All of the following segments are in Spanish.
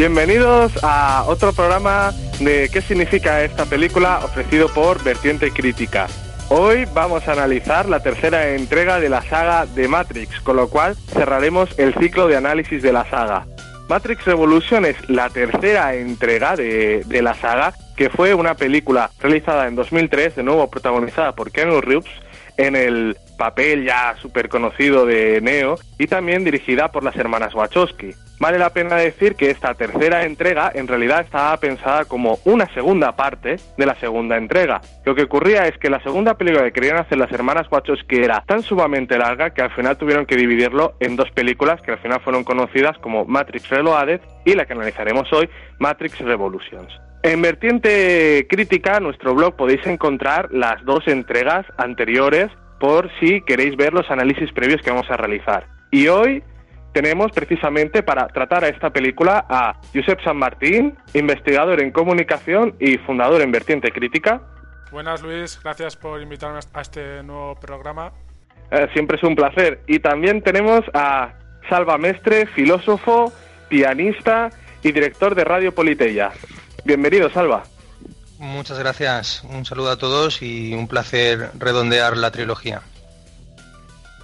Bienvenidos a otro programa de qué significa esta película ofrecido por Vertiente Crítica. Hoy vamos a analizar la tercera entrega de la saga de Matrix, con lo cual cerraremos el ciclo de análisis de la saga. Matrix Revolution es la tercera entrega de, de la saga, que fue una película realizada en 2003, de nuevo protagonizada por Keanu Reeves, en el papel ya súper conocido de Neo y también dirigida por las hermanas Wachowski. Vale la pena decir que esta tercera entrega en realidad estaba pensada como una segunda parte de la segunda entrega. Lo que ocurría es que la segunda película que querían hacer las hermanas Wachowski era tan sumamente larga que al final tuvieron que dividirlo en dos películas que al final fueron conocidas como Matrix Reloaded y la que analizaremos hoy, Matrix Revolutions. En vertiente crítica, nuestro blog podéis encontrar las dos entregas anteriores por si queréis ver los análisis previos que vamos a realizar. Y hoy tenemos precisamente para tratar a esta película a Josep San Martín, investigador en comunicación y fundador en Vertiente Crítica. Buenas Luis, gracias por invitarme a este nuevo programa. Eh, siempre es un placer. Y también tenemos a Salva Mestre, filósofo, pianista y director de Radio Politeya. Bienvenido, Salva. Muchas gracias, un saludo a todos y un placer redondear la trilogía.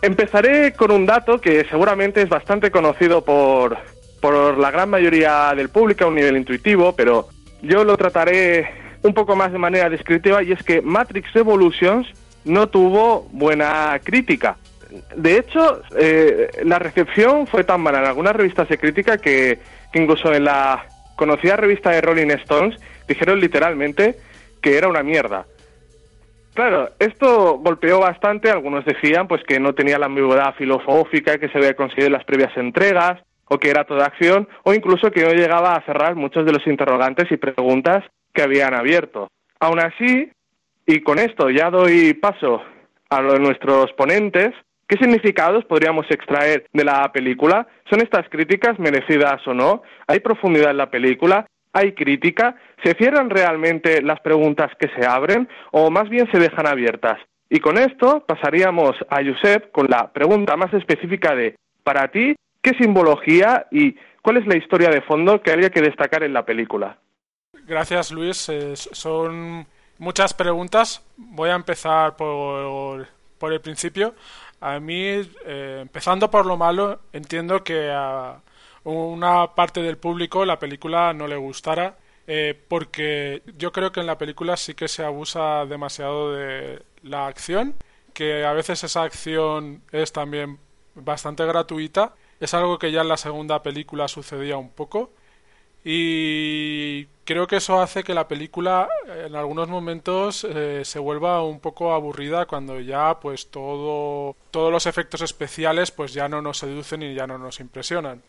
Empezaré con un dato que seguramente es bastante conocido por, por la gran mayoría del público a un nivel intuitivo, pero yo lo trataré un poco más de manera descriptiva y es que Matrix Revolutions no tuvo buena crítica. De hecho, eh, la recepción fue tan mala en algunas revistas de crítica que, que incluso en la conocida revista de Rolling Stones dijeron literalmente que era una mierda. Claro, esto golpeó bastante, algunos decían pues que no tenía la ambigüedad filosófica que se había conseguido en las previas entregas, o que era toda acción, o incluso que no llegaba a cerrar muchos de los interrogantes y preguntas que habían abierto. Aún así, y con esto ya doy paso a nuestros ponentes, ¿Qué significados podríamos extraer de la película? ¿Son estas críticas merecidas o no? ¿Hay profundidad en la película? ¿Hay crítica? ¿Se cierran realmente las preguntas que se abren o más bien se dejan abiertas? Y con esto pasaríamos a Josep con la pregunta más específica de, para ti, ¿qué simbología y cuál es la historia de fondo que habría que destacar en la película? Gracias, Luis. Eh, son muchas preguntas. Voy a empezar por, por el principio. A mí, eh, empezando por lo malo, entiendo que a una parte del público la película no le gustara, eh, porque yo creo que en la película sí que se abusa demasiado de la acción, que a veces esa acción es también bastante gratuita. Es algo que ya en la segunda película sucedía un poco. Y creo que eso hace que la película en algunos momentos eh, se vuelva un poco aburrida cuando ya pues todo todos los efectos especiales pues ya no nos seducen y ya no nos impresionan.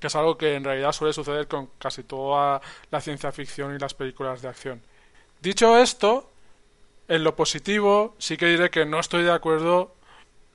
Que es algo que en realidad suele suceder con casi toda la ciencia ficción y las películas de acción. Dicho esto en lo positivo sí que diré que no estoy de acuerdo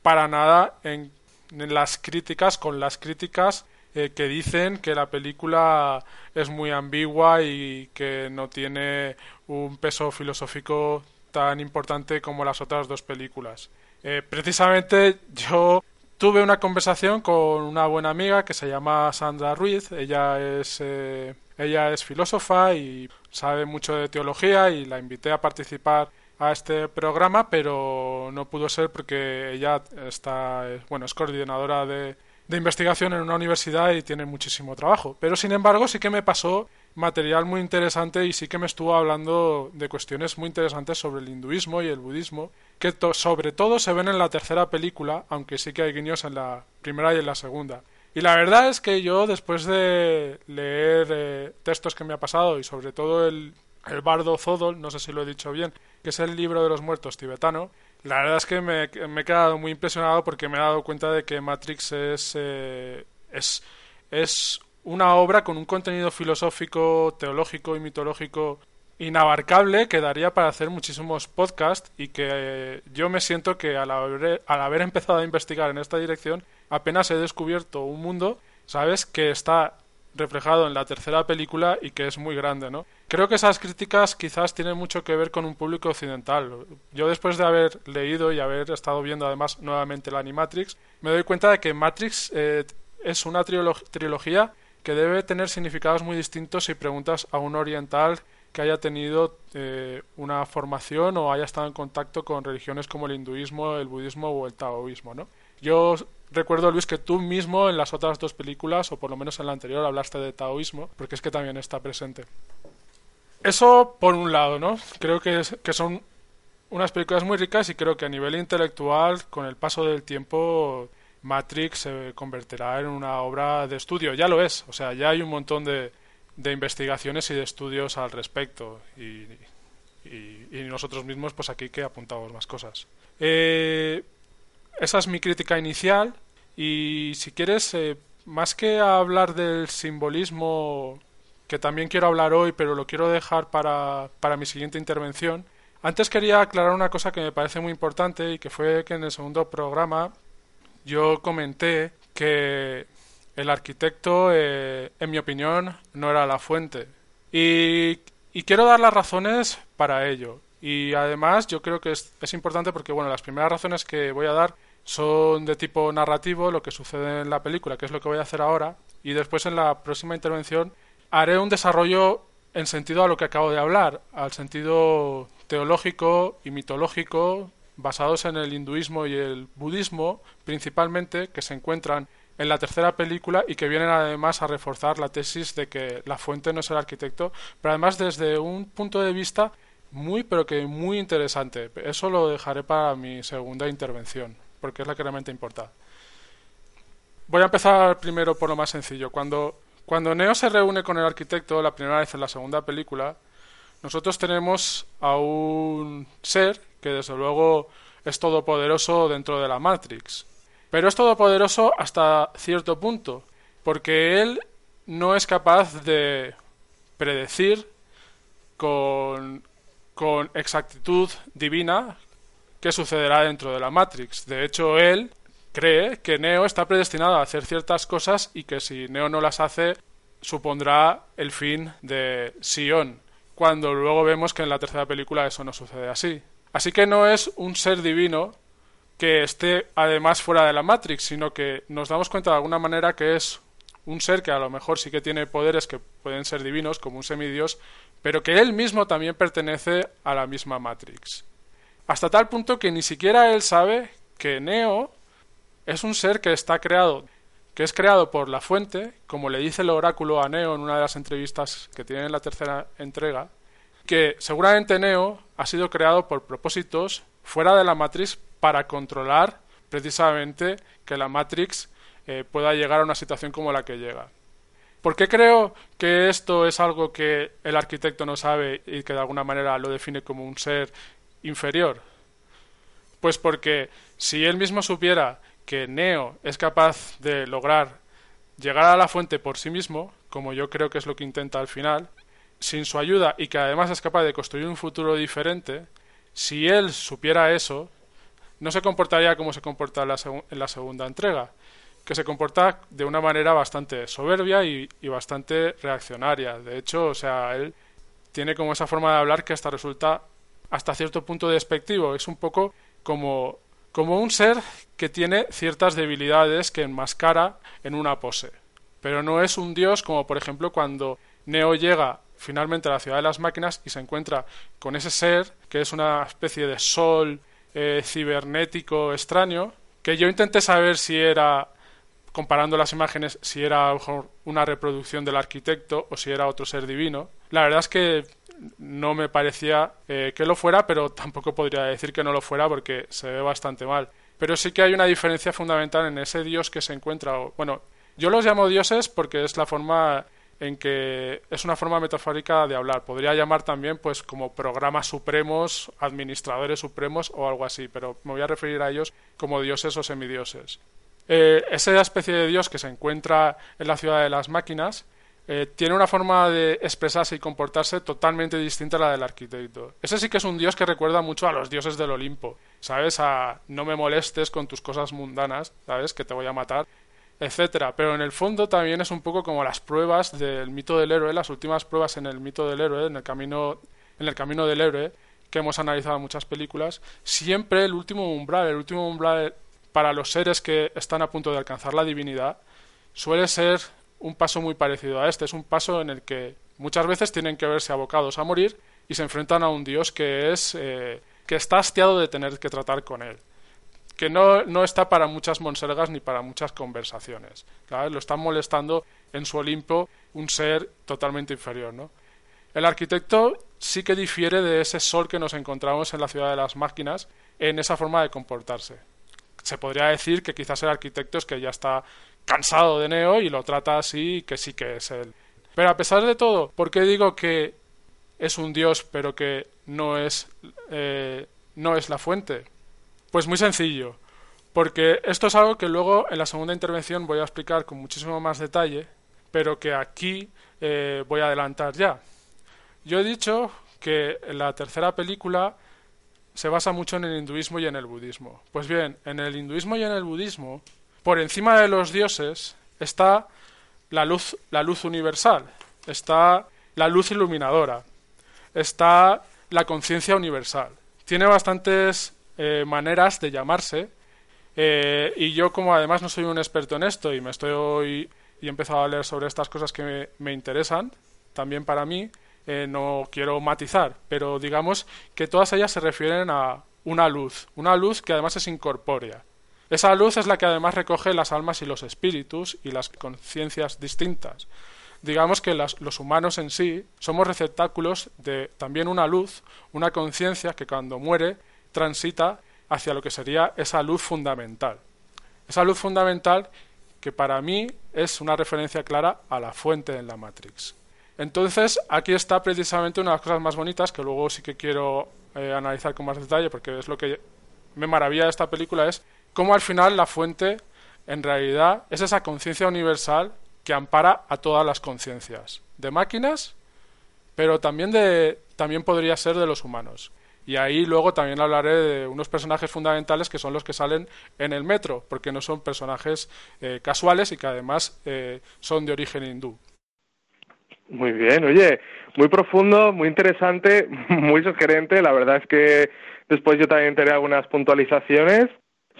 para nada en las críticas con las críticas eh, que dicen que la película es muy ambigua y que no tiene un peso filosófico tan importante como las otras dos películas. Eh, precisamente yo tuve una conversación con una buena amiga que se llama Sandra Ruiz. Ella es, eh, ella es filósofa y sabe mucho de teología y la invité a participar a este programa, pero no pudo ser porque ella está, bueno, es coordinadora de, de investigación en una universidad y tiene muchísimo trabajo. Pero sin embargo sí que me pasó material muy interesante y sí que me estuvo hablando de cuestiones muy interesantes sobre el hinduismo y el budismo, que sobre todo se ven en la tercera película, aunque sí que hay guiños en la primera y en la segunda. Y la verdad es que yo, después de leer eh, textos que me ha pasado y sobre todo el, el Bardo Zodol, no sé si lo he dicho bien, que es el libro de los muertos tibetano, la verdad es que me, he quedado muy impresionado porque me he dado cuenta de que Matrix es, eh, es, es una obra con un contenido filosófico, teológico y mitológico inabarcable que daría para hacer muchísimos podcasts y que eh, yo me siento que al haber, al haber empezado a investigar en esta dirección apenas he descubierto un mundo, ¿sabes?, que está reflejado en la tercera película y que es muy grande, ¿no? Creo que esas críticas quizás tienen mucho que ver con un público occidental. Yo después de haber leído y haber estado viendo además nuevamente la Animatrix, me doy cuenta de que Matrix eh, es una trilogía que debe tener significados muy distintos si preguntas a un oriental que haya tenido eh, una formación o haya estado en contacto con religiones como el hinduismo, el budismo o el taoísmo, ¿no? Yo recuerdo, Luis, que tú mismo en las otras dos películas, o por lo menos en la anterior, hablaste de taoísmo, porque es que también está presente. Eso por un lado, ¿no? Creo que, que son unas películas muy ricas y creo que a nivel intelectual, con el paso del tiempo, Matrix se convertirá en una obra de estudio. Ya lo es, o sea, ya hay un montón de, de investigaciones y de estudios al respecto. Y, y, nosotros mismos, pues aquí que apuntamos más cosas. Eh, esa es mi crítica inicial. Y si quieres, eh, más que hablar del simbolismo, que también quiero hablar hoy, pero lo quiero dejar para, para mi siguiente intervención, antes quería aclarar una cosa que me parece muy importante y que fue que en el segundo programa yo comenté que el arquitecto, eh, en mi opinión, no era la fuente. Y, quiero dar las razones para ello. Y además yo creo que es, es, importante porque, bueno, las primeras razones que voy a dar son de tipo narrativo, lo que sucede en la película, que es lo que voy a hacer ahora. Y después en la próxima intervención haré un desarrollo en sentido a lo que acabo de hablar, al sentido teológico y mitológico basados en el hinduismo y el budismo principalmente, que se encuentran en la tercera película y que vienen además a reforzar la tesis de que la fuente no es el arquitecto, pero además desde un punto de vista muy pero que muy interesante. Eso lo dejaré para mi segunda intervención, porque es la que realmente importa. Voy a empezar primero por lo más sencillo. Cuando, cuando Neo se reúne con el arquitecto la primera vez en la segunda película, nosotros tenemos a un ser que desde luego es todopoderoso dentro de la Matrix. Pero es todopoderoso hasta cierto punto, porque él no es capaz de predecir con, con exactitud divina qué sucederá dentro de la Matrix. De hecho, él cree que Neo está predestinado a hacer ciertas cosas y que si Neo no las hace supondrá el fin de Sion, cuando luego vemos que en la tercera película eso no sucede así. Así que no es un ser divino que esté además fuera de la Matrix, sino que nos damos cuenta de alguna manera que es un ser que a lo mejor sí que tiene poderes que pueden ser divinos, como un semidios, pero que él mismo también pertenece a la misma Matrix. Hasta tal punto que ni siquiera él sabe que Neo es un ser que está creado, que es creado por la fuente, como le dice el oráculo a Neo en una de las entrevistas que tiene en la tercera entrega, que seguramente Neo ha sido creado por propósitos fuera de la Matrix para controlar precisamente que la Matrix eh, pueda llegar a una situación como la que llega. ¿Por qué creo que esto es algo que el arquitecto no sabe y que de alguna manera lo define como un ser inferior? Pues porque si él mismo supiera que Neo es capaz de lograr llegar a la fuente por sí mismo, como yo creo que es lo que intenta al final, sin su ayuda y que además es capaz de construir un futuro diferente, si él supiera eso, no se comportaría como se comporta en la, segunda entrega, que se comporta de una manera bastante soberbia y, bastante reaccionaria. De hecho, o sea, él tiene como esa forma de hablar que hasta resulta hasta cierto punto despectivo. Es un poco como, como un ser que tiene ciertas debilidades que enmascara en una pose. Pero no es un dios como por ejemplo cuando Neo llega finalmente a la ciudad de las máquinas y se encuentra con ese ser que es una especie de sol eh, cibernético extraño, que yo intenté saber si era, comparando las imágenes, si era una reproducción del arquitecto o si era otro ser divino. La verdad es que no me parecía eh, que lo fuera, pero tampoco podría decir que no lo fuera porque se ve bastante mal. Pero sí que hay una diferencia fundamental en ese dios que se encuentra. Bueno, yo los llamo dioses porque es la forma en que es una forma metafórica de hablar. Podría llamar también pues como programas supremos, administradores supremos o algo así, pero me voy a referir a ellos como dioses o semidioses. Eh, esa especie de dios que se encuentra en la ciudad de las máquinas eh, tiene una forma de expresarse y comportarse totalmente distinta a la del arquitecto. Ese sí que es un dios que recuerda mucho a los dioses del Olimpo, ¿sabes? A no me molestes con tus cosas mundanas, ¿sabes? Que te voy a matar etcétera. Pero en el fondo también es un poco como las pruebas del mito del héroe, las últimas pruebas en el mito del héroe, en el camino, en el camino del héroe, que hemos analizado en muchas películas. Siempre el último umbral, el último umbral para los seres que están a punto de alcanzar la divinidad, suele ser un paso muy parecido a este. Es un paso en el que muchas veces tienen que verse abocados a morir y se enfrentan a un dios que es eh, que está hastiado de tener que tratar con él. Que no, no está para muchas monsergas ni para muchas conversaciones. Lo están molestando en su Olimpo un ser totalmente inferior. El arquitecto sí que difiere de ese sol que nos encontramos en la ciudad de las máquinas en esa forma de comportarse. Se podría decir que quizás el arquitecto es que ya está cansado de Neo y lo trata así que sí que es él. Pero a pesar de todo, ¿por qué digo que es un dios pero que no es, eh, no es la fuente? Pues muy sencillo, porque esto es algo que luego en la segunda intervención voy a explicar con muchísimo más detalle, pero que aquí eh, voy a adelantar ya. Yo he dicho que la tercera película se basa mucho en el hinduismo y en el budismo. Pues bien, en el hinduismo y en el budismo, por encima de los dioses está la luz, la luz universal, está la luz iluminadora, está la conciencia universal. Tiene bastantes eh, maneras de llamarse eh, y yo como además no soy un experto en esto y me estoy y he empezado a leer sobre estas cosas que me interesan, también para mí, eh, no quiero matizar, pero digamos que todas ellas se refieren a una luz, una luz que además es incorpórea. Esa luz es la que además recoge las almas y los espíritus y las conciencias distintas. Digamos que los humanos en sí somos receptáculos de también una luz, una conciencia que cuando muere transita hacia lo que sería esa luz fundamental. Esa luz fundamental que para mí es una referencia clara a la fuente en la Matrix. Entonces, aquí está precisamente una de las cosas más bonitas que luego sí que quiero eh, analizar con más detalle, porque es lo que me maravilla de esta película, es cómo al final la fuente, en realidad, es esa conciencia universal que ampara a todas las conciencias, de máquinas, pero también, de, también podría ser de los humanos. Y ahí luego también hablaré de unos personajes fundamentales que son los que salen en el metro, porque no son personajes eh, casuales y que además eh, son de origen hindú. Muy bien, oye, muy profundo, muy interesante, muy sugerente. La verdad es que después yo también tendré algunas puntualizaciones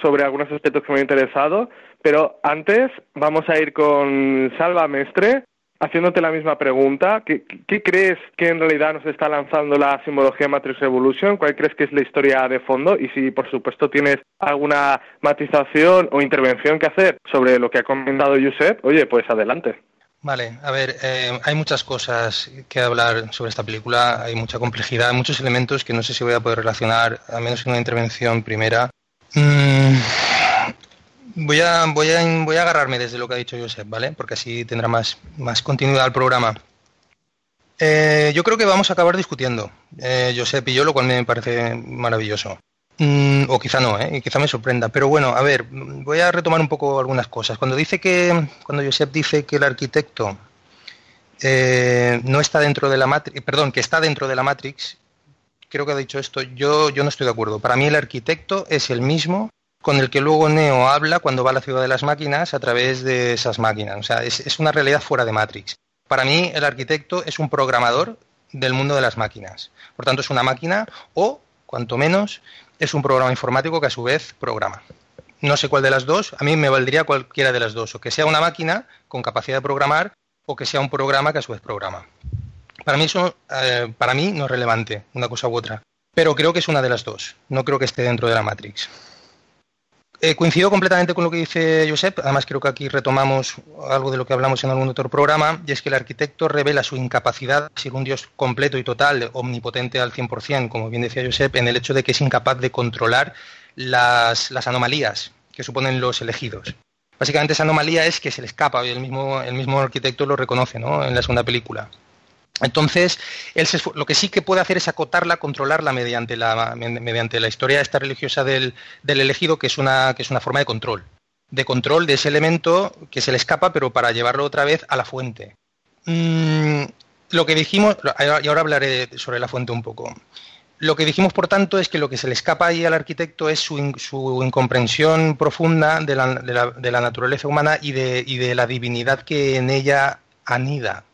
sobre algunos aspectos que me han interesado, pero antes vamos a ir con Salva Mestre, haciéndote la misma pregunta. ¿Qué, ¿Qué, crees que en realidad nos está lanzando la simbología Matrix Evolution? ¿Cuál crees que es la historia de fondo? Y si, por supuesto, tienes alguna matización o intervención que hacer sobre lo que ha comentado Josep, oye, pues adelante. Vale, a ver, eh, hay muchas cosas que hablar sobre esta película, hay mucha complejidad, muchos elementos que no sé si voy a poder relacionar, al menos en una intervención primera. Mm, voy, a, voy, a, voy a agarrarme desde lo que ha dicho Josep, ¿vale? Porque así tendrá más, más continuidad el programa. Eh, yo creo que vamos a acabar discutiendo, eh, Josep y yo, lo cual me parece maravilloso. Mm, o quizá no, ¿eh? quizá me sorprenda. Pero bueno, a ver, voy a retomar un poco algunas cosas. Cuando dice que, cuando Josep dice que el arquitecto eh, no está dentro de la Matrix, perdón, que está dentro de la Matrix, creo que ha dicho esto, yo, yo no estoy de acuerdo. Para mí el arquitecto es el mismo con el que luego Neo habla cuando va a la ciudad de las máquinas a través de esas máquinas. O sea, es, es una realidad fuera de Matrix. Para mí el arquitecto es un programador del mundo de las máquinas. Por tanto, es una máquina o, cuanto menos, es un programa informático que a su vez programa. No sé cuál de las dos, a mí me valdría cualquiera de las dos, o que sea una máquina con capacidad de programar o que sea un programa que a su vez programa. Para mí eso, eh, para mí no es relevante una cosa u otra, pero creo que es una de las dos. No creo que esté dentro de la Matrix. Eh, coincido completamente con lo que dice Josep, además creo que aquí retomamos algo de lo que hablamos en algún otro programa, y es que el arquitecto revela su incapacidad de ser un dios completo y total, omnipotente al 100%, como bien decía Josep, en el hecho de que es incapaz de controlar las, anomalías que suponen los elegidos. Básicamente esa anomalía es que se le escapa, y el mismo, el mismo arquitecto lo reconoce ¿no? en la segunda película. Entonces, él lo que sí que puede hacer es acotarla, controlarla mediante la, mediante la historia esta religiosa del, elegido, que es, una, que es una forma de control. De control de ese elemento que se le escapa, pero para llevarlo otra vez a la fuente. Mm, lo que dijimos, y ahora hablaré sobre la fuente un poco. Lo que dijimos, por tanto, es que lo que se le escapa ahí al arquitecto es su, incomprensión profunda de la, naturaleza humana y de, y de la divinidad que en ella anida.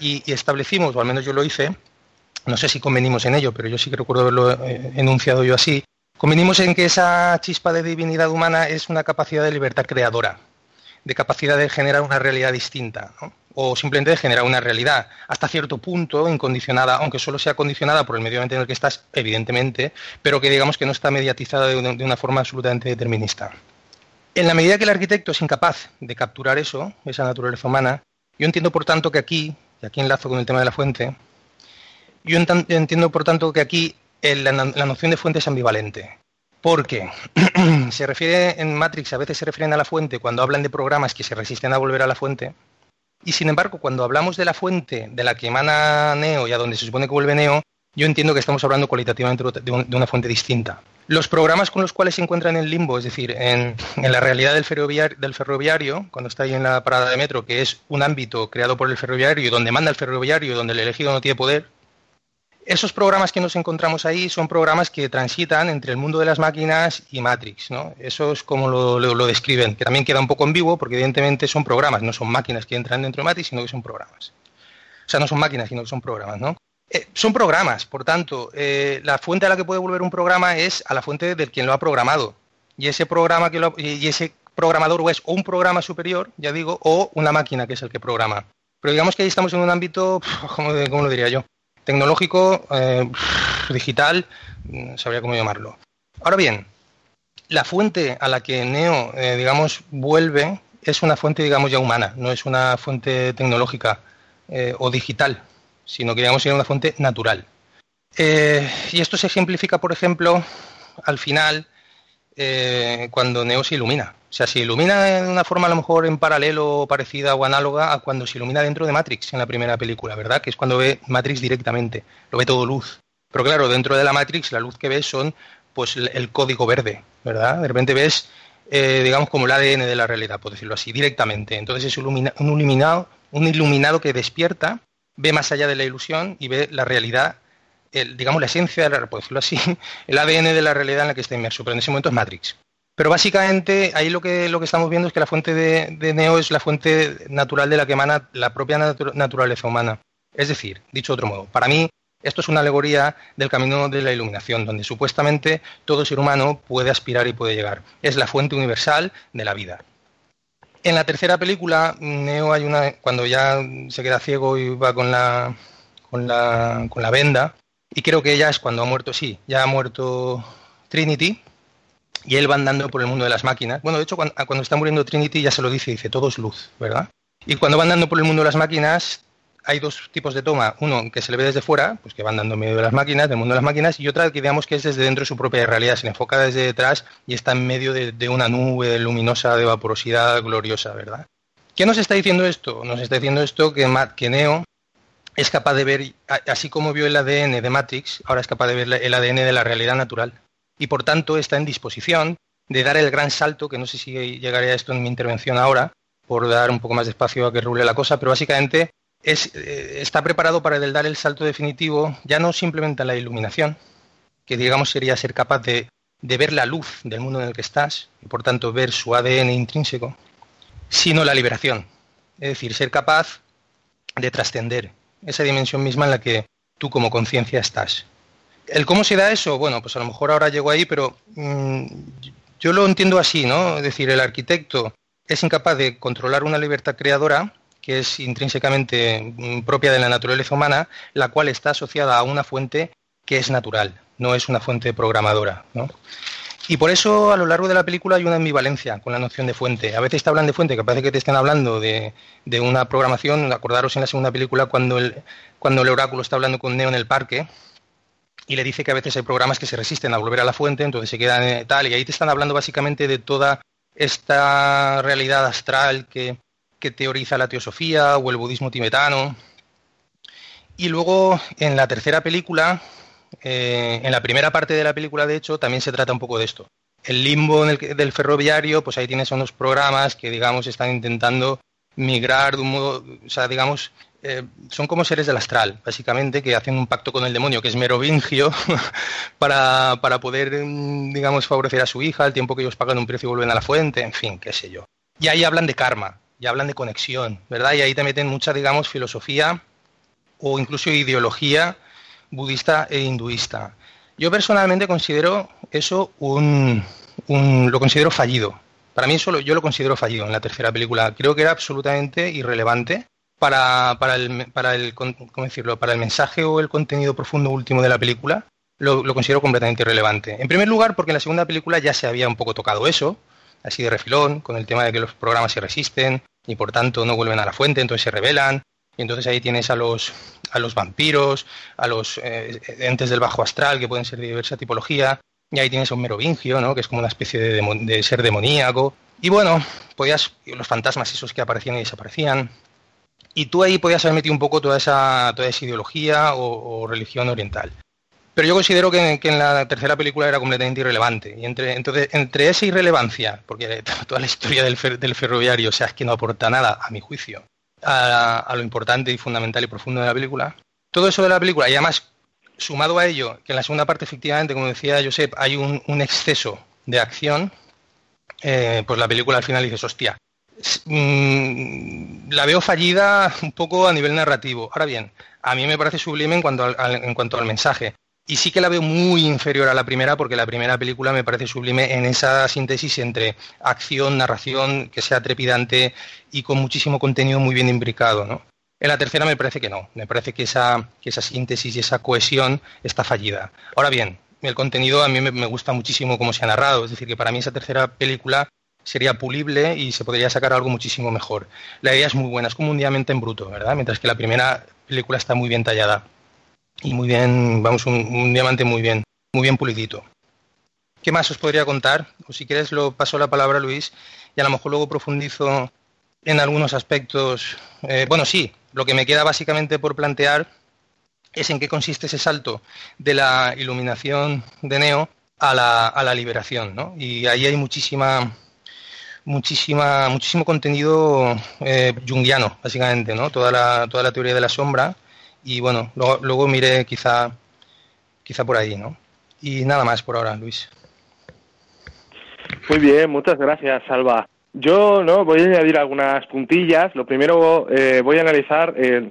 Y, establecimos, o al menos yo lo hice, no sé si convenimos en ello, pero yo sí que recuerdo haberlo eh, enunciado yo así, convenimos en que esa chispa de divinidad humana es una capacidad de libertad creadora. de capacidad de generar una realidad distinta, o simplemente de generar una realidad hasta cierto punto incondicionada, aunque solo sea condicionada por el medio ambiente en el que estás, evidentemente, pero que digamos que no está mediatizada de una forma absolutamente determinista. En la medida que el arquitecto es incapaz de capturar eso, esa naturaleza humana, yo entiendo por tanto que aquí, y aquí enlazo con el tema de la fuente, yo entiendo por tanto que aquí la, noción de fuente es ambivalente. Porque se refiere en Matrix, a veces se refieren a la fuente cuando hablan de programas que se resisten a volver a la fuente. Y sin embargo, cuando hablamos de la fuente de la que emana Neo y a donde se supone que vuelve Neo, yo entiendo que estamos hablando cualitativamente de, una fuente distinta. Los programas con los cuales se encuentran en limbo, es decir, en, la realidad del ferroviario, cuando está ahí en la parada de metro, que es un ámbito creado por el ferroviario, donde manda el ferroviario, donde el elegido no tiene poder, esos programas que nos encontramos ahí son programas que transitan entre el mundo de las máquinas y Matrix, ¿no? Eso es como lo, describen, que también queda un poco en vivo, porque evidentemente son programas, no son máquinas que entran dentro de Matrix, sino que son programas. O sea, no son máquinas, sino que son programas, ¿no? Eh, son programas, por tanto, eh, la fuente a la que puede volver un programa es a la fuente del quien lo ha programado. Y ese programa que lo, y ese programador o es o un programa superior, ya digo, o una máquina que es el que programa. Pero digamos que ahí estamos en un ámbito, ¿cómo, lo diría yo? tecnológico, eh, digital, mm, sabría cómo llamarlo. Ahora bien, la fuente a la que Neo, digamos, vuelve es una fuente, digamos, ya humana, no es una fuente tecnológica o digital, sino que, digamos, es una fuente natural. y esto se ejemplifica, por ejemplo, al final, cuando Neo se ilumina. O sea, se ilumina de una forma a lo mejor en paralelo, parecida o análoga a cuando se ilumina dentro de Matrix en la primera película, ¿verdad? Que es cuando ve Matrix directamente, lo ve todo luz. Pero claro, dentro de la Matrix la luz que ves son pues el código verde, ¿verdad? De repente ves, eh, digamos, como el ADN de la realidad, por decirlo así, directamente. Entonces es un, iluminado, un iluminado que despierta, ve más allá de la ilusión y ve la realidad, digamos, la esencia, por decirlo así, el ADN de la realidad en la que está inmerso. Pero en ese momento es Matrix. Pero básicamente ahí lo que, lo que estamos viendo es que la fuente de, Neo es la fuente natural de la que emana la propia naturaleza humana. Es decir, dicho de otro modo, para mí esto es una alegoría del camino de la iluminación, donde supuestamente todo ser humano puede aspirar y puede llegar. Es la fuente universal de la vida. En la tercera película, Neo hay una cuando ya se queda ciego y va con la con la, con la venda, y creo que ya es cuando ha muerto, sí, ya ha muerto Trinity, y él va andando por el mundo de las máquinas. Bueno, de hecho, cuando, está muriendo Trinity ya se lo dice, dice, todo es luz, ¿verdad? Y cuando va andando por el mundo de las máquinas, hay dos tipos de toma. Uno que se le ve desde fuera, pues que va andando en medio de las máquinas, del mundo de las máquinas, y otra que digamos que es desde dentro de su propia realidad, se le enfoca desde detrás y está en medio de, una nube luminosa de vaporosidad gloriosa, ¿verdad? ¿Qué nos está diciendo esto? Nos está diciendo esto que, que Neo es capaz de ver, así como vio el ADN de Matrix, ahora es capaz de ver el ADN de la realidad natural y por tanto está en disposición de dar el gran salto, que no sé si llegaré a esto en mi intervención ahora, por dar un poco más de espacio a que rule la cosa, pero básicamente eh, está preparado para dar el salto definitivo, ya no simplemente a la iluminación, que digamos sería ser capaz de, ver la luz del mundo en el que estás y por tanto ver su ADN intrínseco, sino la liberación, es decir, ser capaz de trascender esa dimensión misma en la que tú como conciencia estás. ¿El cómo se da eso? Bueno, pues a lo mejor ahora llego ahí, pero mm, yo lo entiendo así, ¿no? Es decir, el arquitecto es incapaz de controlar una libertad creadora que es intrínsecamente mm, propia de la naturaleza humana, la cual está asociada a una fuente que es natural, no es una fuente programadora, ¿no? Y por eso a lo largo de la película hay una ambivalencia con la noción de fuente. A veces te hablan de fuente que parece que te estén hablando de, de una programación. Acordaros en la segunda película cuando el, cuando el oráculo está hablando con Neo en el parque, y le dice que a veces hay programas que se resisten a volver a la fuente, entonces se quedan en tal, y ahí te están hablando básicamente de toda esta realidad astral que, teoriza la teosofía o el budismo tibetano. Y luego en la tercera película, eh, en la primera parte de la película de hecho, también se trata un poco de esto. El limbo del ferroviario, pues ahí tienes unos programas que digamos están intentando migrar de un modo, o sea, digamos, eh, son como seres del astral, básicamente, que hacen un pacto con el demonio, que es merovingio, para, para poder, digamos, favorecer a su hija, el tiempo que ellos pagan un precio y vuelven a la fuente, en fin, qué sé yo. Y ahí hablan de karma, y hablan de conexión, ¿verdad? Y ahí te meten mucha, digamos, filosofía o incluso ideología budista e hinduista. Yo personalmente considero eso un, lo considero fallido, Para mí eso yo lo considero fallido en la tercera película. Creo que era absolutamente irrelevante para, para, el, para, el, ¿cómo decirlo? para el mensaje o el contenido profundo último de la película. Lo, considero completamente irrelevante. En primer lugar, porque en la segunda película ya se había un poco tocado eso, así de refilón, con el tema de que los programas se resisten y por tanto no vuelven a la fuente, entonces se rebelan. Y entonces ahí tienes a los, a los vampiros, a los eh, entes del bajo astral, que pueden ser de diversa tipología, y ahí tienes a un merovingio, ¿no? que es como una especie de, ser demoníaco. Y bueno, podías, los fantasmas esos que aparecían y desaparecían. Y tú ahí podías haber metido un poco toda esa, toda esa ideología o religión oriental. Pero yo considero que, en la tercera película era completamente irrelevante. Y entre, entonces, entre esa irrelevancia, porque toda la historia del, fer, del ferroviario, o sea, es que no aporta nada, a mi juicio, a, lo importante y fundamental y profundo de la película, todo eso de la película, y además, sumado a ello, que en la segunda parte, efectivamente, como decía Josep, hay un, exceso de acción, eh, pues la película al final dices, hostia, mmm, la veo fallida un poco a nivel narrativo. Ahora bien, a mí me parece sublime en en cuanto al mensaje. Y sí que la veo muy inferior a la primera porque la primera película me parece sublime en esa síntesis entre acción, narración, que sea trepidante y con muchísimo contenido muy bien imbricado. ¿no? En la tercera me parece que no, me parece que esa, que esa síntesis y esa cohesión está fallida. Ahora bien, el contenido a mí me, gusta muchísimo cómo se ha narrado, es decir, que para mí esa tercera película sería pulible y se podría sacar algo muchísimo mejor. La idea es muy buena, es como un diamante en bruto, ¿verdad? Mientras que la primera película está muy bien tallada y muy bien, vamos, un, diamante muy bien, muy bien pulidito. ¿Qué más os podría contar? O si quieres lo paso la palabra a Luis y a lo mejor luego profundizo en algunos aspectos. Eh, bueno, sí, lo que me queda básicamente por plantear es en qué consiste ese salto de la iluminación de Neo a la, a la liberación, ¿no? Y ahí hay muchísima, muchísima, muchísimo contenido eh, junguiano, básicamente, ¿no? Toda la, toda la teoría de la sombra y bueno, luego, luego miré quizá, quizá por ahí, ¿no? Y nada más por ahora, Luis. Muy bien, muchas gracias, Salva. Yo no voy a añadir algunas puntillas. Lo primero eh, voy a analizar eh,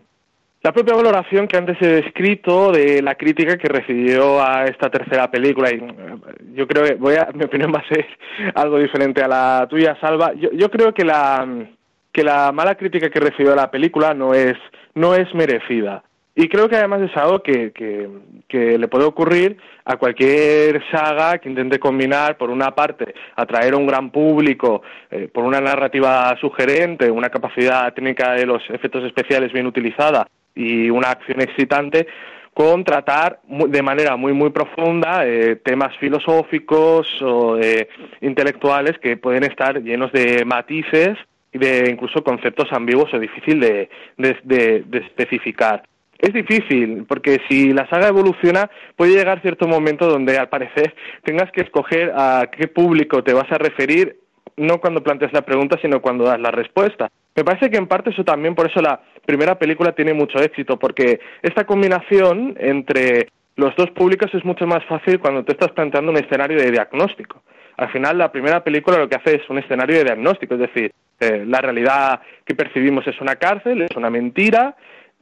la propia valoración que antes he descrito de la crítica que recibió a esta tercera película. Y eh, yo creo que voy a, mi opinión va a ser algo diferente a la tuya, Salva. Yo, yo creo que la que la mala crítica que recibió la película no es no es merecida. Y creo que además es algo que, que, que, le puede ocurrir a cualquier saga que intente combinar, por una parte, atraer a un gran público eh, por una narrativa sugerente, una capacidad técnica de los efectos especiales bien utilizada y una acción excitante, con tratar de manera muy muy profunda eh, temas filosóficos o eh, intelectuales que pueden estar llenos de matices y de incluso conceptos ambiguos o difícil de, de, especificar. Es difícil, porque si la saga evoluciona, puede llegar cierto momento donde, al parecer, tengas que escoger a qué público te vas a referir, no cuando planteas la pregunta, sino cuando das la respuesta. Me parece que en parte eso también, por eso la primera película tiene mucho éxito, porque esta combinación entre los dos públicos es mucho más fácil cuando te estás planteando un escenario de diagnóstico. Al final, la primera película lo que hace es un escenario de diagnóstico, es decir, eh, la realidad que percibimos es una cárcel, es una mentira,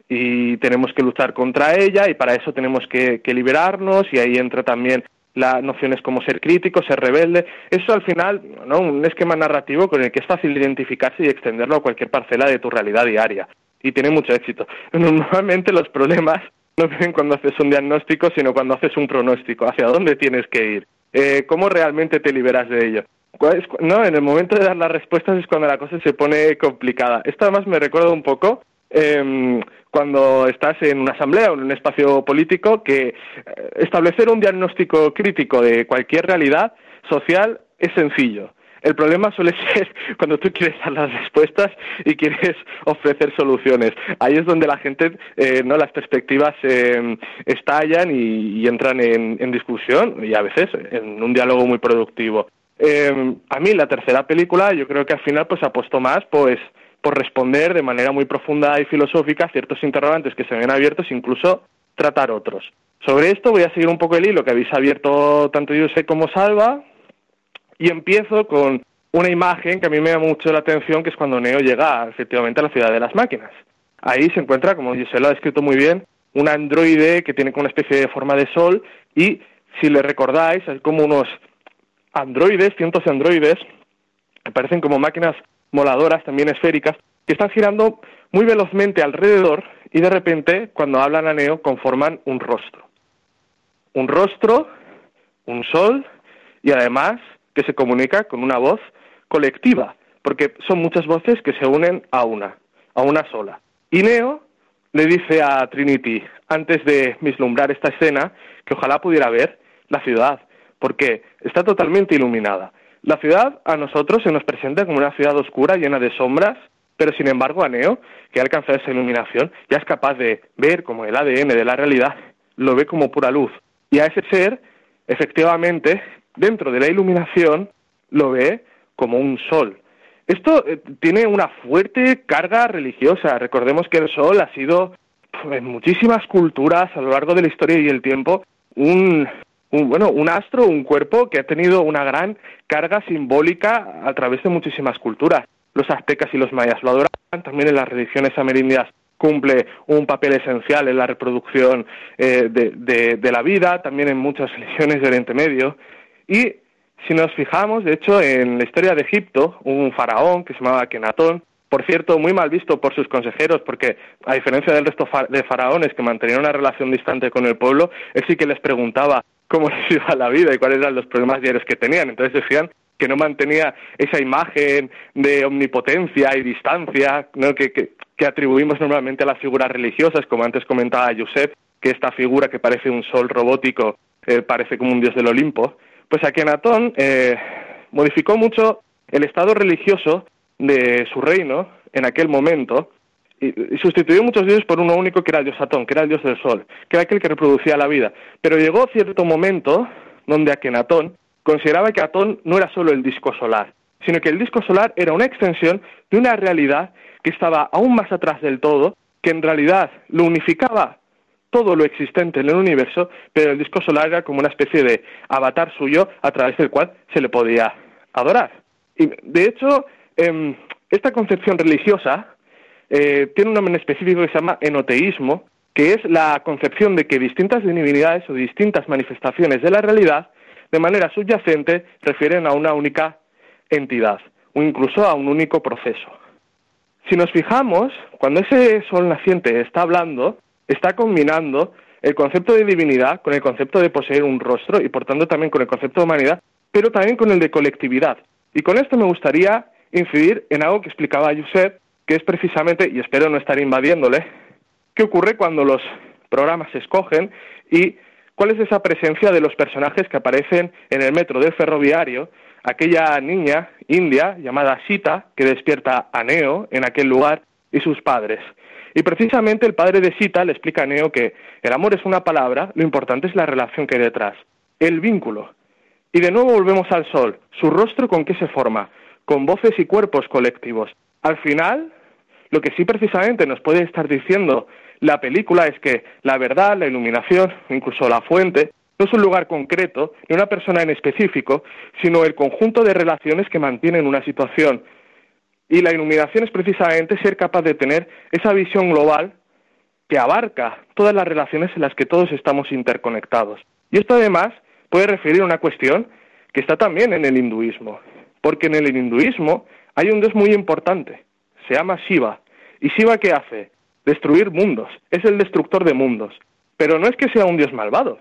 y tenemos que luchar contra ella y para eso tenemos que, que liberarnos y ahí entra también las nociones como ser crítico, ser rebelde. Eso al final, ¿no? un esquema narrativo con el que es fácil identificarse y extenderlo a cualquier parcela de tu realidad diaria. Y tiene mucho éxito. Normalmente los problemas no vienen cuando haces un diagnóstico, sino cuando haces un pronóstico. ¿Hacia dónde tienes que ir? Eh, ¿Cómo realmente te liberas de ello? No, en el momento de dar las respuestas es cuando la cosa se pone complicada. Esto además me recuerda un poco eh, cuando estás en una asamblea o en un espacio político que establecer un diagnóstico crítico de cualquier realidad social es sencillo. El problema suele ser cuando tú quieres dar las respuestas y quieres ofrecer soluciones. Ahí es donde la gente, eh, no, las perspectivas eh, estallan y, y entran en, en, discusión y a veces en un diálogo muy productivo. Eh, a mí la tercera película, yo creo que al final pues apostó más, pues por responder de manera muy profunda y filosófica ciertos interrogantes que se ven abiertos, incluso tratar otros. Sobre esto voy a seguir un poco el hilo que habéis abierto tanto José como Salva y empiezo con una imagen que a mí me llama mucho la atención, que es cuando Neo llega efectivamente a la ciudad de las máquinas. Ahí se encuentra, como lo ha descrito muy bien, un androide que tiene como una especie de forma de sol y, si le recordáis, hay como unos androides, cientos de androides, parecen como máquinas moladoras, también esféricas, que están girando muy velozmente alrededor y de repente, cuando hablan a Neo, conforman un rostro. Un rostro, un sol y además que se comunica con una voz colectiva, porque son muchas voces que se unen a una, a una sola. Y Neo le dice a Trinity, antes de vislumbrar esta escena, que ojalá pudiera ver la ciudad, porque está totalmente iluminada. La ciudad a nosotros se nos presenta como una ciudad oscura, llena de sombras, pero sin embargo a Neo, que ha alcanzado esa iluminación, ya es capaz de ver como el ADN de la realidad, lo ve como pura luz. Y a ese ser, efectivamente, dentro de la iluminación, lo ve como un sol. Esto eh, tiene una fuerte carga religiosa. Recordemos que el sol ha sido en muchísimas culturas a lo largo de la historia y el tiempo un, bueno, un astro, un cuerpo que ha tenido una gran carga simbólica a través de muchísimas culturas. Los aztecas y los mayas lo adoraban, también en las religiones amerindias cumple un papel esencial en la reproducción eh, de, de, la vida, también en muchas religiones de Oriente Medio. Y si nos fijamos, de hecho, en la historia de Egipto, un faraón que se llamaba Kenatón, por cierto, muy mal visto por sus consejeros, porque a diferencia del resto de faraones que mantenían una relación distante con el pueblo, él sí que les preguntaba cómo les iba la vida y cuáles eran los problemas diarios que tenían. Entonces decían que no mantenía esa imagen de omnipotencia y distancia que, que, atribuimos normalmente a las figuras religiosas, como antes comentaba Josep, que esta figura que parece un sol robótico eh, parece como un dios del Olimpo. Pues Akenatón eh, modificó mucho el estado religioso de su reino en aquel momento y, sustituyó muchos dioses por uno único que era el dios Atón, que era el dios del sol, que era aquel que reproducía la vida. Pero llegó cierto momento donde Akenatón consideraba que Atón no era solo el disco solar, sino que el disco solar era una extensión de una realidad que estaba aún más atrás del todo, que en realidad lo unificaba todo lo existente en el universo, pero el disco solar era como una especie de avatar suyo a través del cual se le podía adorar. Y de hecho, em, esta concepción religiosa eh, tiene un nombre específico que se llama enoteísmo, que es la concepción de que distintas divinidades o distintas manifestaciones de la realidad, de manera subyacente, refieren a una única entidad o incluso a un único proceso. Si nos fijamos, cuando ese sol naciente está hablando, está combinando el concepto de divinidad con el concepto de poseer un rostro y por tanto también con el concepto de humanidad, pero también con el de colectividad. Y con esto me gustaría incidir en algo que explicaba Josep, que es precisamente, y espero no estar invadiéndole, qué ocurre cuando los programas se escogen y cuál es esa presencia de los personajes que aparecen en el metro del ferroviario, aquella niña india llamada Sita que despierta a Neo en aquel lugar y sus padres. Y precisamente el padre de Sita le explica a Neo que el amor es una palabra, lo importante es la relación que hay detrás, el vínculo. Y de nuevo volvemos al sol, su rostro con qué se forma, con voces y cuerpos colectivos. Al final, lo que sí precisamente nos puede estar diciendo la película es que la verdad, la iluminación, incluso la fuente, no es un lugar concreto, ni una persona en específico, sino el conjunto de relaciones que mantienen una situación y la iluminación es precisamente ser capaz de tener esa visión global que abarca todas las relaciones en las que todos estamos interconectados. Y esto además puede referir a una cuestión que está también en el hinduismo, porque en el hinduismo hay un dios muy importante, se llama Shiva. ¿Y Shiva qué hace? Destruir mundos, es el destructor de mundos. Pero no es que sea un dios malvado,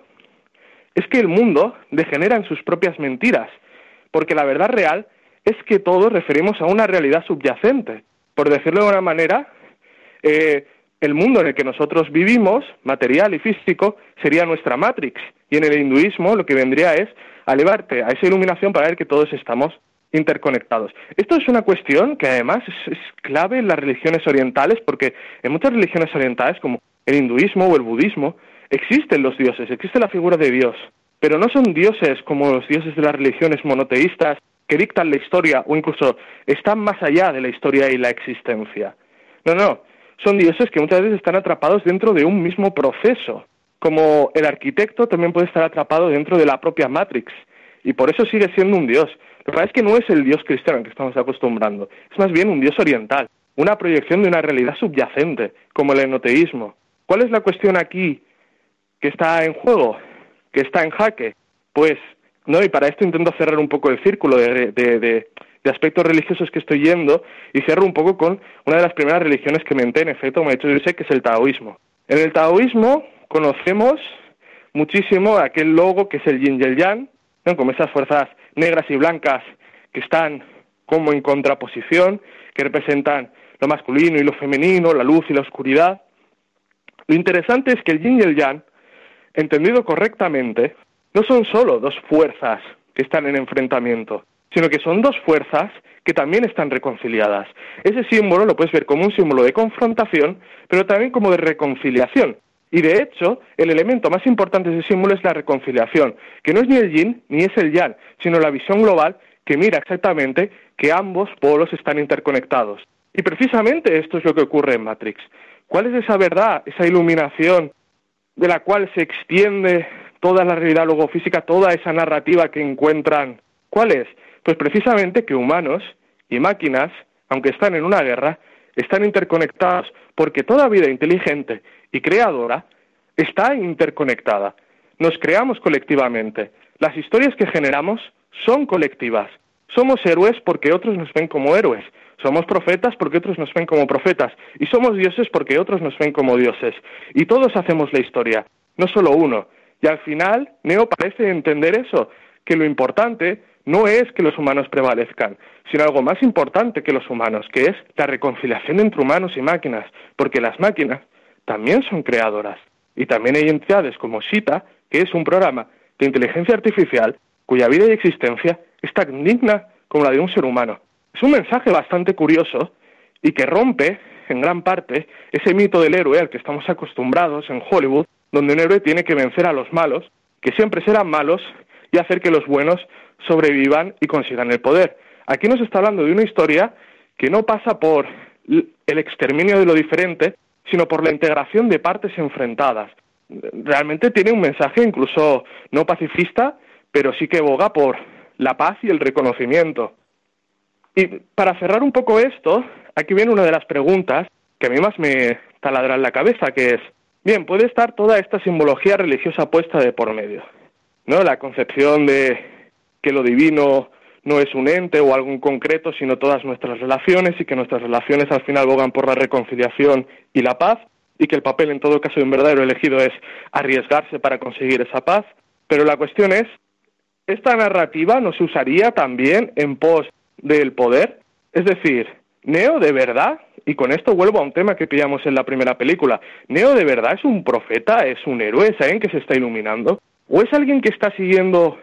es que el mundo degenera en sus propias mentiras, porque la verdad real es que todos referimos a una realidad subyacente. Por decirlo de una manera, eh, el mundo en el que nosotros vivimos, material y físico, sería nuestra matrix. Y en el hinduismo lo que vendría es elevarte a esa iluminación para ver que todos estamos interconectados. Esto es una cuestión que además es, clave en las religiones orientales porque en muchas religiones orientales como el hinduismo o el budismo existen los dioses, existe la figura de Dios, pero no son dioses como los dioses de las religiones monoteístas que dictan la historia o incluso están más allá de la historia y la existencia. No, no, son dioses que muchas veces están atrapados dentro de un mismo proceso, como el arquitecto también puede estar atrapado dentro de la propia Matrix, y por eso sigue siendo un dios. Pasa es que no es el dios cristiano que estamos acostumbrando, es más bien un dios oriental, una proyección de una realidad subyacente, como el enoteísmo. ¿Cuál es la cuestión aquí que está en juego, que está en jaque? Pues no, y para esto intento cerrar un poco el círculo de, de aspectos religiosos que estoy yendo y cierro un poco con una de las primeras religiones que menté, en efecto, como he dicho, yo sé que es el taoísmo. En el taoísmo conocemos muchísimo aquel logo que es el yin y el yang, como esas fuerzas negras y blancas que están como en contraposición, que representan lo masculino y lo femenino, la luz y la oscuridad. Lo interesante es que el yin y el yang, entendido correctamente, no son solo dos fuerzas que están en enfrentamiento, sino que son dos fuerzas que también están reconciliadas. Ese símbolo lo puedes ver como un símbolo de confrontación, pero también como de reconciliación. Y de hecho, el elemento más importante de ese símbolo es la reconciliación, que no es ni el yin ni es el yang, sino la visión global que mira exactamente que ambos polos están interconectados. Y precisamente esto es lo que ocurre en Matrix. ¿Cuál es esa verdad, esa iluminación de la cual se extiende toda la realidad logofísica, toda esa narrativa que encuentran? ¿Cuál es? Pues precisamente que humanos y máquinas, aunque están en una guerra, están interconectados porque toda vida inteligente y creadora está interconectada. Nos creamos colectivamente. Las historias que generamos son colectivas. Somos héroes porque otros nos ven como héroes. Somos profetas porque otros nos ven como profetas. Y somos dioses porque otros nos ven como dioses. Y todos hacemos la historia, no solo uno. Y al final, Neo parece entender eso, que lo importante no es que los humanos prevalezcan, sino algo más importante que los humanos, que es la reconciliación entre humanos y máquinas, porque las máquinas también son creadoras. Y también hay entidades como Sita, que es un programa de inteligencia artificial cuya vida y existencia es tan digna como la de un ser humano. Es un mensaje bastante curioso y que rompe, en gran parte, ese mito del héroe al que estamos acostumbrados en Hollywood, donde un héroe tiene que vencer a los malos, que siempre serán malos, y hacer que los buenos sobrevivan y consigan el poder. Aquí nos está hablando de una historia que no pasa por el exterminio de lo diferente, sino por la integración de partes enfrentadas. Realmente tiene un mensaje incluso no pacifista, pero sí que boga por la paz y el reconocimiento. Y para cerrar un poco esto, aquí viene una de las preguntas que a mí más me taladra en la cabeza, que es, bien, puede estar toda esta simbología religiosa puesta de por medio, ¿no? La concepción de que lo divino no es un ente o algo en concreto, sino todas nuestras relaciones y que nuestras relaciones al final bogan por la reconciliación y la paz y que el papel en todo caso de un verdadero elegido es arriesgarse para conseguir esa paz. Pero la cuestión es, ¿esta narrativa no se usaría también en pos del poder? Es decir, Neo de verdad, y con esto vuelvo a un tema que pillamos en la primera película, ¿Neo de verdad es un profeta, es un héroe, alguien que se está iluminando? ¿O es alguien que está siguiendo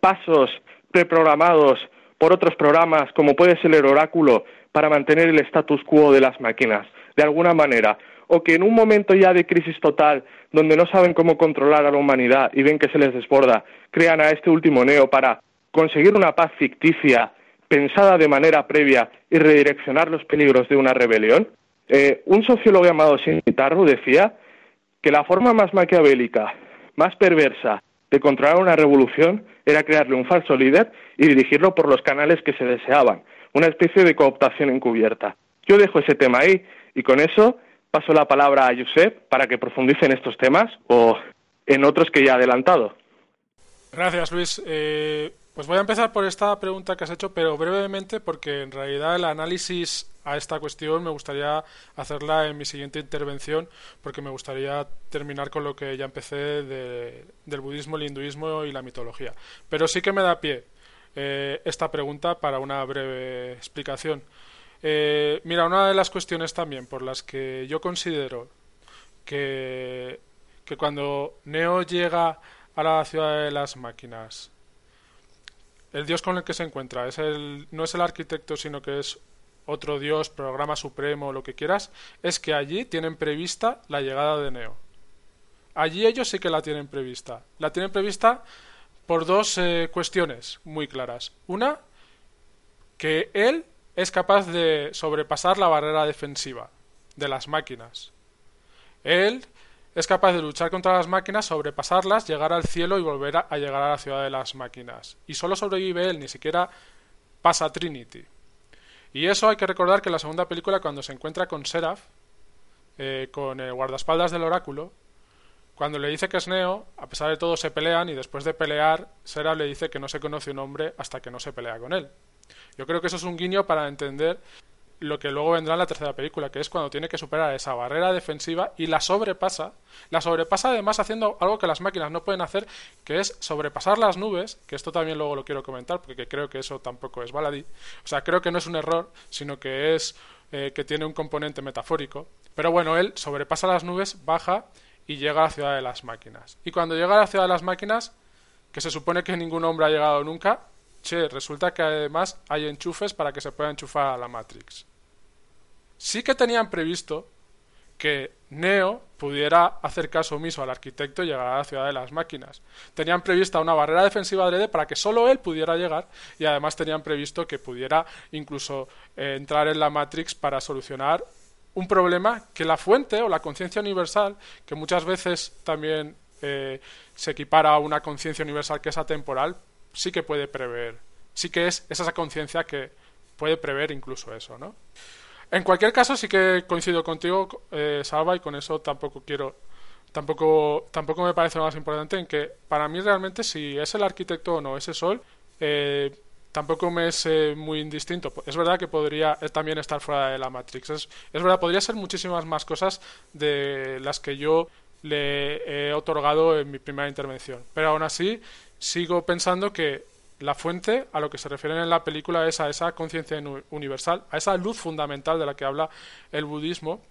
pasos preprogramados por otros programas, como puede ser el oráculo, para mantener el status quo de las máquinas, de alguna manera, o que en un momento ya de crisis total, donde no saben cómo controlar a la humanidad y ven que se les desborda, crean a este último neo para conseguir una paz ficticia, pensada de manera previa y redireccionar los peligros de una rebelión. Eh, un sociólogo llamado Sinitarro decía que la forma más maquiavélica, más perversa de controlar una revolución era crearle un falso líder y dirigirlo por los canales que se deseaban, una especie de cooptación encubierta. Yo dejo ese tema ahí y con eso paso la palabra a Josep para que profundice en estos temas o en otros que ya ha adelantado. Gracias, Luis. Eh, pues voy a empezar por esta pregunta que has hecho, pero brevemente, porque en realidad el análisis a esta cuestión me gustaría hacerla en mi siguiente intervención, porque me gustaría terminar con lo que ya empecé del budismo, el hinduismo y la mitología. Pero sí que me da pie eh, esta pregunta para una breve explicación. Eh, mira, una de las cuestiones también por las que yo considero que, que cuando Neo llega a la ciudad de las máquinas el dios con el que se encuentra es el, no es el arquitecto, sino que es otro dios, programa supremo, lo que quieras, es que allí tienen prevista la llegada de Neo. Allí ellos sí que la tienen prevista. La tienen prevista por dos eh, cuestiones muy claras. Una, que él es capaz de sobrepasar la barrera defensiva de las máquinas. Él es capaz de luchar contra las máquinas, sobrepasarlas, llegar al cielo y volver a, llegar a la ciudad de las máquinas. Y solo sobrevive él, ni siquiera pasa Trinity. Y eso hay que recordar que en la segunda película, cuando se encuentra con Seraph, eh, con el guardaespaldas del oráculo, cuando le dice que es Neo, a pesar de todo se pelean y después de pelear, Seraph le dice que no se conoce un hombre hasta que no se pelea con él. Yo creo que eso es un guiño para entender lo que luego vendrá en la tercera película, que es cuando tiene que superar esa barrera defensiva y la sobrepasa. La sobrepasa además haciendo algo que las máquinas no pueden hacer, que es sobrepasar las nubes, que esto también luego lo quiero comentar, porque creo que eso tampoco es baladí. O sea, creo que no es un error, sino que es eh, que tiene un componente metafórico. Pero bueno, él sobrepasa las nubes, baja y llega a la ciudad de las máquinas. Y cuando llega a la ciudad de las máquinas, que se supone que ningún hombre ha llegado nunca, che, resulta que además hay enchufes para que se pueda enchufar a la Matrix. Sí que tenían previsto que Neo pudiera hacer caso omiso al arquitecto y llegar a la ciudad de las máquinas. Tenían prevista una barrera defensiva adrede para que solo él pudiera llegar y además tenían previsto que pudiera incluso eh, entrar en la Matrix para solucionar un problema que la fuente o la conciencia universal, que muchas veces también eh, se equipara a una conciencia universal que es atemporal, sí que puede prever. Sí que es, esa conciencia que puede prever incluso eso, ¿no? En cualquier caso, sí que coincido contigo, eh, Salva, y con eso tampoco quiero. Tampoco, tampoco me parece lo más importante en que para mí realmente si es el arquitecto o no ese sol, eh, tampoco me es eh, muy indistinto. Es verdad que podría también estar fuera de la Matrix. Es, es verdad, podría ser muchísimas más cosas de las que yo le he otorgado en mi primera intervención. Pero aún así, sigo pensando que la fuente a lo que se refieren en la película es a esa conciencia universal, a esa luz fundamental de la que habla el budismo,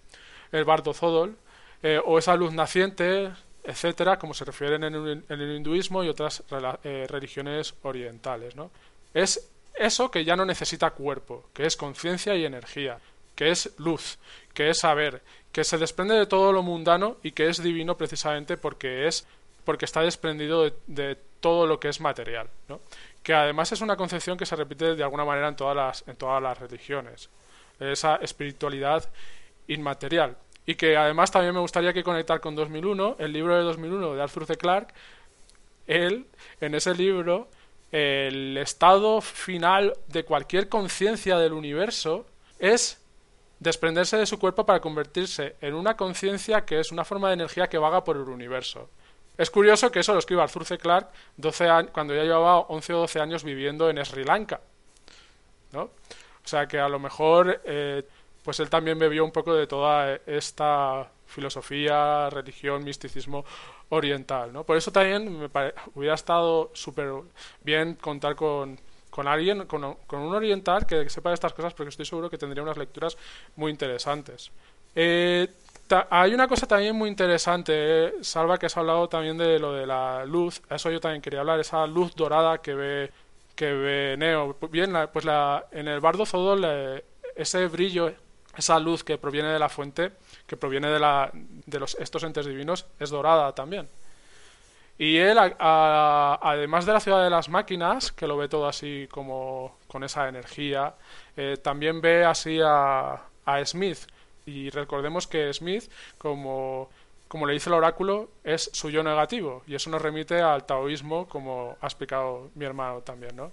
el bardo Zodol, eh, o esa luz naciente, etcétera, como se refieren en, el hinduismo y otras eh, religiones orientales. ¿no? Es eso que ya no necesita cuerpo, que es conciencia y energía, que es luz, que es saber, que se desprende de todo lo mundano y que es divino precisamente porque es porque está desprendido de, todo lo que es material, ¿no? que además es una concepción que se repite de alguna manera en todas las, en todas las religiones, esa espiritualidad inmaterial. Y que además también me gustaría que conectar con 2001, el libro de 2001 de Arthur C. Clarke, él, en ese libro, el estado final de cualquier conciencia del universo es desprenderse de su cuerpo para convertirse en una conciencia que es una forma de energía que vaga por el universo. Es curioso que eso lo escriba Arthur C. Clarke 12 años, cuando ya llevaba 11 o 12 años viviendo en Sri Lanka. ¿no? O sea que a lo mejor eh, pues él también bebió un poco de toda esta filosofía, religión, misticismo oriental. ¿no? Por eso también me hubiera estado súper bien contar con, con alguien, con, un oriental que sepa de estas cosas, porque estoy seguro que tendría unas lecturas muy interesantes. Eh, hay una cosa también muy interesante, eh, Salva, que has hablado también de lo de la luz. Eso yo también quería hablar, esa luz dorada que ve que ve Neo. Bien, pues la, en el bardo Zodol eh, ese brillo, esa luz que proviene de la fuente, que proviene de, la, de los, estos entes divinos, es dorada también. Y él, además de la ciudad de las máquinas, que lo ve todo así como con esa energía, eh, también ve así a, a Smith, y recordemos que Smith, como, como le dice el oráculo, es su yo negativo. Y eso nos remite al taoísmo, como ha explicado mi hermano también, ¿no?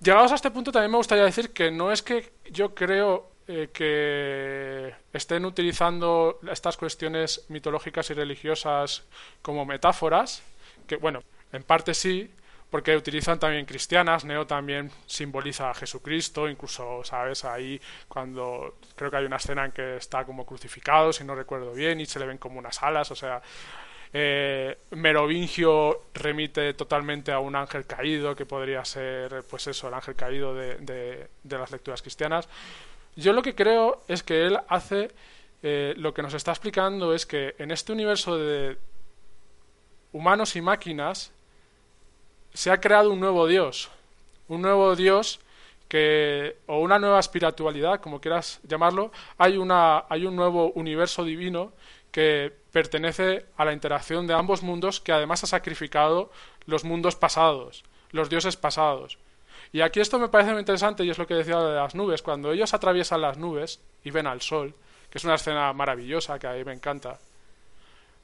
Llegados a este punto también me gustaría decir que no es que yo creo eh, que estén utilizando estas cuestiones mitológicas y religiosas como metáforas, que bueno, en parte sí, porque utilizan también cristianas, Neo también simboliza a Jesucristo, incluso, ¿sabes? Ahí cuando creo que hay una escena en que está como crucificado, si no recuerdo bien, y se le ven como unas alas, o sea, eh, Merovingio remite totalmente a un ángel caído, que podría ser, pues eso, el ángel caído de, de, las lecturas cristianas. Yo lo que creo es que él hace, eh, lo que nos está explicando es que en este universo de humanos y máquinas, se ha creado un nuevo Dios, un nuevo Dios que o una nueva espiritualidad, como quieras llamarlo, hay una hay un nuevo universo divino que pertenece a la interacción de ambos mundos que además ha sacrificado los mundos pasados, los dioses pasados. Y aquí esto me parece muy interesante y es lo que decía de las nubes, cuando ellos atraviesan las nubes y ven al sol, que es una escena maravillosa que a mí me encanta.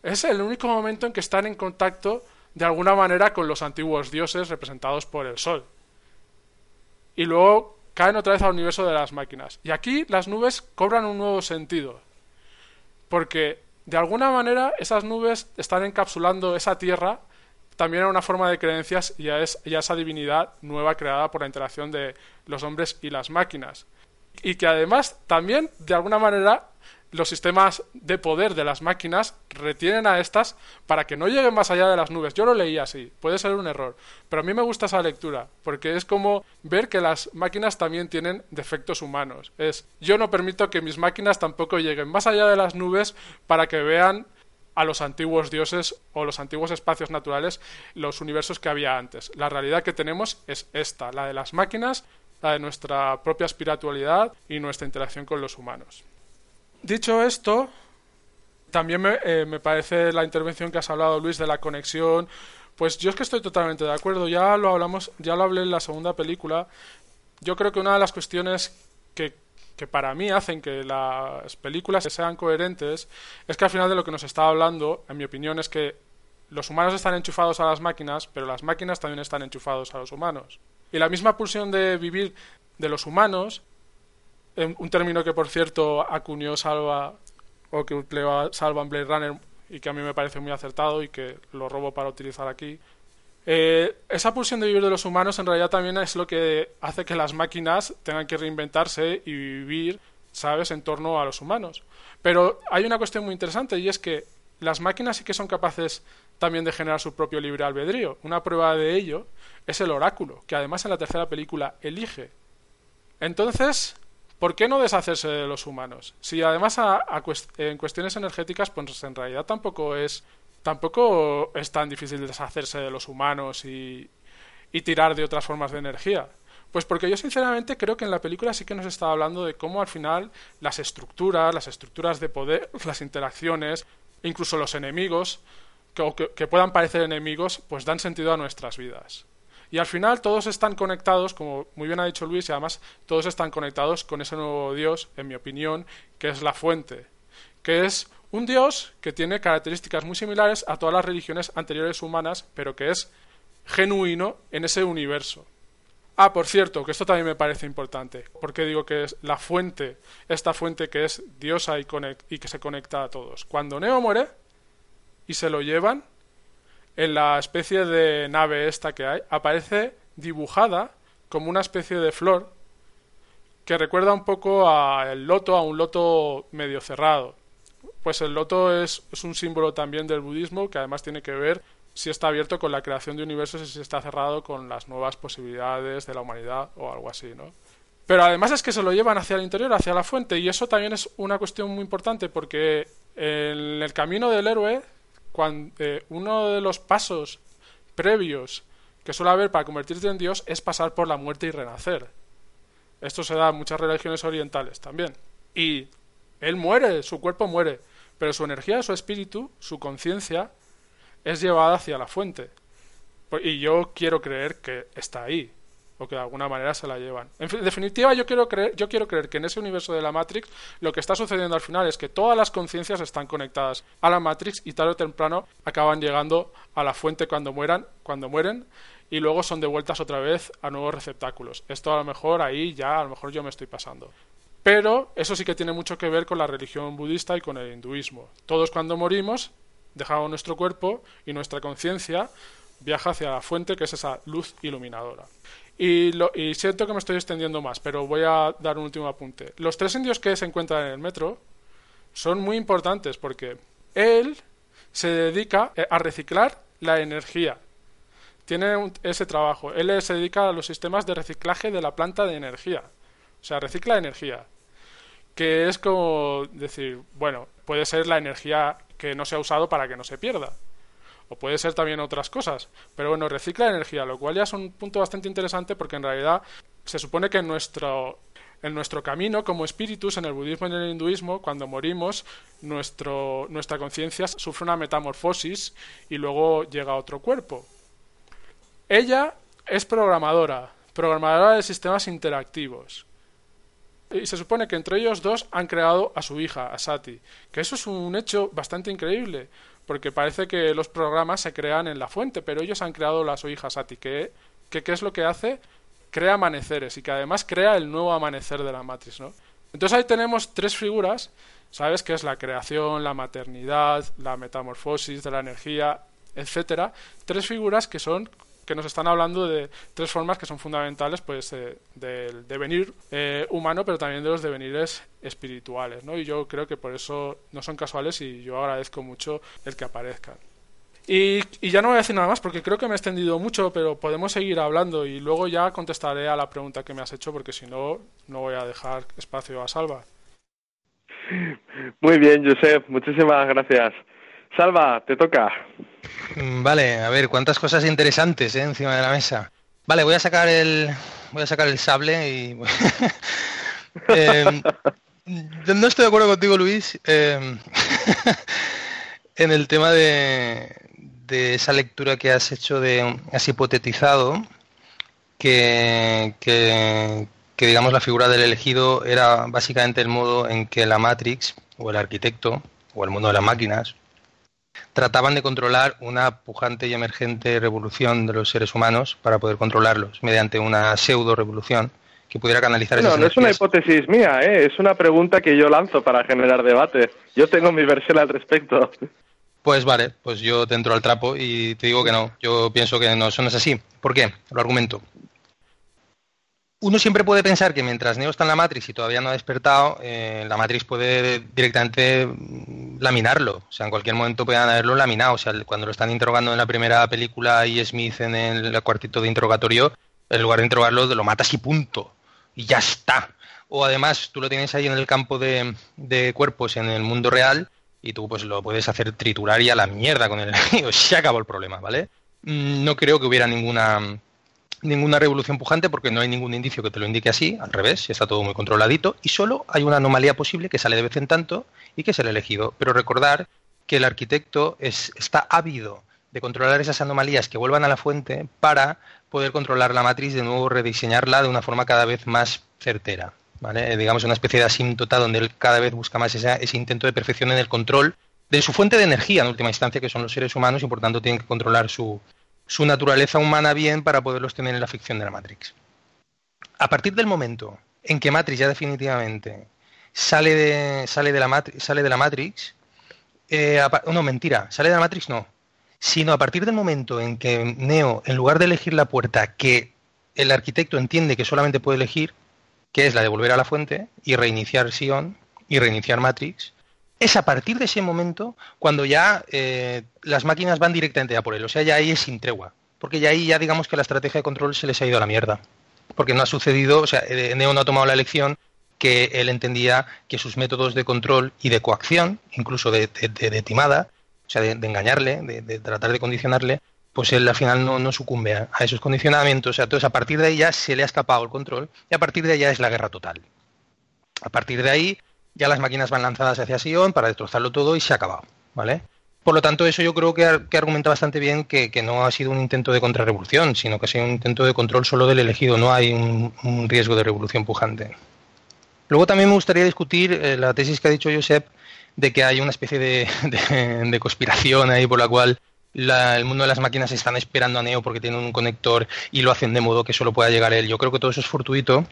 Es el único momento en que están en contacto de alguna manera con los antiguos dioses representados por el sol. Y luego caen otra vez al universo de las máquinas. Y aquí las nubes cobran un nuevo sentido. Porque de alguna manera esas nubes están encapsulando esa tierra también era una forma de creencias y a, es, esa divinidad nueva creada por la interacción de los hombres y las máquinas. Y que además también, de alguna manera, los sistemas de poder de las máquinas retienen a estas para que no lleguen más allá de las nubes. Yo lo leí así, puede ser un error, pero a mí me gusta esa lectura, porque es como ver que las máquinas también tienen defectos humanos. Es, yo no permito que mis máquinas tampoco lleguen más allá de las nubes para que vean a los antiguos dioses o los antiguos espacios naturales, los universos que había antes. La realidad que tenemos es esta, la de las máquinas, la de nuestra propia espiritualidad y nuestra interacción con los humanos. Dicho esto, también me, eh, me, parece la intervención que has hablado, Luis, de la conexión. Pues yo es que estoy totalmente de acuerdo. Ya lo hablamos, ya lo hablé en la segunda película. Yo creo que una de las cuestiones que que para mí hacen que las películas sean coherentes es que al final de lo que nos está hablando, en mi opinión, es que los humanos están enchufados a las máquinas, pero las máquinas también están enchufados a los humanos. Y la misma pulsión de vivir de los humanos, un término que por cierto acuñó Salva o que empleó Salva en Blade Runner y que a mí me parece muy acertado y que lo robo para utilizar aquí, eh, esa pulsión de vivir de los humanos en realidad también es lo que hace que las máquinas tengan que reinventarse y vivir, ¿sabes?, en torno a los humanos. Pero hay una cuestión muy interesante y es que las máquinas sí que son capaces también de generar su propio libre albedrío. Una prueba de ello es el oráculo, que además en la tercera película elige. Entonces, ¿por qué no deshacerse de los humanos? Si además en cuestiones energéticas, pues en realidad tampoco es tampoco es tan difícil deshacerse de los humanos y, tirar de otras formas de energía. Pues porque yo sinceramente creo que en la película sí que nos está hablando de cómo al final las estructuras, las estructuras de poder, las interacciones, incluso los enemigos, que, puedan parecer enemigos, pues dan sentido a nuestras vidas. Y al final todos están conectados, como muy bien ha dicho Luis, y además todos están conectados con ese nuevo Dios, en mi opinión, que es la fuente, que es un dios que tiene características muy similares a todas las religiones anteriores humanas, pero que es genuino en ese universo. Ah, por cierto, que esto también me parece importante, porque digo que es la fuente, esta fuente que es diosa y, y que se conecta a todos. Cuando Neo muere y se lo llevan, en la especie de nave esta que hay, aparece dibujada como una especie de flor que recuerda un poco al loto, a un loto medio cerrado. Pues el loto es, un símbolo también del budismo que además tiene que ver si está abierto con la creación de universos y si está cerrado con las nuevas posibilidades de la humanidad o algo así, ¿no? Pero además es que se lo llevan hacia el interior, hacia la fuente, y eso también es una cuestión muy importante porque en el camino del héroe, cuando, eh, uno de los pasos previos que suele haber para convertirte en Dios es pasar por la muerte y renacer. Esto se da en muchas religiones orientales también. Y él muere, su cuerpo muere, pero su energía, su espíritu, su conciencia es llevada hacia la fuente. Y yo quiero creer que está ahí, o que de alguna manera se la llevan. En definitiva, yo quiero creer, yo quiero creer que en ese universo de la Matrix lo que está sucediendo al final es que todas las conciencias están conectadas a la Matrix y tarde o temprano acaban llegando a la fuente cuando mueran, cuando mueren, y luego son devueltas otra vez a nuevos receptáculos. Esto a lo mejor ahí ya a lo mejor yo me estoy pasando. Pero eso sí que tiene mucho que ver con la religión budista y con el hinduismo. Todos cuando morimos dejamos nuestro cuerpo y nuestra conciencia viaja hacia la fuente que es esa luz iluminadora. Y, siento que me estoy extendiendo más, pero voy a dar un último apunte. Los tres indios que se encuentran en el metro son muy importantes porque él se dedica eh, a reciclar la energía. Tiene ese trabajo. Él se dedica a los sistemas de reciclaje de la planta de energía. O sea, recicla energía que es como decir, bueno, puede ser la energía que no se ha usado para que no se pierda. O puede ser también otras cosas. Pero bueno, recicla energía, lo cual ya es un punto bastante interesante porque en realidad se supone que en nuestro, en nuestro camino como espíritus, en el budismo y en el hinduismo, cuando morimos, nuestro, nuestra conciencia sufre una metamorfosis y luego llega a otro cuerpo. Ella es programadora, programadora de sistemas interactivos y se supone que entre ellos dos han creado a su hija, a Sati. Que eso es un hecho bastante increíble, porque parece que los programas se crean en la fuente, pero ellos han creado a su hija Sati. Que, que ¿Qué es lo que hace? Crea amaneceres y que además crea el nuevo amanecer de la matriz, ¿no? Entonces ahí tenemos tres figuras, ¿sabes? Que es la creación, la maternidad, la metamorfosis de la energía etcétera, tres figuras que son que nos están hablando de tres formas que son fundamentales pues eh, del devenir eh, humano pero también de los devenires espirituales ¿no? y yo creo que por eso no son casuales y yo agradezco mucho el que aparezcan y, y, ya no voy a decir nada más porque creo que me he extendido mucho, pero podemos seguir hablando y luego ya contestaré a la pregunta que me has hecho porque si no, no voy a dejar espacio a Salva. Muy bien, Josep, muchísimas gracias. Salva, te toca. Mm, vale, a ver, cuántas cosas interesantes ¿eh? encima de la mesa. Vale, voy a sacar el, voy a sacar el sable y eh, no estoy de acuerdo contigo, Luis, eh, en el tema de, de, esa lectura que has hecho de has hipotetizado que, que, que digamos la figura del elegido era básicamente el modo en que la Matrix o el arquitecto o el mundo de las máquinas trataban de controlar una pujante y emergente revolución de los seres humanos para poder controlarlos mediante una pseudo revolución que pudiera canalizar no, no es una hipótesis mía, ¿eh? es una pregunta que yo lanzo para generar debate. Yo tengo mi versión al respecto. Pues vale, pues yo te entro al trapo y te digo que no. Yo pienso que no, eso no es así. ¿Por qué? Lo argumento uno siempre puede pensar que mientras Neo está en la Matrix y todavía no ha despertado, eh, la Matrix puede directamente mm, laminarlo. O sea, en cualquier momento pueden haberlo laminado. O sea, cuando lo están interrogando en la primera película y Smith en el cuartito de interrogatorio, en lugar de interrogarlo, lo matas y punto. Y ya está. O además, tú lo tienes ahí en el campo de, cuerpos en el mundo real y tú pues lo puedes hacer triturar y a la mierda con el enemigo. Se acabó el problema, ¿vale? Mm, no creo que hubiera ninguna ninguna revolución pujante porque no hay ningún indicio que te lo indique así, al revés, está todo muy controladito y solo hay una anomalía posible que sale de vez en tanto y que es el elegido. Pero recordar que el arquitecto es, está ávido de controlar esas anomalías que vuelvan a la fuente para poder controlar la matriz de nuevo, rediseñarla de una forma cada vez más certera. ¿vale? Digamos una especie de asíntota donde él cada vez busca más ese, ese intento de perfección en el control de su fuente de energía en última instancia, que son los seres humanos y por tanto tienen que controlar su, su naturaleza humana bien para poderlos tener en la ficción de la Matrix. A partir del momento en que Matrix ya definitivamente sale de, sale de, la, Matrix, sale de la Matrix, eh, no, mentira, sale de la Matrix no, sino a partir del momento en que Neo, en lugar de elegir la puerta que el arquitecto entiende que solamente puede elegir, que es la de volver a la fuente y reiniciar Sion y reiniciar Matrix, es a partir de ese momento cuando ya eh, las máquinas van directamente a por él. O sea, ya ahí es sin tregua. Porque ya ahí ya digamos que la estrategia de control se les ha ido a la mierda. Porque no ha sucedido, o sea, eh, Neo no ha tomado la elección que él entendía que sus métodos de control y de coacción, incluso de, timada, o sea, de, engañarle, de, tratar de condicionarle, pues él al final no, no sucumbe a, a, esos condicionamientos. O sea, entonces a partir de ahí ya se le ha escapado el control y a partir de ahí ya es la guerra total. A partir de ahí ya las máquinas van lanzadas hacia Sion para destrozarlo todo y se ha acabado, ¿vale? Por lo tanto, eso yo creo que, argumenta bastante bien que, no ha sido un intento de contrarrevolución, sino que ha sido un intento de control solo del elegido, no hay un, riesgo de revolución pujante. Luego también me gustaría discutir eh, la tesis que ha dicho Josep de que hay una especie de, conspiración ahí por la cual el mundo de las máquinas están esperando a Neo porque tiene un conector y lo hacen de modo que solo pueda llegar él. Yo creo que todo eso es fortuito,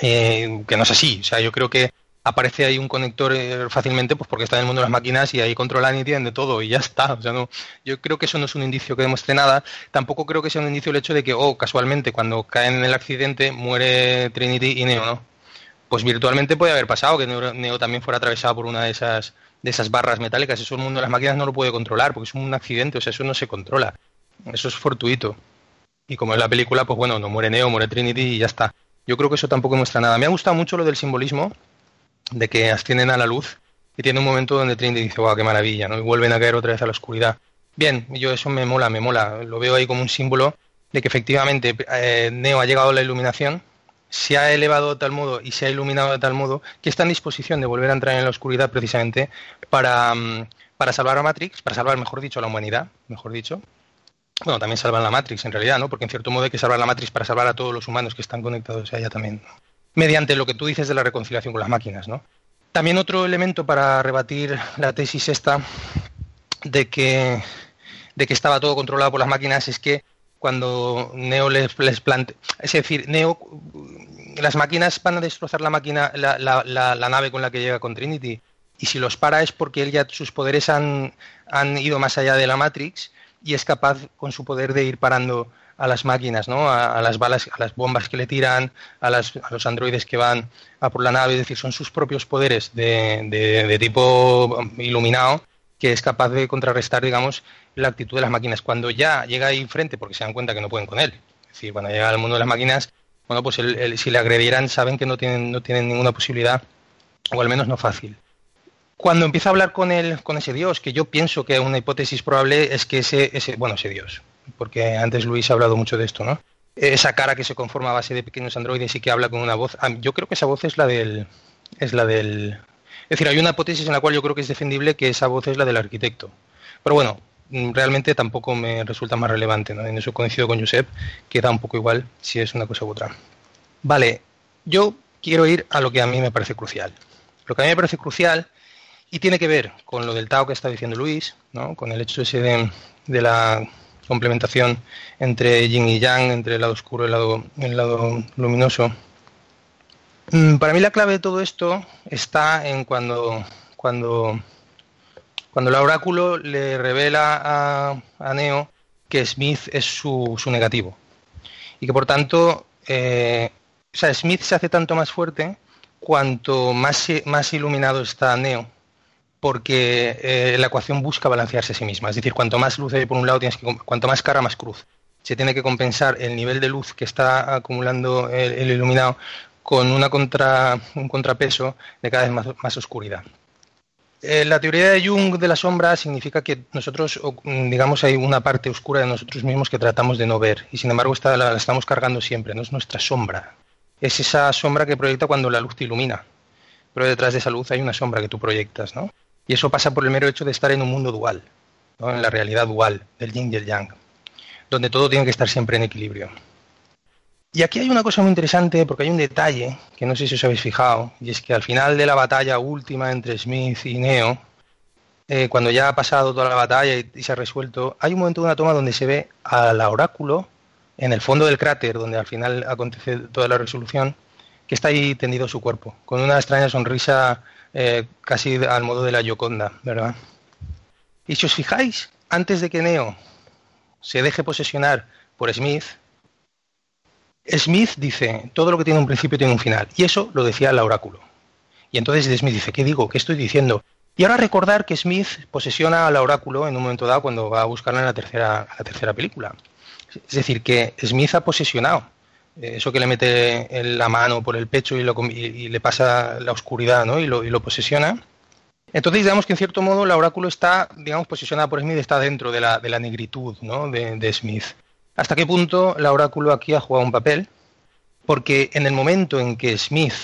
eh, que no es así. O sea, yo creo que aparece ahí un conector eh, fácilmente pues porque está en el mundo de las máquinas y ahí controlan y tienen de todo y ya está. O sea, no, yo creo que eso no es un indicio que demuestre nada. Tampoco creo que sea un indicio el hecho de que, oh, casualmente, cuando caen en el accidente muere Trinity y Neo, ¿no? Pues virtualmente puede haber pasado que Neo, también fuera atravesado por una de esas, de esas barras metálicas. Eso el mundo de las máquinas no lo puede controlar porque es un accidente, o sea, eso no se controla. Eso es fortuito. Y como en la película, pues bueno, no muere Neo, muere Trinity y ya está. Yo creo que eso tampoco muestra nada. Me ha gustado mucho lo del simbolismo, de que ascienden a la luz y tiene un momento donde Trinity dice, wow, qué maravilla, ¿no? Y vuelven a caer otra vez a la oscuridad. Bien, yo eso me mola, me mola. Lo veo ahí como un símbolo de que efectivamente eh, Neo ha llegado a la iluminación, se ha elevado de tal modo y se ha iluminado de tal modo que está en disposición de volver a entrar en la oscuridad precisamente para, mm, para salvar a Matrix, para salvar, mejor dicho, a la humanidad, mejor dicho. Bueno, también salvar la Matrix en realidad, ¿no? Porque en cierto modo hay que salvar la Matrix para salvar a todos los humanos que están conectados a ella también mediante lo que tú dices de la reconciliación con las máquinas. ¿no? También otro elemento para rebatir la tesis esta de que, de que estaba todo controlado por las máquinas es que cuando Neo les, les plantea, es decir, Neo, las máquinas van a destrozar la máquina, la, la, nave con la que llega con Trinity, y si los para es porque él ya sus poderes han, han ido más allá de la Matrix y es capaz con su poder de ir parando a las máquinas, ¿no? A, las balas, a las bombas que le tiran, a, los androides que van a por la nave, es decir, son sus propios poderes de, tipo iluminado que es capaz de contrarrestar, digamos, la actitud de las máquinas. Cuando ya llega ahí frente, porque se dan cuenta que no pueden con él, es decir, cuando llega al mundo de las máquinas, bueno, pues si le agredieran saben que no tienen, no tienen ninguna posibilidad, o al menos no fácil. Cuando empieza a hablar con, él, con ese dios, que yo pienso que una hipótesis probable es que ese, ese, bueno, ese dios, porque antes Luis ha hablado mucho de esto, ¿no? Esa cara que se conforma a base de pequeños androides y que habla con una voz. Yo creo que esa voz es la del. Es la del. Es decir, hay una hipótesis en la cual yo creo que es defendible que esa voz es la del arquitecto. Pero bueno, mm, realmente tampoco me resulta más relevante, ¿no? En eso coincido con Josep, que da un poco igual si es una cosa u otra. Vale, yo quiero ir a lo que a mí me parece crucial. Lo que a mí me parece crucial y tiene que ver con lo del Tao que está diciendo Luis, ¿no? con el hecho ese de, de la complementación entre yin y yang, entre el lado oscuro y el lado, el lado luminoso. Mm, para mí la clave de todo esto está en cuando, cuando, cuando el oráculo le revela a, Neo que Smith es su, negativo y que por tanto, eh, Smith se hace tanto más fuerte cuanto más, más iluminado está Neo porque eh, la ecuación busca balancearse a sí misma. Es decir, cuanto más luz hay por un lado, cuanto más cara, más cruz. Se tiene que compensar el nivel de luz que está acumulando el, iluminado con un contrapeso de cada vez más, oscuridad. Eh, la teoría de Jung de la sombra significa que nosotros, digamos, hay una parte oscura de nosotros mismos que tratamos de no ver y sin embargo la, la estamos cargando siempre, no es nuestra sombra. Es esa sombra que proyecta cuando la luz te ilumina, pero detrás de esa luz hay una sombra que tú proyectas, ¿no? Y eso pasa por el mero hecho de estar en un mundo dual, en la realidad dual del yin y el yang, donde todo tiene que estar siempre en equilibrio. Y aquí hay una cosa muy interesante porque hay un detalle que no sé si os habéis fijado, y es que al final de la batalla última entre Smith y Neo, eh, cuando ya ha pasado toda la batalla y, se ha resuelto, hay un momento de una toma donde se ve al oráculo en el fondo del cráter, donde al final acontece toda la resolución, que está ahí tendido su cuerpo, con una extraña sonrisa eh, casi al modo de la Yoconda, ¿verdad? Y si os fijáis, antes de que Neo se deje posesionar por Smith, Smith dice, todo lo que tiene un principio tiene un final. Y eso lo decía el oráculo. Y entonces Smith dice, ¿qué digo? ¿Qué estoy diciendo? Y ahora recordar que Smith posesiona al oráculo en un momento dado cuando va a buscarla en la tercera, la tercera película. Es decir, que Smith ha posesionado eso que le mete la mano por el pecho y, le pasa la oscuridad ¿no? y, lo, posesiona. Entonces digamos que en cierto modo la oráculo está, digamos, posesionada por Smith, está dentro de la, de la negritud ¿no? de, Smith. ¿Hasta qué punto la oráculo aquí ha jugado un papel? Porque en el momento en que Smith,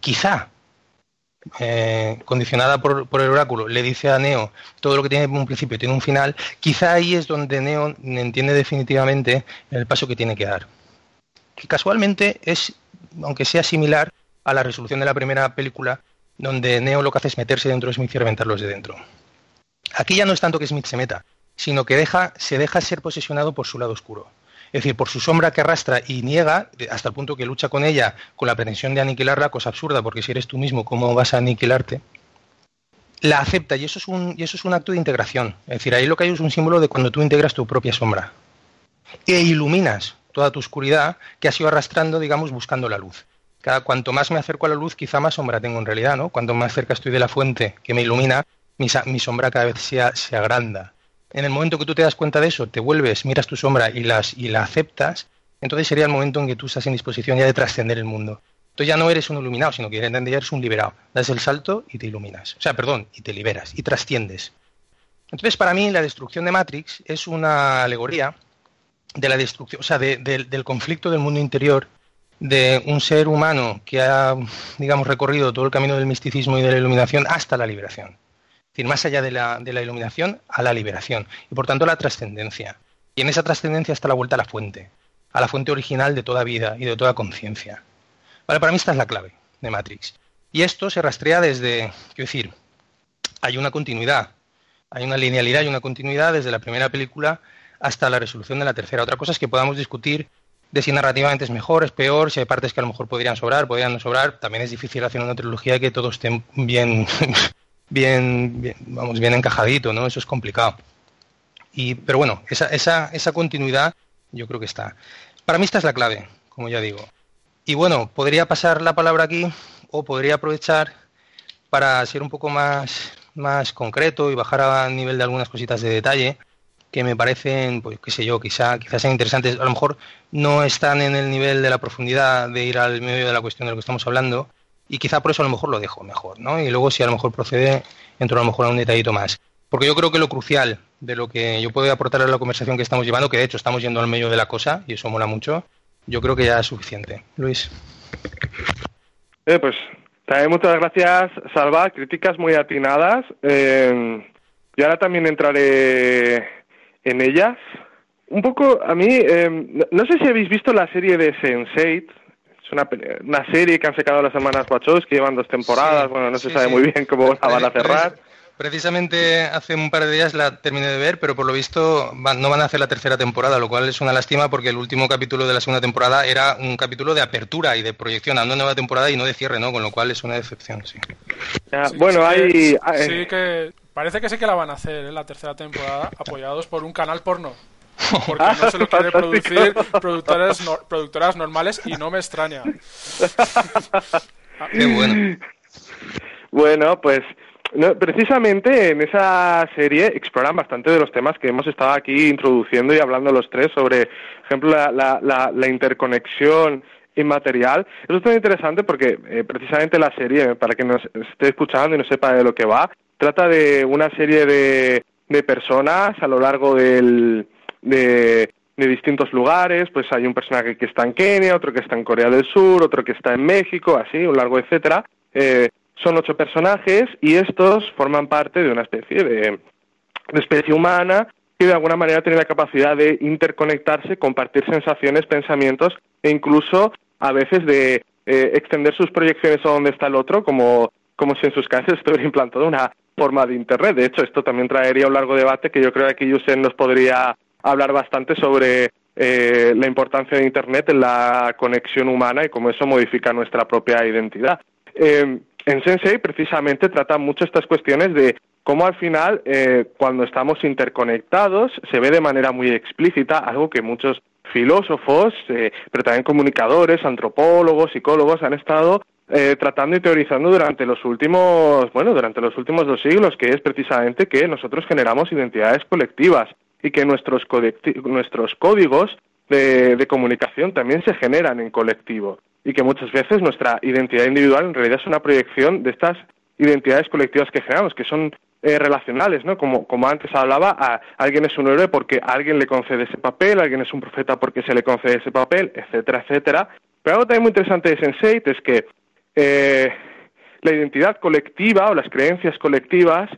quizá, eh, condicionada por, por, el oráculo, le dice a Neo todo lo que tiene un principio tiene un final, quizá ahí es donde Neo entiende definitivamente el paso que tiene que dar que casualmente es, aunque sea similar a la resolución de la primera película, donde Neo lo que hace es meterse dentro de Smith y reventarlos de dentro. Aquí ya no es tanto que Smith se meta, sino que deja, se deja ser posesionado por su lado oscuro. Es decir, por su sombra que arrastra y niega, hasta el punto que lucha con ella con la pretensión de aniquilarla, cosa absurda, porque si eres tú mismo, ¿cómo vas a aniquilarte? La acepta y eso es un, y eso es un acto de integración. Es decir, ahí lo que hay es un símbolo de cuando tú integras tu propia sombra. E iluminas toda tu oscuridad que has ido arrastrando, digamos, buscando la luz. Cada, cuanto más me acerco a la luz, quizá más sombra tengo en realidad, ¿no? Cuanto más cerca estoy de la fuente que me ilumina, mi, sombra cada vez se, se, agranda. En el momento que tú te das cuenta de eso, te vuelves, miras tu sombra y, las, y la aceptas, entonces sería el momento en que tú estás en disposición ya de trascender el mundo. Entonces ya no eres un iluminado, sino que eres un liberado. Das el salto y te iluminas. O sea, perdón, y te liberas y trasciendes. Entonces, para mí, la destrucción de Matrix es una alegoría de la destrucción, o sea, del conflicto del mundo interior de un ser humano que ha, digamos, recorrido todo el camino del misticismo y de la iluminación hasta la liberación. Es decir, más allá de la, de la iluminación a la liberación. Y por tanto la trascendencia. Y en esa trascendencia está la vuelta a la fuente, a la fuente original de toda vida y de toda conciencia. Vale, para mí esta es la clave de Matrix. Y esto se rastrea desde, quiero decir, hay una continuidad, hay una linealidad y una continuidad desde la primera película hasta la resolución de la tercera. Otra cosa es que podamos discutir de si narrativamente es mejor, es peor, si hay partes que a lo mejor podrían sobrar, podrían no sobrar. También es difícil hacer una trilogía que todo esté bien, bien, vamos, bien encajadito, ¿no? Eso es complicado. Y, pero bueno, esa, esa, esa continuidad yo creo que está. Para mí esta es la clave, como ya digo. Y bueno, podría pasar la palabra aquí o podría aprovechar para ser un poco más, más concreto y bajar a nivel de algunas cositas de detalle que me parecen, pues qué sé yo, quizá, quizás sean interesantes. A lo mejor no están en el nivel de la profundidad de ir al medio de la cuestión de lo que estamos hablando y quizá por eso a lo mejor lo dejo mejor, ¿no? Y luego si a lo mejor procede, entro a lo mejor a un detallito más. Porque yo creo que lo crucial de lo que yo puedo aportar a la conversación que estamos llevando, que de hecho estamos yendo al medio de la cosa y eso mola mucho, yo creo que ya es suficiente. Luis. Eh, pues también muchas gracias, Salva. Críticas muy atinadas. Eh, ahora también entraré en ellas. Un poco, a mí, eh, no sé si habéis visto la serie de Sense8. Es una, una serie que han sacado las semanas Wachos, que llevan dos temporadas. bueno, no se sabe muy bien cómo la van a cerrar. Precisamente hace un par de días la terminé de ver, pero por lo visto no van a hacer la tercera temporada, lo cual es una lástima porque el último capítulo de la segunda temporada era un capítulo de apertura y de proyección a una nueva temporada y no de cierre, ¿no? Con lo cual es una decepción, sí. bueno, hay... Sí que parece que sí que la van a hacer en ¿eh? la tercera temporada, apoyados por un canal porno. Porque no se lo quiere producir productoras, productoras normales y no me extraña. Qué bueno. Bueno, pues no, precisamente en esa serie exploran bastante de los temas que hemos estado aquí introduciendo y hablando los tres sobre, por ejemplo, la, la, la, interconexión inmaterial. Eso es muy interesante porque eh, precisamente la serie, para quien nos esté escuchando y no sepa de lo que va, trata de una serie de, de personas a lo largo del, de, de distintos lugares, pues hay un personaje que está en Kenia, otro que está en Corea del Sur, otro que está en México, así, un largo etcétera. Eh, son ocho personajes y estos forman parte de una especie de, especie humana que de alguna manera tiene la capacidad de interconectarse, compartir sensaciones, pensamientos e incluso a veces de eh, extender sus proyecciones a donde está el otro, como, como si en sus casas estuviera implantado una forma de Internet. De hecho, esto también traería un largo debate que yo creo que aquí Yusen nos podría hablar bastante sobre eh, la importancia de Internet en la conexión humana y cómo eso modifica nuestra propia identidad. Eh, en Sensei precisamente trata mucho estas cuestiones de cómo al final, eh, cuando estamos interconectados, se ve de manera muy explícita algo que muchos filósofos, eh, pero también comunicadores, antropólogos, psicólogos han estado eh, tratando y teorizando durante los últimos, bueno, durante los últimos dos siglos, que es precisamente que nosotros generamos identidades colectivas y que nuestros, nuestros códigos de comunicación también se generan en colectivo y que muchas veces nuestra identidad individual en realidad es una proyección de estas identidades colectivas que generamos, que son eh, relacionales, ¿no? Como, como antes hablaba, alguien es un héroe porque alguien le concede ese papel, alguien es un profeta porque se le concede ese papel, etcétera, etcétera. Pero algo también muy interesante de Sense8 es que eh, la identidad colectiva o las creencias colectivas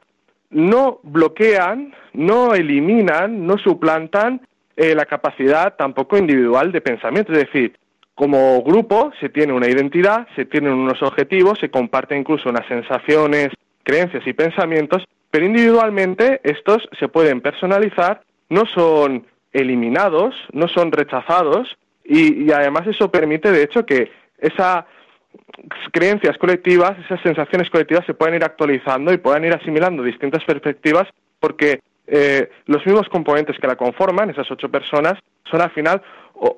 no bloquean, no eliminan, no suplantan eh, la capacidad tampoco individual de pensamiento. Es decir, como grupo se tiene una identidad, se tienen unos objetivos, se comparten incluso unas sensaciones, creencias y pensamientos, pero individualmente estos se pueden personalizar, no son eliminados, no son rechazados y, además eso permite de hecho que esas creencias colectivas, esas sensaciones colectivas se puedan ir actualizando y puedan ir asimilando distintas perspectivas porque eh, los mismos componentes que la conforman, esas ocho personas, son al final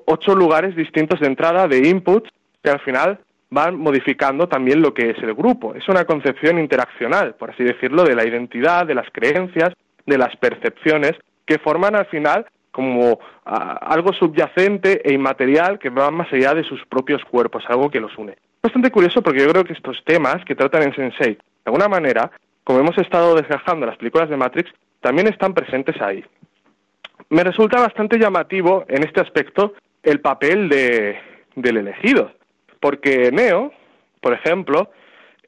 ocho lugares distintos de entrada de inputs que al final van modificando también lo que es el grupo. Es una concepción interaccional, por así decirlo, de la identidad, de las creencias, de las percepciones, que forman al final como algo subyacente e inmaterial que va más allá de sus propios cuerpos, algo que los une. Bastante curioso porque yo creo que estos temas que tratan en Sensei, de alguna manera, como hemos estado desgajando las películas de Matrix, también están presentes ahí. Me resulta bastante llamativo en este aspecto el papel de, del elegido, porque Neo, por ejemplo,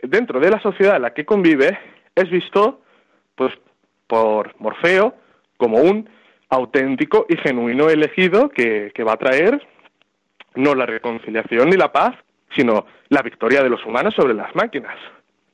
dentro de la sociedad en la que convive, es visto pues por Morfeo como un auténtico y genuino elegido que, que va a traer no la reconciliación ni la paz, sino la victoria de los humanos sobre las máquinas.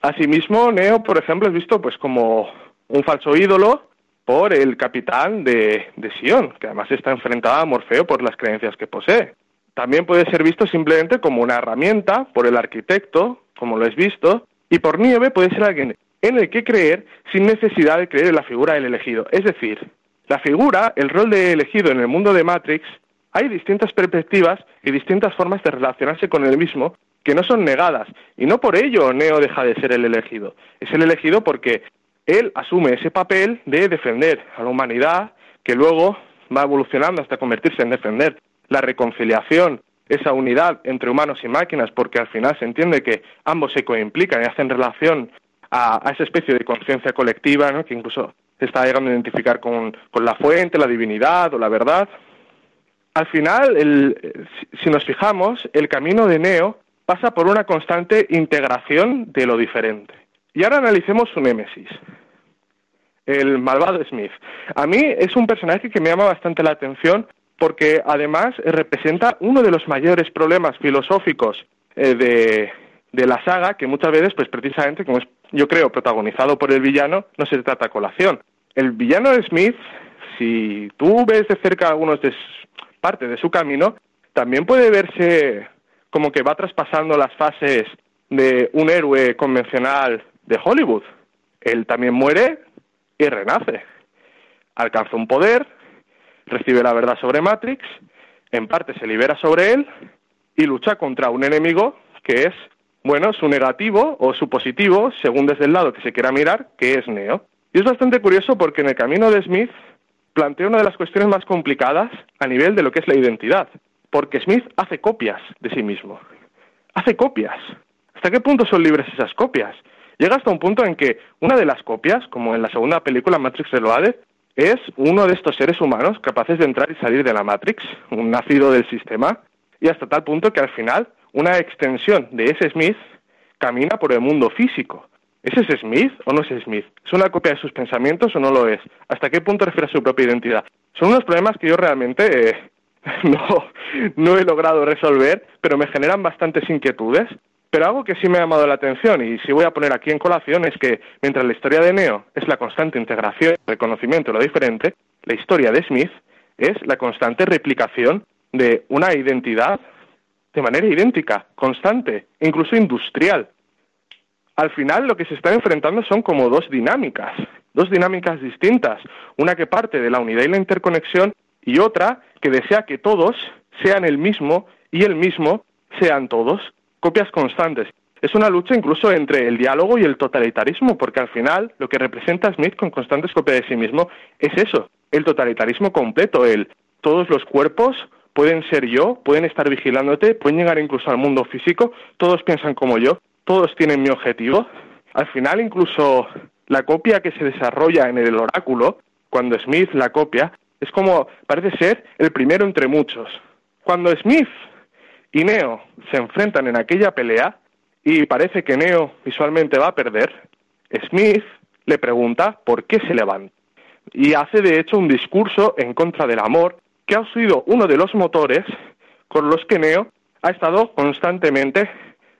Asimismo, Neo, por ejemplo, es visto pues como un falso ídolo por el capitán de, de Sion, que además está enfrentado a Morfeo por las creencias que posee. También puede ser visto simplemente como una herramienta por el arquitecto, como lo es visto, y por Nieve puede ser alguien en el que creer sin necesidad de creer en la figura del elegido. Es decir, La figura, el rol de elegido en el mundo de Matrix, hay distintas perspectivas y distintas formas de relacionarse con el mismo que no son negadas. Y no por ello Neo deja de ser el elegido. Es el elegido porque él asume ese papel de defender a la humanidad, que luego va evolucionando hasta convertirse en defender la reconciliación, esa unidad entre humanos y máquinas, porque al final se entiende que ambos se coimplican y hacen relación a, esa especie de conciencia colectiva, que incluso se está llegando a identificar con, la fuente, la divinidad o la verdad. Al final, si nos fijamos, el camino de Neo pasa por una constante integración de lo diferente. Y ahora analicemos su némesis, el malvado Smith. A mí es un personaje que me llama bastante la atención porque además representa uno de los mayores problemas filosóficos eh, de, de, la saga, que muchas veces, pues precisamente, como es, yo creo, protagonizado por el villano, no se trata a colación. El villano de Smith, si tú ves de cerca algunos de parte de su camino, también puede verse como que va traspasando las fases de un héroe convencional de Hollywood. Él también muere y renace. Alcanza un poder, recibe la verdad sobre Matrix, en parte se libera sobre él y lucha contra un enemigo que es, bueno, su negativo o su positivo, según desde el lado que se quiera mirar, que es Neo. Y es bastante curioso porque en el camino de Smith plantea una de las cuestiones más complicadas a nivel de lo que es la identidad, porque Smith hace copias de sí mismo. Hace copias. ¿Hasta qué punto son libres esas copias? Llega hasta un punto en que una de las copias, como en la segunda película Matrix Reloaded, es uno de estos seres humanos capaces de entrar y salir de la Matrix, un nacido del sistema, y hasta tal punto que al final una extensión de ese Smith camina por el mundo físico. ¿Es ese Smith o no es Smith? ¿Es una copia de sus pensamientos o no lo es? ¿Hasta qué punto refiere a su propia identidad? Son unos problemas que yo realmente eh, no, no he logrado resolver, pero me generan bastantes inquietudes pero algo que sí me ha llamado la atención y sí voy a poner aquí en colación es que mientras la historia de Neo es la constante integración, reconocimiento de lo diferente, la historia de Smith es la constante replicación de una identidad de manera idéntica, constante, incluso industrial. Al final lo que se está enfrentando son como dos dinámicas, dos dinámicas distintas, una que parte de la unidad y la interconexión y otra que desea que todos sean el mismo y el mismo sean todos copias constantes. Es una lucha incluso entre el diálogo y el totalitarismo, porque al final lo que representa Smith con constantes copias de sí mismo es eso, el totalitarismo completo, el todos los cuerpos pueden ser yo, pueden estar vigilándote, pueden llegar incluso al mundo físico, todos piensan como yo, todos tienen mi objetivo. Al final incluso la copia que se desarrolla en el oráculo, cuando Smith la copia, es como parece ser el primero entre muchos. Cuando Smith y Neo se enfrentan en aquella pelea y parece que Neo visualmente va a perder, Smith le pregunta por qué se levanta y hace de hecho un discurso en contra del amor que ha sido uno de los motores con los que Neo ha estado constantemente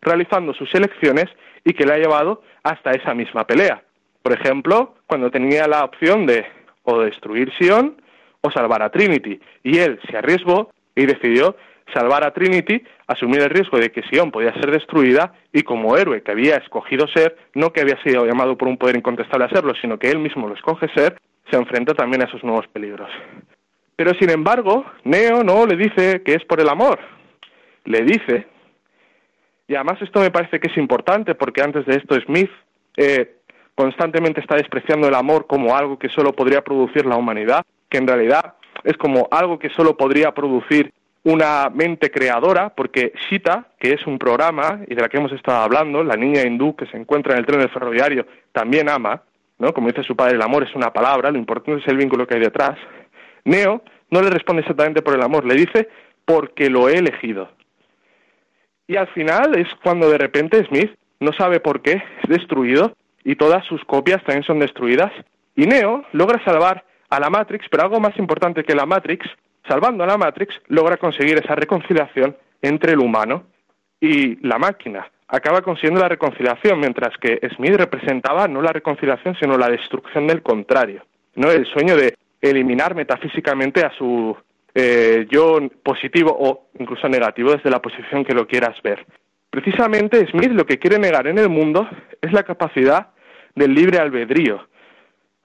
realizando sus elecciones y que le ha llevado hasta esa misma pelea. Por ejemplo, cuando tenía la opción de o destruir Sion o salvar a Trinity, y él se arriesgó y decidió salvar a Trinity, asumir el riesgo de que Sion podía ser destruida y como héroe que había escogido ser, no que había sido llamado por un poder incontestable a serlo, sino que él mismo lo escoge ser, se enfrenta también a esos nuevos peligros. Pero sin embargo, Neo no le dice que es por el amor, le dice, y además esto me parece que es importante porque antes de esto Smith eh, constantemente está despreciando el amor como algo que solo podría producir la humanidad, que en realidad es como algo que solo podría producir una mente creadora, porque Shita, que es un programa y de la que hemos estado hablando, la niña hindú que se encuentra en el tren del ferroviario, también ama, ¿no? Como dice su padre, el amor es una palabra, lo importante es el vínculo que hay detrás. Neo no le responde exactamente por el amor, le dice porque lo he elegido. Y al final es cuando de repente Smith no sabe por qué es destruido y todas sus copias también son destruidas. Y Neo logra salvar a la Matrix, pero algo más importante que la Matrix salvando a la Matrix, logra conseguir esa reconciliación entre el humano y la máquina. Acaba consiguiendo la reconciliación, mientras que Smith representaba no la reconciliación, sino la destrucción del contrario. ¿no? El sueño de eliminar metafísicamente a su eh, yo positivo o incluso negativo desde la posición que lo quieras ver. Precisamente Smith lo que quiere negar en el mundo es la capacidad del libre albedrío.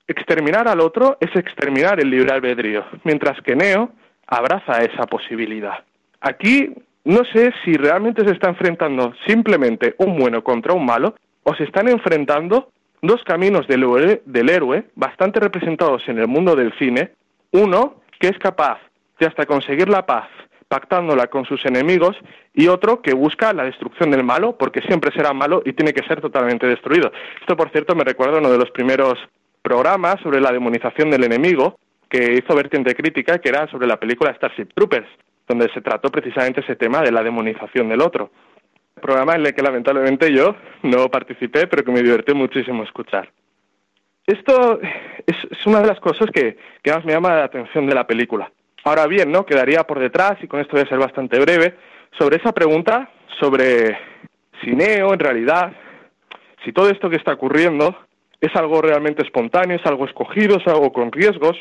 exterminar al otro es exterminar el libre albedrío, mientras que Neo abraza esa posibilidad. Aquí no sé si realmente se está enfrentando simplemente un bueno contra un malo o se están enfrentando dos caminos del del héroe bastante representados en el mundo del cine. Uno que es capaz de hasta conseguir la paz pactándola con sus enemigos y otro que busca la destrucción del malo porque siempre será malo y tiene que ser totalmente destruido. Esto, por cierto, me recuerda uno de los primeros programas sobre la demonización del enemigo que hizo Vertiente Crítica, que era sobre la película Starship Troopers, donde se trató precisamente ese tema de la demonización del otro. Programa en el que lamentablemente yo no participé, pero que me divertí muchísimo escuchar. Esto es, una de las cosas que, que más me llama la atención de la película. Ahora bien, ¿no? Quedaría por detrás, y con esto voy a ser bastante breve, sobre esa pregunta sobre si Neo, en realidad, si todo esto que está ocurriendo es algo realmente espontáneo, es algo escogido, es algo con riesgos,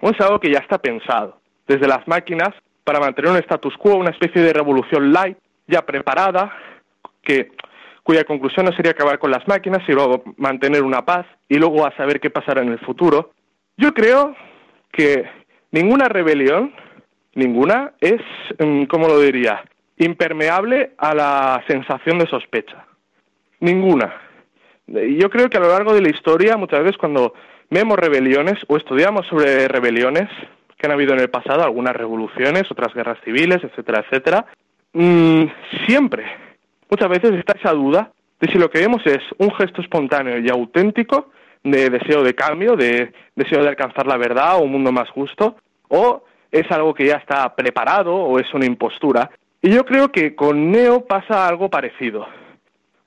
o es algo que ya está pensado desde las máquinas para mantener un status quo, una especie de revolución light ya preparada, que, cuya conclusión no sería acabar con las máquinas, sino mantener una paz y luego a saber qué pasará en el futuro. Yo creo que ninguna rebelión, ninguna, es, mm, ¿cómo lo diría?, impermeable a la sensación de sospecha. Ninguna. Yo creo que a lo largo de la historia, muchas veces cuando vemos rebeliones o estudiamos sobre rebeliones que han habido en el pasado, algunas revoluciones, otras guerras civiles, etcétera, etcétera, mm, siempre, muchas veces está esa duda de si lo que vemos es un gesto espontáneo y auténtico de deseo de cambio, de deseo de alcanzar la verdad o un mundo más justo, o es algo que ya está preparado o es una impostura. Y yo creo que con Neo pasa algo parecido.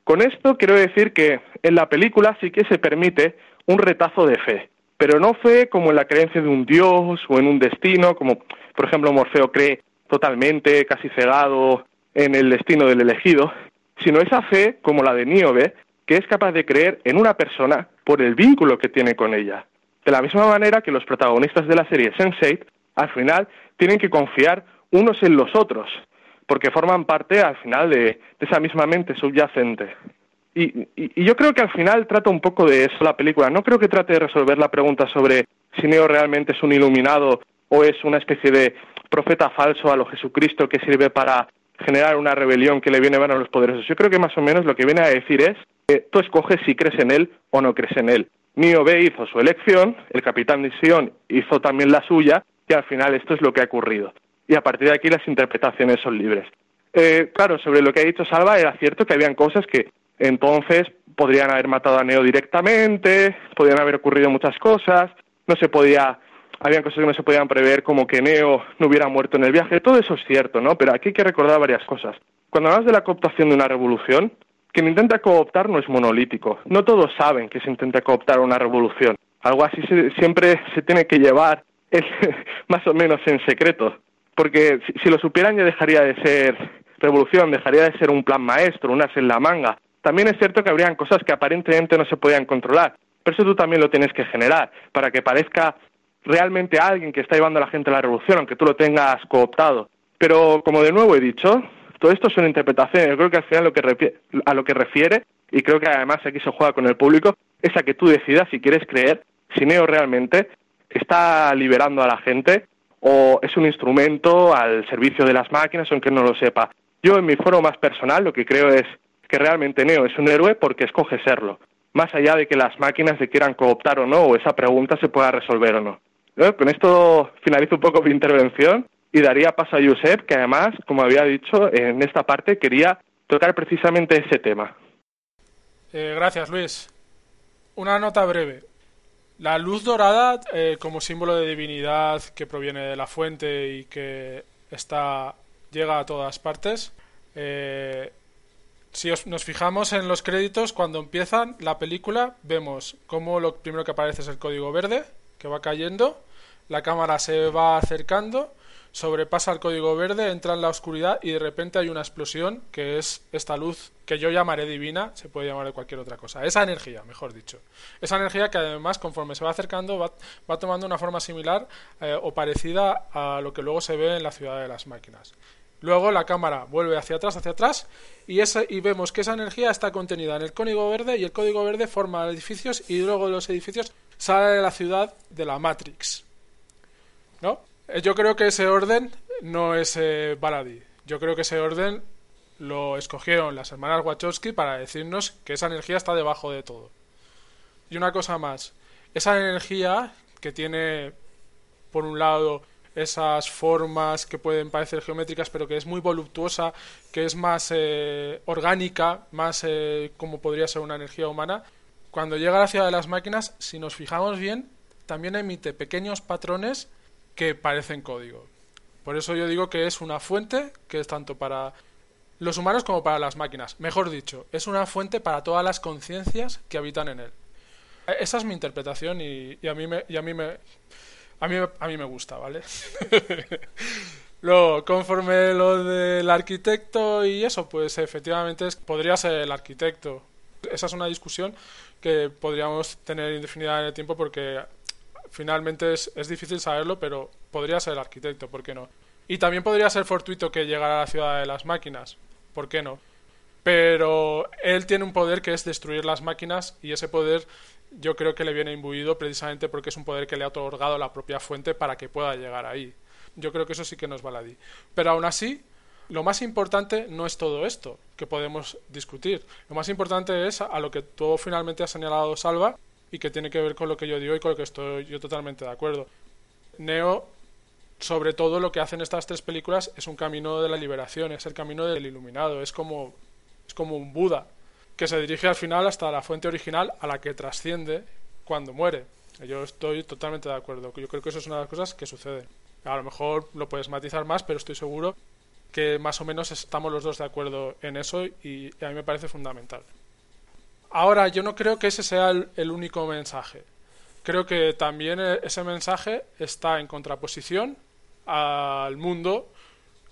Con esto quiero decir que en la película sí que se permite un retazo de fe, pero no fe como en la creencia de un dios o en un destino, como por ejemplo Morfeo cree totalmente, casi cegado en el destino del elegido, sino esa fe como la de Níobe, que es capaz de creer en una persona por el vínculo que tiene con ella. De la misma manera que los protagonistas de la serie Sense8, al final, tienen que confiar unos en los otros, porque forman parte, al final, de, esa misma mente subyacente. Y, y, yo creo que al final trata un poco de eso la película. No creo que trate de resolver la pregunta sobre si Neo realmente es un iluminado o es una especie de profeta falso a lo Jesucristo que sirve para generar una rebelión que le viene a los poderosos. Yo creo que más o menos lo que viene a decir es que tú escoges si crees en él o no crees en él. B hizo su elección, el capitán de Sion hizo también la suya, y al final esto es lo que ha ocurrido. Y a partir de aquí las interpretaciones son libres. Eh, claro, sobre lo que ha dicho Salva, era cierto que habían cosas que entonces podrían haber matado a Neo directamente, podrían haber ocurrido muchas cosas, no se podía habían cosas que no se podían prever, como que Neo no hubiera muerto en el viaje. Todo eso es cierto, ¿no? Pero aquí hay que recordar varias cosas. Cuando hablas de la cooptación de una revolución, quien intenta cooptar no es monolítico. No todos saben que se intenta cooptar una revolución. Algo así siempre se tiene que llevar más o menos en secreto. Porque si, si, lo supieran ya dejaría de ser revolución, dejaría de ser un plan maestro, un as en la manga. También es cierto que habrían cosas que aparentemente no se podían controlar. Pero eso tú también lo tienes que generar, para que parezca realmente alguien que está llevando a la gente a la revolución, aunque tú lo tengas cooptado. Pero, como de nuevo he dicho, todo esto son interpretaciones. Yo creo que al final lo que a lo que refiere, y creo que además aquí se juega con el público, es a que tú decidas si quieres creer si Neo realmente está liberando a la gente o es un instrumento al servicio de las máquinas, aunque no lo sepa. Yo, en mi foro más personal, lo que creo es que realmente Neo es un héroe porque escoge serlo, más allá de que las máquinas se quieran cooptar o no, o esa pregunta se pueda resolver o no. Con esto finalizo un poco mi intervención y daría paso a Josep, que además, como había dicho, en esta parte quería tocar precisamente ese tema. Eh, gracias, Luis. Una nota breve. La luz dorada, eh, como símbolo de divinidad que proviene de la fuente y que está llega a todas partes, eh, si nos fijamos en los créditos, cuando empiezan la película, vemos cómo lo primero que aparece es el código verde, que va cayendo, la cámara se va acercando, sobrepasa el código verde, entra en la oscuridad y de repente hay una explosión que es esta luz que yo llamaré divina, se puede llamar de cualquier otra cosa. Esa energía, mejor dicho. Esa energía que además conforme se va acercando va, va tomando una forma similar eh, o parecida a lo que luego se ve en la ciudad de las máquinas. Luego la cámara vuelve hacia atrás, hacia atrás, y, ese, y vemos que esa energía está contenida en el código verde y el código verde forma edificios y luego los edificios sale de la ciudad de la Matrix. ¿No? Eh, yo creo que ese orden no es eh. Yo creo que ese orden lo escogieron las hermanas Wachowski para decirnos que esa energía está debajo de todo. Y una cosa más, esa energía que tiene, por un lado, esas formas que pueden parecer geométricas, pero que es muy voluptuosa, que es más eh, orgánica, más eh, como podría ser una energía humana, cuando llega a la ciudad de las máquinas, si nos fijamos bien, también emite pequeños patrones que parecen código. Por eso yo digo que es una fuente que es tanto para los humanos como para las máquinas. Mejor dicho, es una fuente para todas las conciencias que habitan en él. Esa es mi interpretación y, a mí me, y a mí me, a mí, a mí me gusta, ¿vale? Luego, conforme lo del arquitecto y eso, pues efectivamente podría ser el arquitecto. Esa es una discusión que podríamos tener indefinida en el tiempo porque finalmente es, es difícil saberlo, pero podría ser el arquitecto, ¿por qué no? Y también podría ser fortuito que llegara a la ciudad de las máquinas, ¿por qué no? Pero él tiene un poder que es destruir las máquinas y ese poder yo creo que le viene imbuido precisamente porque es un poder que le ha otorgado la propia fuente para que pueda llegar ahí. Yo creo que eso sí que nos baladí. Pero aún así, lo más importante no es todo esto que podemos discutir. Lo más importante es a lo que tú finalmente has señalado, Salva, y que tiene que ver con lo que yo digo y con lo que estoy yo totalmente de acuerdo. Neo, sobre todo lo que hacen estas tres películas es un camino de la liberación, es el camino del iluminado, es como, es como un Buda que se dirige al final hasta la fuente original a la que trasciende cuando muere. Yo estoy totalmente de acuerdo. Yo creo que eso es una de las cosas que sucede. A lo mejor lo puedes matizar más, pero estoy seguro que más o menos estamos los dos de acuerdo en eso y, a mí me parece fundamental. Ahora, yo no creo que ese sea el único mensaje. Creo que también e, ese mensaje está en contraposición al mundo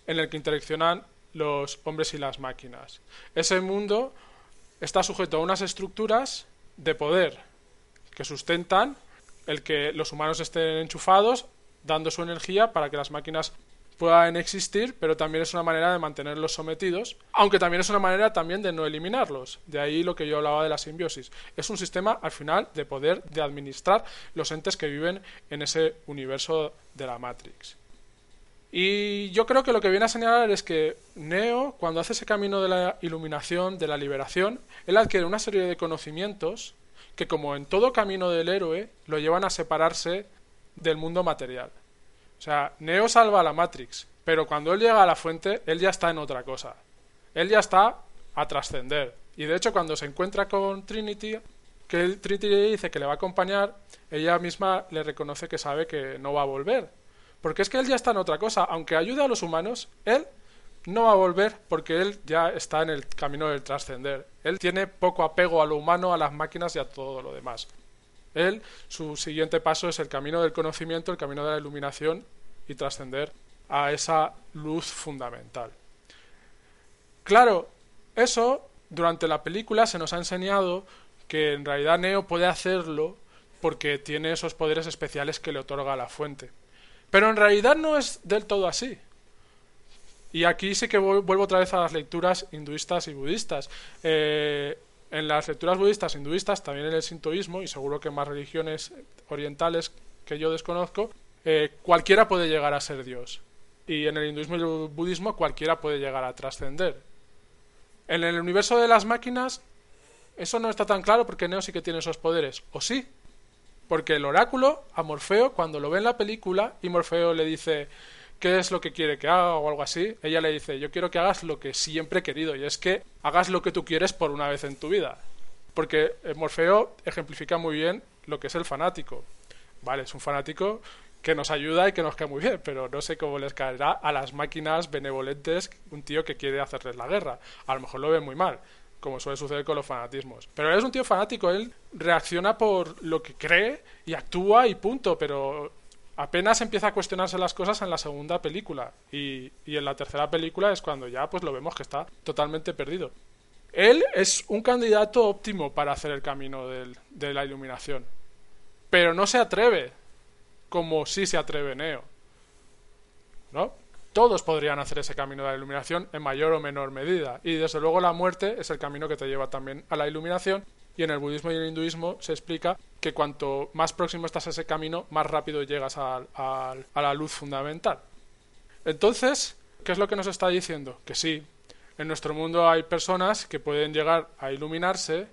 en el que interaccionan los hombres y las máquinas. Ese mundo está sujeto a unas estructuras de poder que sustentan el que los humanos estén enchufados, dando su energía para que las máquinas puedan existir, pero también es una manera de mantenerlos sometidos, aunque también es una manera también de no eliminarlos. De ahí lo que yo hablaba de la simbiosis. Es un sistema al final de poder de administrar los entes que viven en ese universo de la Matrix. Y yo creo que lo que viene a señalar es que Neo, cuando hace ese camino de la iluminación, de la liberación, él adquiere una serie de conocimientos que, como en todo camino del héroe, lo llevan a separarse del mundo material. O sea, Neo salva a la Matrix, pero cuando él llega a la fuente, él ya está en otra cosa. Él ya está a trascender. Y de hecho, cuando se encuentra con Trinity, que Trinity le dice que le va a acompañar, ella misma le reconoce que sabe que no va a volver, porque es que él ya está en otra cosa. Aunque ayude a los humanos, él no va a volver porque él ya está en el camino del trascender. Él tiene poco apego a lo humano, a las máquinas y a todo lo demás. Él, su siguiente paso es el camino del conocimiento, el camino de la iluminación y trascender a esa luz fundamental. Claro, eso durante la película se nos ha enseñado que en realidad Neo puede hacerlo porque tiene esos poderes especiales que le otorga la fuente. Pero en realidad no es del todo así. Y aquí sí que vuelvo otra vez a las lecturas hinduistas y budistas. Eh, en las lecturas budistas, hinduistas, también en el sintoísmo, y seguro que en más religiones orientales que yo desconozco, eh, cualquiera puede llegar a ser Dios. Y en el hinduismo y el budismo cualquiera puede llegar a trascender. En el universo de las máquinas, eso no está tan claro porque Neo sí que tiene esos poderes. ¿O sí? Porque el oráculo a Morfeo, cuando lo ve en la película, y Morfeo le dice qué es lo que quiere que haga o algo así, ella le dice yo quiero que hagas lo que siempre he querido, y es que hagas lo que tú quieres por una vez en tu vida. Porque eh, Morfeo ejemplifica muy bien lo que es el fanático. Vale, es un fanático que nos ayuda y que nos cae muy bien, pero no sé cómo les caerá a las máquinas benevolentes un tío que quiere hacerles la guerra. A lo mejor lo ve muy mal como suele suceder con los fanatismos. Pero él es un tío fanático, él reacciona por lo que cree y actúa y punto, pero apenas empieza a cuestionarse las cosas en la segunda película y, en la tercera película es cuando ya pues lo vemos que está totalmente perdido. Él es un candidato óptimo para hacer el camino de la iluminación, pero no se atreve como sí se atreve Neo. ¿No? Todos podrían hacer ese camino de la iluminación en mayor o menor medida. Y desde luego la muerte es el camino que te lleva también a la iluminación. Y en el budismo y el hinduismo se explica que cuanto más próximo estás a ese camino, más rápido llegas a, a la luz fundamental. Entonces, ¿qué es lo que nos está diciendo? Que sí, en nuestro mundo hay personas que pueden llegar a iluminarse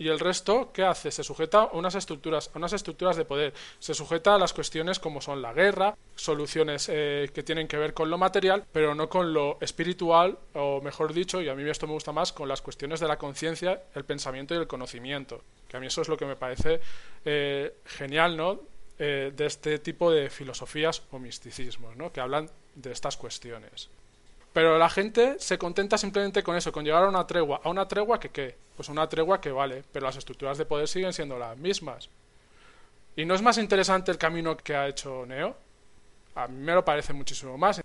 y el resto, ¿qué hace? Se sujeta a unas estructuras, a unas estructuras de poder. Se sujeta a las cuestiones como son la guerra, soluciones eh, que tienen que ver con lo material, pero no con lo espiritual, o mejor dicho, y a mí esto me gusta más, con las cuestiones de la conciencia, el pensamiento y el conocimiento. Que a mí eso es lo que me parece eh, genial, ¿no? Eh, de este tipo de filosofías o misticismos, ¿no? Que hablan de estas cuestiones. Pero la gente se contenta simplemente con eso, con llegar a una tregua. ¿A una tregua que qué? Pues una tregua que vale, pero las estructuras de poder siguen siendo las mismas. ¿Y no es más interesante el camino que ha hecho Neo? A mí me lo parece muchísimo más.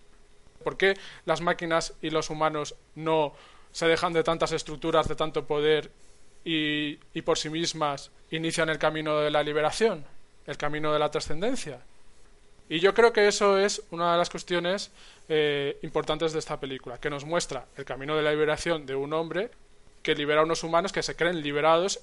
¿Por qué las máquinas y los humanos no se dejan de tantas estructuras, de tanto poder y, y por sí mismas inician el camino de la liberación, el camino de la trascendencia? Y yo creo que eso es una de las cuestiones eh, importantes de esta película, que nos muestra el camino de la liberación de un hombre que libera a unos humanos que se creen liberados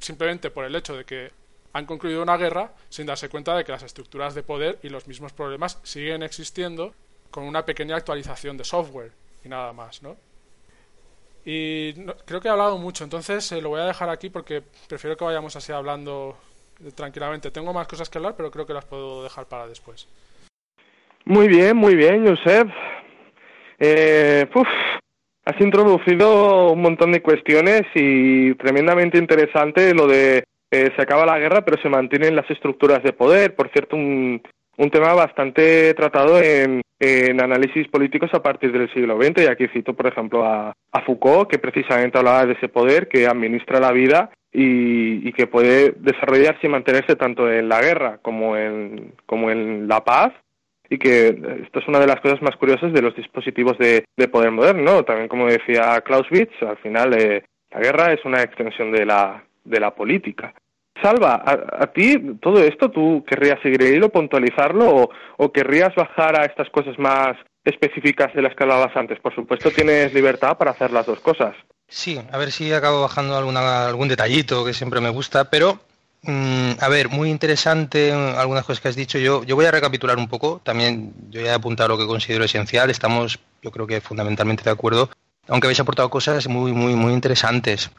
simplemente por el hecho de que han concluido una guerra sin darse cuenta de que las estructuras de poder y los mismos problemas siguen existiendo con una pequeña actualización de software y nada más, ¿no? Y creo que he hablado mucho, entonces eh, lo voy a dejar aquí porque prefiero que vayamos así hablando tranquilamente. Tengo más cosas que hablar, pero creo que las puedo dejar para después. Muy bien, muy bien, Josep. Eh, has introducido un montón de cuestiones y tremendamente interesante lo de eh, se acaba la guerra, pero se mantienen las estructuras de poder. Por cierto, un, un tema bastante tratado en, análisis políticos a partir del siglo XX. Y aquí cito, por ejemplo, a, a Foucault, que precisamente hablaba de ese poder que administra la vida y, y, que puede desarrollarse y mantenerse tanto en la guerra como en, como en la paz y que esto es una de las cosas más curiosas de los dispositivos de, de poder moderno. También, como decía Clausewitz, al final eh, la guerra es una extensión de la, de la política. Salva, a, ti todo esto, ¿tú querrías seguir hilo, puntualizarlo o, querrías bajar a estas cosas más específicas de las que hablabas antes? Por supuesto, tienes libertad para hacer las dos cosas. Sí, a ver si acabo bajando alguna, algún detallito que siempre me gusta, pero Mm, a ver, muy interesante algunas cosas que has dicho. Yo, yo voy a recapitular un poco. También yo voy a apuntar lo que considero esencial. Estamos, yo creo que fundamentalmente de acuerdo. Aunque habéis aportado cosas muy, muy, muy interesantes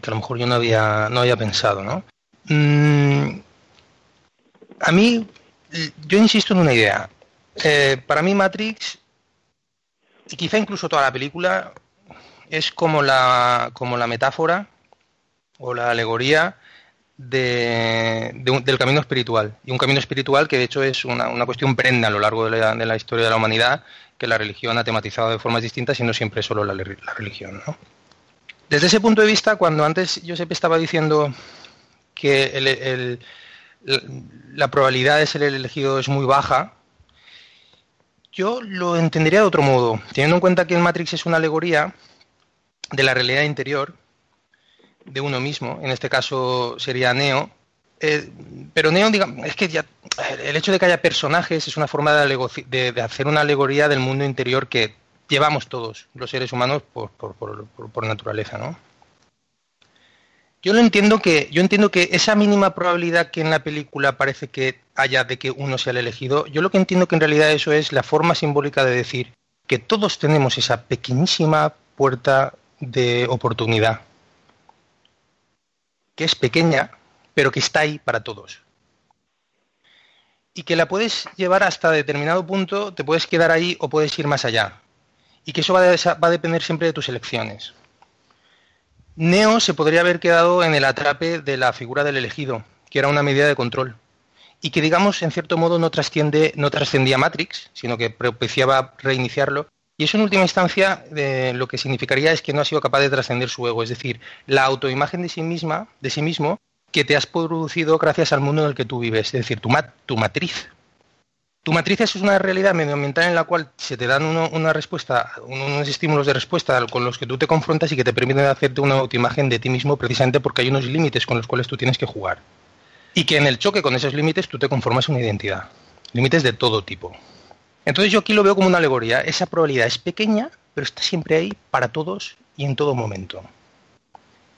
que a lo mejor yo no había, no había pensado, ¿no? Mm, a mí, yo insisto en una idea. Eh, para mí Matrix, y quizá incluso toda la película, es como la, como la metáfora o la alegoría de, del camino espiritual. Y un camino espiritual que de hecho es una, una cuestión prenda a lo largo de la, historia de la humanidad, que la religión ha tematizado de formas distintas y no siempre solo la, religión. ¿no? Desde ese punto de vista, cuando antes Josep estaba diciendo que la probabilidad de ser el elegido es muy baja, yo lo entendería de otro modo, teniendo en cuenta que el Matrix es una alegoría de la realidad interior, de uno mismo, en este caso sería Neo. Eh, pero Neo, digamos, es que ya el hecho de que haya personajes es una forma de, de, hacer una alegoría del mundo interior que llevamos todos los seres humanos por, por, por, por, naturaleza, ¿no? Yo lo entiendo que yo entiendo que esa mínima probabilidad que en la película parece que haya de que uno sea el elegido, yo lo que entiendo que en realidad eso es la forma simbólica de decir que todos tenemos esa pequeñísima puerta de oportunidad que es pequeña, pero que está ahí para todos. Y que la puedes llevar hasta determinado punto, te puedes quedar ahí o puedes ir más allá. Y que eso va a, va a depender siempre de tus elecciones. Neo se podría haber quedado en el atrape de la figura del elegido, que era una medida de control. Y que, digamos, en cierto modo no, trasciende, no trascendía Matrix, sino que propiciaba reiniciarlo y eso en última instancia eh, lo que significaría es que no ha sido capaz de trascender su ego, es decir, la autoimagen de sí misma, de sí mismo, que te has producido gracias al mundo en el que tú vives, es decir, tu, mat tu matriz. Tu matriz es una realidad medioambiental en la cual se te dan una respuesta, unos estímulos de respuesta con los que tú te confrontas y que te permiten hacerte una autoimagen de ti mismo precisamente porque hay unos límites con los cuales tú tienes que jugar. Y que en el choque con esos límites tú te conformas una identidad. Límites de todo tipo. Entonces yo aquí lo veo como una alegoría. Esa probabilidad es pequeña, pero está siempre ahí para todos y en todo momento.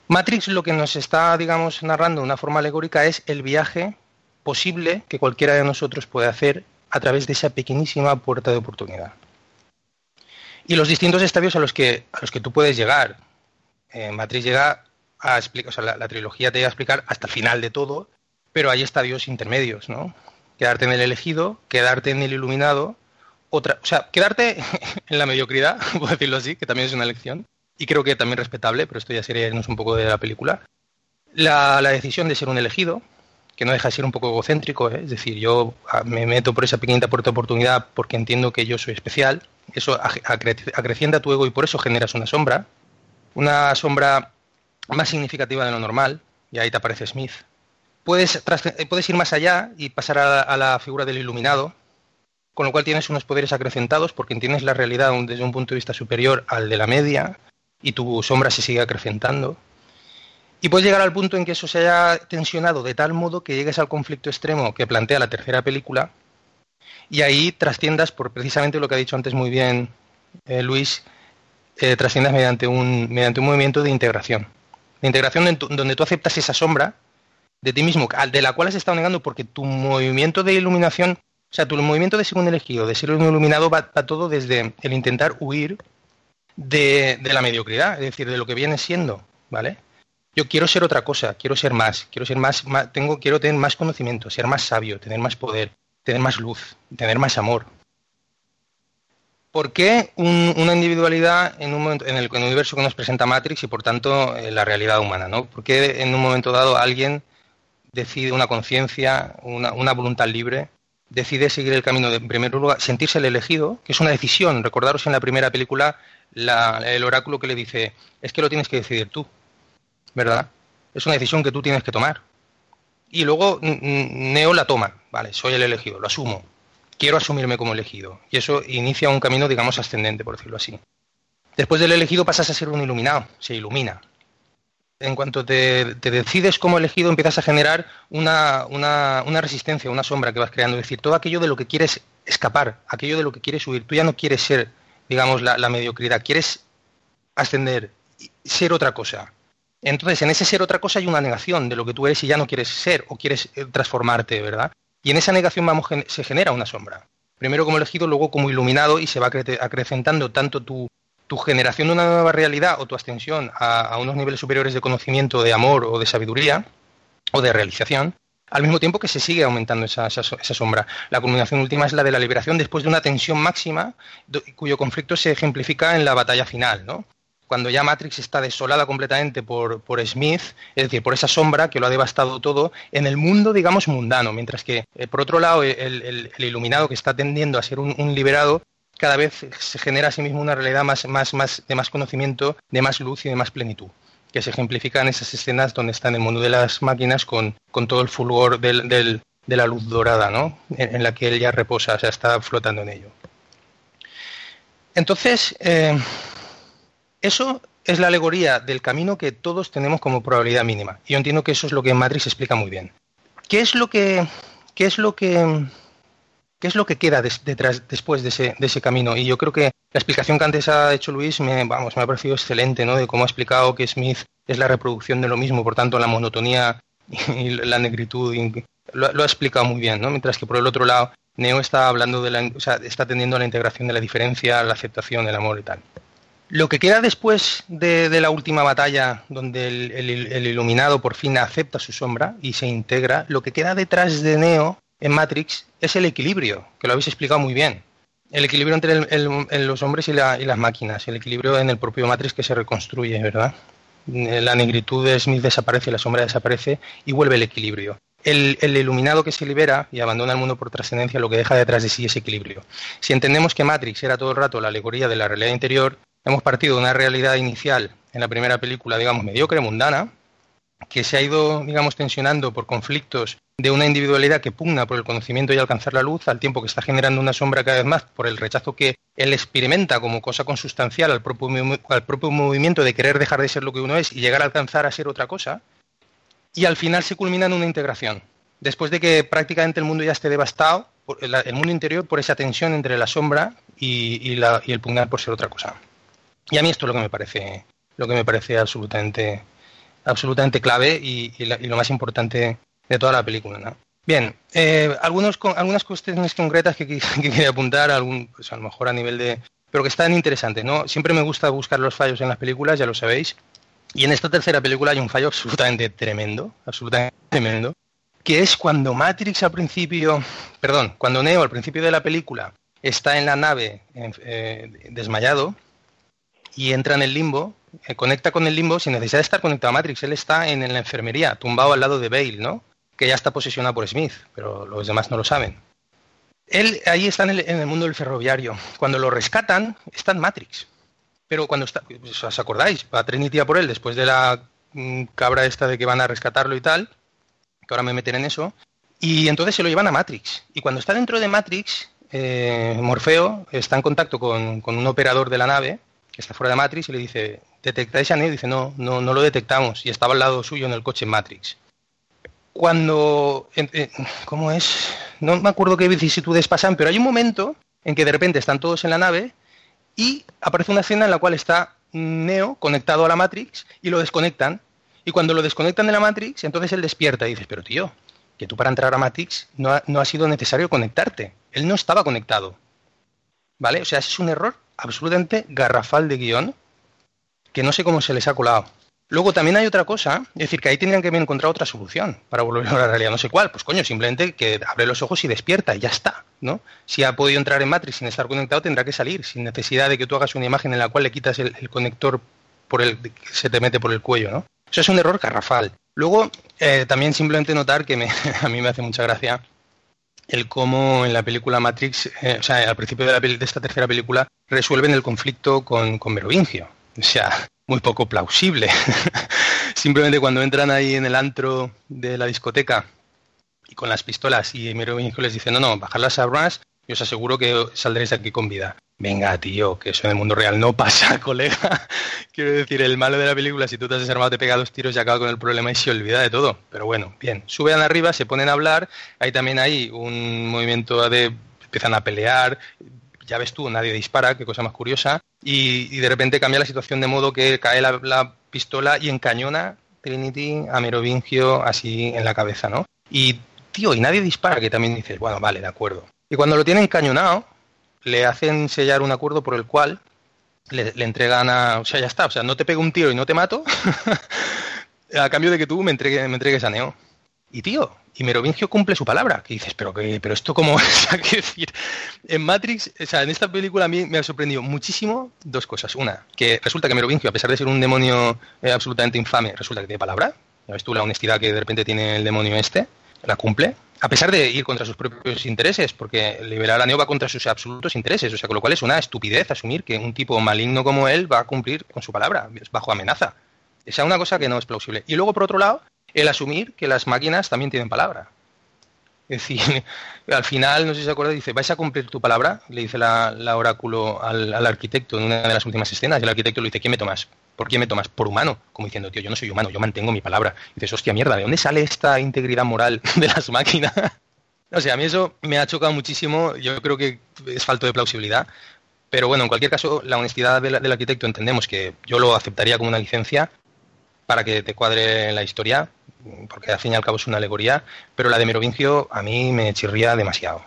Matrix lo que nos está, digamos, narrando de una forma alegórica es el viaje posible que cualquiera de nosotros puede hacer a través de esa pequeñísima puerta de oportunidad. Y los distintos estadios a los que, a los que tú puedes llegar. Eh, Matrix llega a explicar, o sea, la, trilogía te llega a explicar hasta el final de todo, pero hay estadios intermedios, ¿no? Quedarte en el elegido, quedarte en el iluminado, otra, o sea, quedarte en la mediocridad, puedo decirlo así, que también es una elección, y creo que también respetable, pero esto ya sería irnos un poco de la película. La, decisión de ser un elegido, que no deja de ser un poco egocéntrico, ¿eh? es decir, yo ah, me meto por esa pequeñita puerta de oportunidad porque entiendo que yo soy especial, eso acrecienta tu ego y por eso generas una sombra, una sombra más significativa de lo normal, y ahí te aparece Smith. Puedes, puedes ir más allá y pasar a la figura del iluminado, con lo cual tienes unos poderes acrecentados porque entiendes la realidad desde un punto de vista superior al de la media y tu sombra se sigue acrecentando. Y puedes llegar al punto en que eso se haya tensionado de tal modo que llegues al conflicto extremo que plantea la tercera película y ahí trasciendas por precisamente lo que ha dicho antes muy bien eh, Luis, eh, trasciendas mediante un, mediante un movimiento de integración. De integración donde tú aceptas esa sombra de ti mismo, de la cual has estado negando porque tu movimiento de iluminación o sea, tu movimiento de segundo elegido, de ser un iluminado, va, va todo desde el intentar huir de, la mediocridad, es decir, de lo que viene siendo, ¿vale? Yo quiero ser otra cosa, quiero ser más, quiero ser más, tengo, quiero tener más conocimiento, ser más sabio, tener más poder, tener más luz, tener más amor. ¿Por qué un, una individualidad en, un momento, en, el, universo que nos presenta Matrix y por tanto la realidad humana? ¿no? ¿Por qué en un momento dado alguien decide una conciencia, una voluntad libre, decide seguir el camino de, en primer lugar, sentirse el elegido, que es una decisión. Recordaros en la primera película la, el oráculo que le dice, es que lo tienes que decidir tú, ¿verdad? Es una decisión que tú tienes que tomar. Y luego Neo la toma, vale, soy el elegido, lo asumo, quiero asumirme como elegido. Y eso inicia un camino, digamos, ascendente, por decirlo así. Después del elegido pasas a ser un iluminado, se ilumina, en cuanto te, decides como elegido, empiezas a generar una, una, una, resistencia, una sombra que vas creando. Es decir, todo aquello de lo que quieres escapar, aquello de lo que quieres huir. Tú ya no quieres ser, digamos, la, la mediocridad, quieres ascender, ser otra cosa. Entonces, en ese ser otra cosa hay una negación de lo que tú eres y ya no quieres ser o quieres eh, transformarte, ¿verdad? Y en esa negación vamos, se genera una sombra. Primero como elegido, luego como iluminado y se va acrecentando tanto tu, tu generación de una nueva realidad o tu ascensión a, unos niveles superiores de conocimiento, de amor o de sabiduría o de realización, al mismo tiempo que se sigue aumentando esa, esa, sombra. La culminación última es la de la liberación después de una tensión máxima cuyo conflicto se ejemplifica en la batalla final, ¿no? Cuando ya Matrix está desolada completamente por, por Smith, es decir, por esa sombra que lo ha devastado todo, en el mundo, digamos, mundano, mientras que, eh, por otro lado, el, iluminado que está tendiendo a ser un liberado cada vez se genera a sí mismo una realidad más, más, más, de más conocimiento, de más luz y de más plenitud, que se ejemplifica en esas escenas donde está en el mundo de las máquinas con, con todo el fulgor de la luz dorada, ¿no? En, en, la que él ya reposa, o sea, está flotando en ello. Entonces, eh, eso es la alegoría del camino que todos tenemos como probabilidad mínima. Y yo entiendo que eso es lo que Matrix explica muy bien. ¿Qué es lo que, qué es lo que ¿Qué es lo que queda detrás, después de ese, camino? Y yo creo que la explicación que antes ha hecho Luis me, vamos, me ha parecido excelente, ¿no? De cómo ha explicado que Smith es la reproducción de lo mismo, por tanto, la monotonía y la negritud. Y lo, ha explicado muy bien, ¿no? Mientras que por el otro lado, Neo está hablando de la, o sea, está atendiendo a la integración de la diferencia, la aceptación, el amor y tal. Lo que queda después de, de la última batalla, donde el iluminado por fin acepta su sombra y se integra, lo que queda detrás de Neo en Matrix es el equilibrio, que lo habéis explicado muy bien. El equilibrio entre el, los hombres y, la, y, las máquinas, el equilibrio en el propio Matrix que se reconstruye, ¿verdad? La negritud de Smith desaparece, la sombra desaparece y vuelve el equilibrio. El, el, iluminado que se libera y abandona el mundo por trascendencia lo que deja detrás de sí es equilibrio. Si entendemos que Matrix era todo el rato la alegoría de la realidad interior, hemos partido de una realidad inicial en la primera película, digamos, mediocre, mundana, que se ha ido, digamos, tensionando por conflictos de una individualidad que pugna por el conocimiento y alcanzar la luz, al tiempo que está generando una sombra cada vez más por el rechazo que él experimenta como cosa consustancial al propio, movimiento de querer dejar de ser lo que uno es y llegar a alcanzar a ser otra cosa, y al final se culmina en una integración. Después de que prácticamente el mundo ya esté devastado, el mundo interior, por esa tensión entre la sombra y, y el pugnar por ser otra cosa. Y a mí esto es lo que me parece, lo que me parece absolutamente absolutamente clave y, lo más importante de toda la película. Bien, eh, algunos, algunas cuestiones concretas que, quería apuntar, algún, pues a lo mejor a nivel de... pero que están interesantes, ¿no? Siempre me gusta buscar los fallos en las películas, ya lo sabéis, y en esta tercera película hay un fallo absolutamente tremendo, absolutamente tremendo, que es cuando Matrix al principio, perdón, cuando Neo al principio de la película está en la nave eh, desmayado y entra en el limbo, eh, conecta con el limbo sin necesidad de estar conectado a Matrix, él está en, la enfermería, tumbado al lado de Bale, ¿no? Que ya está posesionado por Smith, pero los demás no lo saben. Él ahí está en el, mundo del ferroviario. Cuando lo rescatan, está en Matrix. Pero cuando está, ¿os acordáis? Va Trinity a por él después de la mm, cabra esta de que van a rescatarlo y tal, que ahora me meten en eso, y entonces se lo llevan a Matrix. Y cuando está dentro de Matrix, eh, Morfeo está en contacto con, un operador de la nave, que está fuera de Matrix, y le dice, ¿detectáis a Neo? Y dice, no, no, no lo detectamos, y estaba al lado suyo en el coche Matrix. Cuando, eh, ¿cómo es? No me acuerdo qué vicisitudes pasan, pero hay un momento en que de repente están todos en la nave y aparece una escena en la cual está Neo conectado a la Matrix y lo desconectan. Y cuando lo desconectan de la Matrix, entonces él despierta y dices, pero tío, que tú para entrar a Matrix no ha, no ha sido necesario conectarte. Él no estaba conectado. ¿Vale? O sea, ese es un error absolutamente garrafal de guion que no sé cómo se les ha colado. Luego también hay otra cosa, es decir, que ahí tendrían que haber encontrado otra solución para volver a la realidad, no sé cuál, pues coño, simplemente que abre los ojos y despierta y ya está, ¿no? Si ha podido entrar en Matrix sin estar conectado, tendrá que salir, sin necesidad de que tú hagas una imagen en la cual le quitas el, conector por el que se te mete por el cuello, ¿no? Eso es un error garrafal. Luego, eh, también simplemente notar que a mí me hace mucha gracia el cómo en la película Matrix, eh, o sea, al principio de, esta tercera película, resuelven el conflicto con, con Merovingio. O sea, muy poco plausible. Simplemente cuando entran ahí en el antro de la discoteca y con las pistolas y Merovingio les dice, no, no, bajar las armas y os aseguro que saldréis de aquí con vida. Venga, tío, que eso en el mundo real no pasa, colega. Quiero decir, el malo de la película, si tú te has desarmado, te pega dos tiros y acaba con el problema y se olvida de todo. Pero bueno, bien, suben arriba, se ponen a hablar, hay también ahí un movimiento de empiezan a pelear, ya ves tú, nadie dispara, qué cosa más curiosa, y, de repente cambia la situación de modo que cae la, pistola y encañona Trinity a Merovingio así en la cabeza, ¿no? Y, tío, y nadie dispara, que también dices, bueno, vale, de acuerdo. Y cuando lo tienen encañonado, le hacen sellar un acuerdo por el cual le, entregan a... O sea, ya está, o sea, no te pego un tiro y no te mato, a cambio de que tú me, entregues, me entregues a Neo. Y tío, y Merovingio cumple su palabra. Que dices, pero que, pero esto cómo es, decir. En Matrix, o sea, en esta película a mí me ha sorprendido muchísimo dos cosas. Una, que resulta que Merovingio, a pesar de ser un demonio eh, absolutamente infame, resulta que tiene palabra. Ya ves tú la honestidad que de repente tiene el demonio este, la cumple. A pesar de ir contra sus propios intereses, porque liberar a Neo va contra sus absolutos intereses. O sea, con lo cual es una estupidez asumir que un tipo maligno como él va a cumplir con su palabra, bajo amenaza. Esa es una cosa que no es plausible. Y luego, por otro lado, el asumir que las máquinas también tienen palabra. Es decir, al final, no sé si se acuerda, dice, ¿vais a cumplir tu palabra? Le dice la, oráculo al, arquitecto en una de las últimas escenas, y el arquitecto le dice, ¿quién me tomas? ¿Por quién me tomas? Por humano. Como diciendo, tío, yo no soy humano, yo mantengo mi palabra. Y dices, hostia mierda, ¿de dónde sale esta integridad moral de las máquinas? o sea, a mí eso me ha chocado muchísimo, yo creo que es falto de plausibilidad. Pero bueno, en cualquier caso, la honestidad del arquitecto entendemos que yo lo aceptaría como una licencia para que te cuadre la historia, porque al fin y al cabo es una alegoría, pero la de Merovingio a mí me chirría demasiado.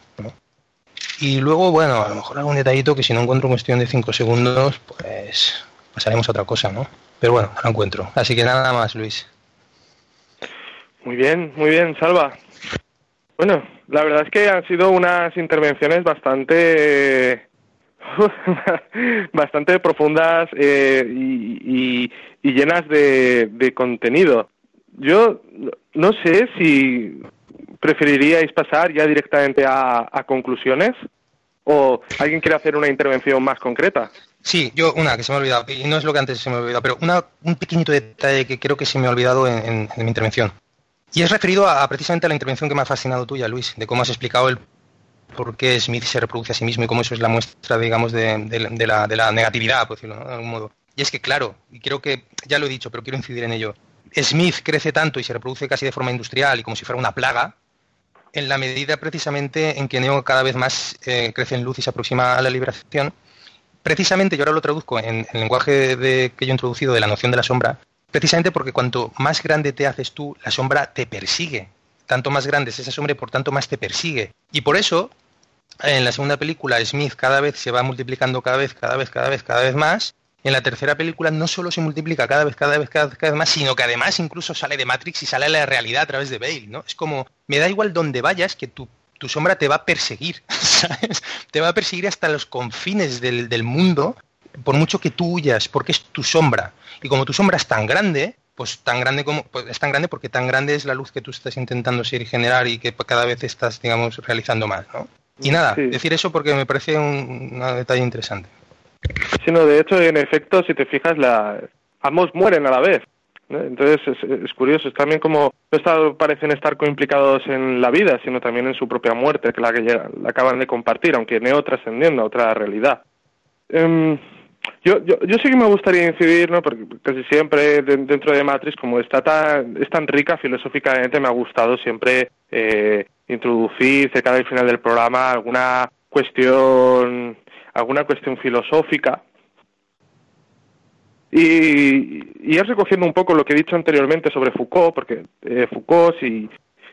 Y luego, bueno, a lo mejor algún detallito que si no encuentro cuestión de 5 segundos, pues pasaremos a otra cosa, ¿no? Pero bueno, no lo encuentro. Así que nada más, Luis. Muy bien, muy bien, Salva. Bueno, la verdad es que han sido unas intervenciones bastante bastante profundas eh, y, llenas de, contenido. Yo no sé si preferiríais pasar ya directamente a, conclusiones o alguien quiere hacer una intervención más concreta. Sí, yo una que se me ha olvidado, y no es lo que antes se me ha olvidado, pero una, un pequeñito detalle que creo que se me ha olvidado en, mi intervención. Y es referido a, precisamente a la intervención que me ha fascinado tuya, Luis, de cómo has explicado el por qué Smith se reproduce a sí mismo y cómo eso es la muestra, digamos, de, la, de la, negatividad, por decirlo de algún modo. Y es que, claro, y creo que ya lo he dicho, pero quiero incidir en ello, Smith crece tanto y se reproduce casi de forma industrial y como si fuera una plaga, en la medida precisamente en que Neo cada vez más eh, crece en luz y se aproxima a la liberación. Precisamente, yo ahora lo traduzco en el lenguaje de, que yo he introducido de la noción de la sombra, precisamente porque cuanto más grande te haces tú, la sombra te persigue. Tanto más grande es esa sombra y por tanto más te persigue. Y por eso, en la segunda película, Smith cada vez se va multiplicando cada vez, cada vez, cada vez, cada vez más. En la tercera película no solo se multiplica cada vez, cada vez, cada vez, cada vez más, sino que además incluso sale de Matrix y sale a la realidad a través de Bale, ¿no? Es como, me da igual donde vayas, que tu, tu sombra te va a perseguir, ¿sabes? Te va a perseguir hasta los confines del, del mundo, por mucho que tú huyas, porque es tu sombra. Y como tu sombra es tan grande, pues tan grande como pues es tan grande porque tan grande es la luz que tú estás intentando y generar y que cada vez estás digamos realizando más ¿no? y nada decir eso porque me parece un, detalle interesante sí no de hecho en efecto si te fijas la ambos mueren a la vez entonces es, curioso es también como no parecen estar coimplicados en la vida sino también en su propia muerte que la que la acaban de compartir aunque Neo trascendiendo a otra realidad em, yo, yo, yo sí que me gustaría incidir, ¿no? porque casi siempre dentro de Matrix, como está tan, es tan rica filosóficamente, me ha gustado siempre eh, introducir cerca del final del programa alguna cuestión, alguna cuestión filosófica. Y, y es recogiendo un poco lo que he dicho anteriormente sobre Foucault, porque eh, Foucault, si,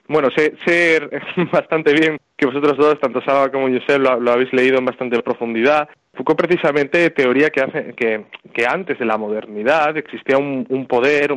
bueno, sé, sé, bastante bien que vosotros dos, tanto Saba como Josep, lo, lo, habéis leído en bastante profundidad. Foucault precisamente teoría que hace que, que antes de la modernidad existía un poder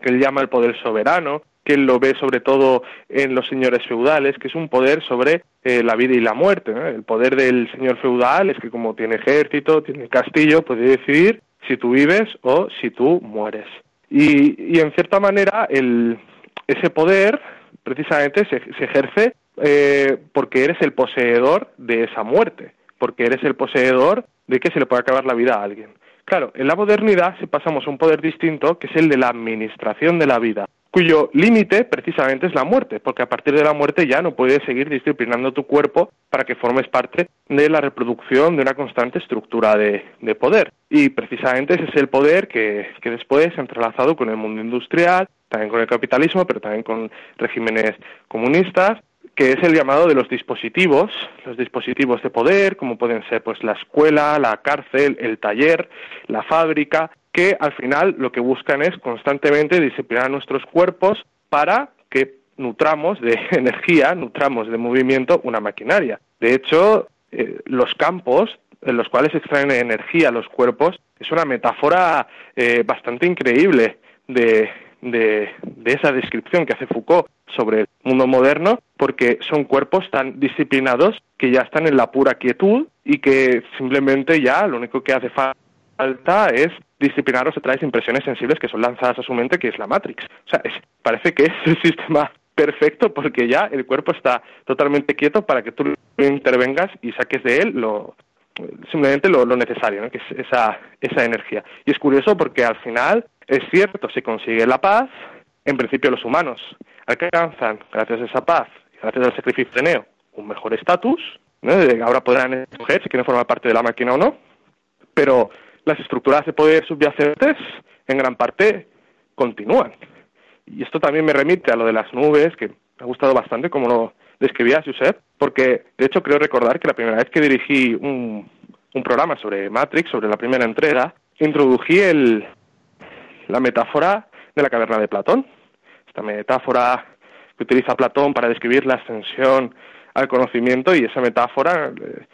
que él llama el poder soberano, que él lo ve sobre todo en los señores feudales, que es un poder sobre eh, la vida y la muerte. El poder del señor feudal es que como tiene ejército, tiene castillo, puede decidir si tú vives o si tú mueres. Y, y en cierta manera el, ese poder precisamente se, se ejerce eh, porque eres el poseedor de esa muerte, porque eres el poseedor de que se le puede acabar la vida a alguien. Claro, en la modernidad se pasamos a un poder distinto, que es el de la administración de la vida, cuyo límite precisamente es la muerte, porque a partir de la muerte ya no puedes seguir disciplinando tu cuerpo para que formes parte de la reproducción de una constante estructura de, de poder. Y precisamente ese es el poder que, que después, entrelazado con el mundo industrial, también con el capitalismo, pero también con regímenes comunistas, que es el llamado de los dispositivos, los dispositivos de poder, como pueden ser pues la escuela, la cárcel, el taller, la fábrica, que al final lo que buscan es constantemente disciplinar nuestros cuerpos para que nutramos de energía, nutramos de movimiento una maquinaria. De hecho, eh, los campos en los cuales extraen energía los cuerpos es una metáfora eh, bastante increíble de, de, esa descripción que hace Foucault sobre el mundo moderno, porque son cuerpos tan disciplinados que ya están en la pura quietud y que simplemente ya lo único que hace falta es disciplinarlos a través de impresiones sensibles que son lanzadas a su mente, que es la Matrix. O sea, parece que es el sistema perfecto porque ya el cuerpo está totalmente quieto para que tú intervengas y saques de él lo, simplemente lo, necesario, que es esa, esa energía. Y es curioso porque al final es cierto, se consigue la paz, en principio los humanos alcanzan, gracias a esa paz, gracias al sacrificio de Neo, un mejor estatus, ahora podrán escoger si quieren formar parte de la máquina o no, pero las estructuras de poder subyacentes en gran parte continúan. Y esto también me remite a lo de las nubes, que me ha gustado bastante como lo describía Josep, porque de hecho creo recordar que la primera vez que dirigí un, un programa sobre Matrix, sobre la primera entrega, introdují el, la metáfora de la caverna de Platón. Esta metáfora que utiliza Platón para describir la ascensión al conocimiento y esa metáfora eh,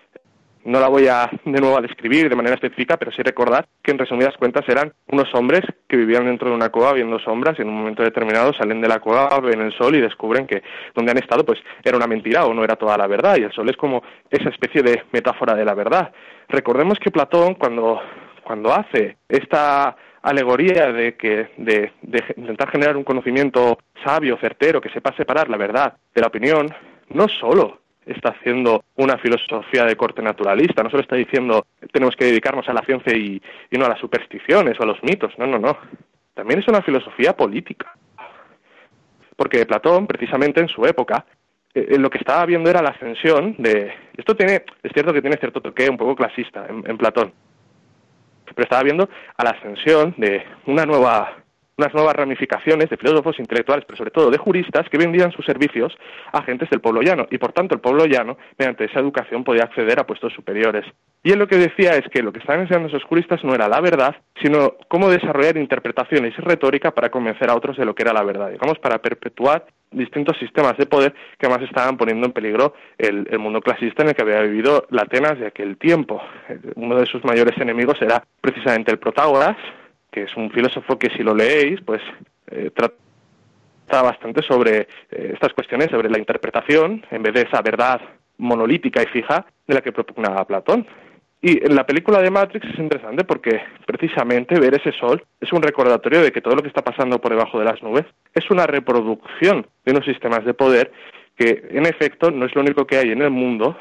no la voy a de nuevo a describir de manera específica, pero sí recordar que en resumidas cuentas eran unos hombres que vivían dentro de una cueva viendo sombras y en un momento determinado salen de la cueva, ven el sol y descubren que donde han estado pues era una mentira o no era toda la verdad y el sol es como esa especie de metáfora de la verdad. Recordemos que Platón cuando cuando hace esta alegoría de que de, de, intentar generar un conocimiento sabio, certero, que sepa separar la verdad de la opinión, no solo está haciendo una filosofía de corte naturalista, no solo está diciendo tenemos que dedicarnos a la ciencia y, no a las supersticiones o a los mitos, no, no, no. También es una filosofía política. Porque Platón, precisamente en su época, eh, lo que estaba viendo era la ascensión de... Esto tiene, es cierto que tiene cierto toque un poco clasista en, en Platón, pero estaba viendo a la ascensión de una nueva unas nuevas ramificaciones de filósofos intelectuales, pero sobre todo de juristas, que vendían sus servicios a agentes del pueblo llano, y por tanto el pueblo llano, mediante esa educación, podía acceder a puestos superiores. Y él lo que decía es que lo que estaban enseñando esos juristas no era la verdad, sino cómo desarrollar interpretaciones y retórica para convencer a otros de lo que era la verdad, digamos, para perpetuar distintos sistemas de poder que además estaban poniendo en peligro el, mundo clasista en el que había vivido la Atenas de aquel tiempo. Uno de sus mayores enemigos era precisamente el Protágoras, que es un filósofo que si lo leéis, pues eh, trata bastante sobre eh, estas cuestiones, sobre la interpretación, en vez de esa verdad monolítica y fija de la que propugnaba Platón. Y en la película de Matrix es interesante porque precisamente ver ese sol es un recordatorio de que todo lo que está pasando por debajo de las nubes es una reproducción de unos sistemas de poder que en efecto no es lo único que hay en el mundo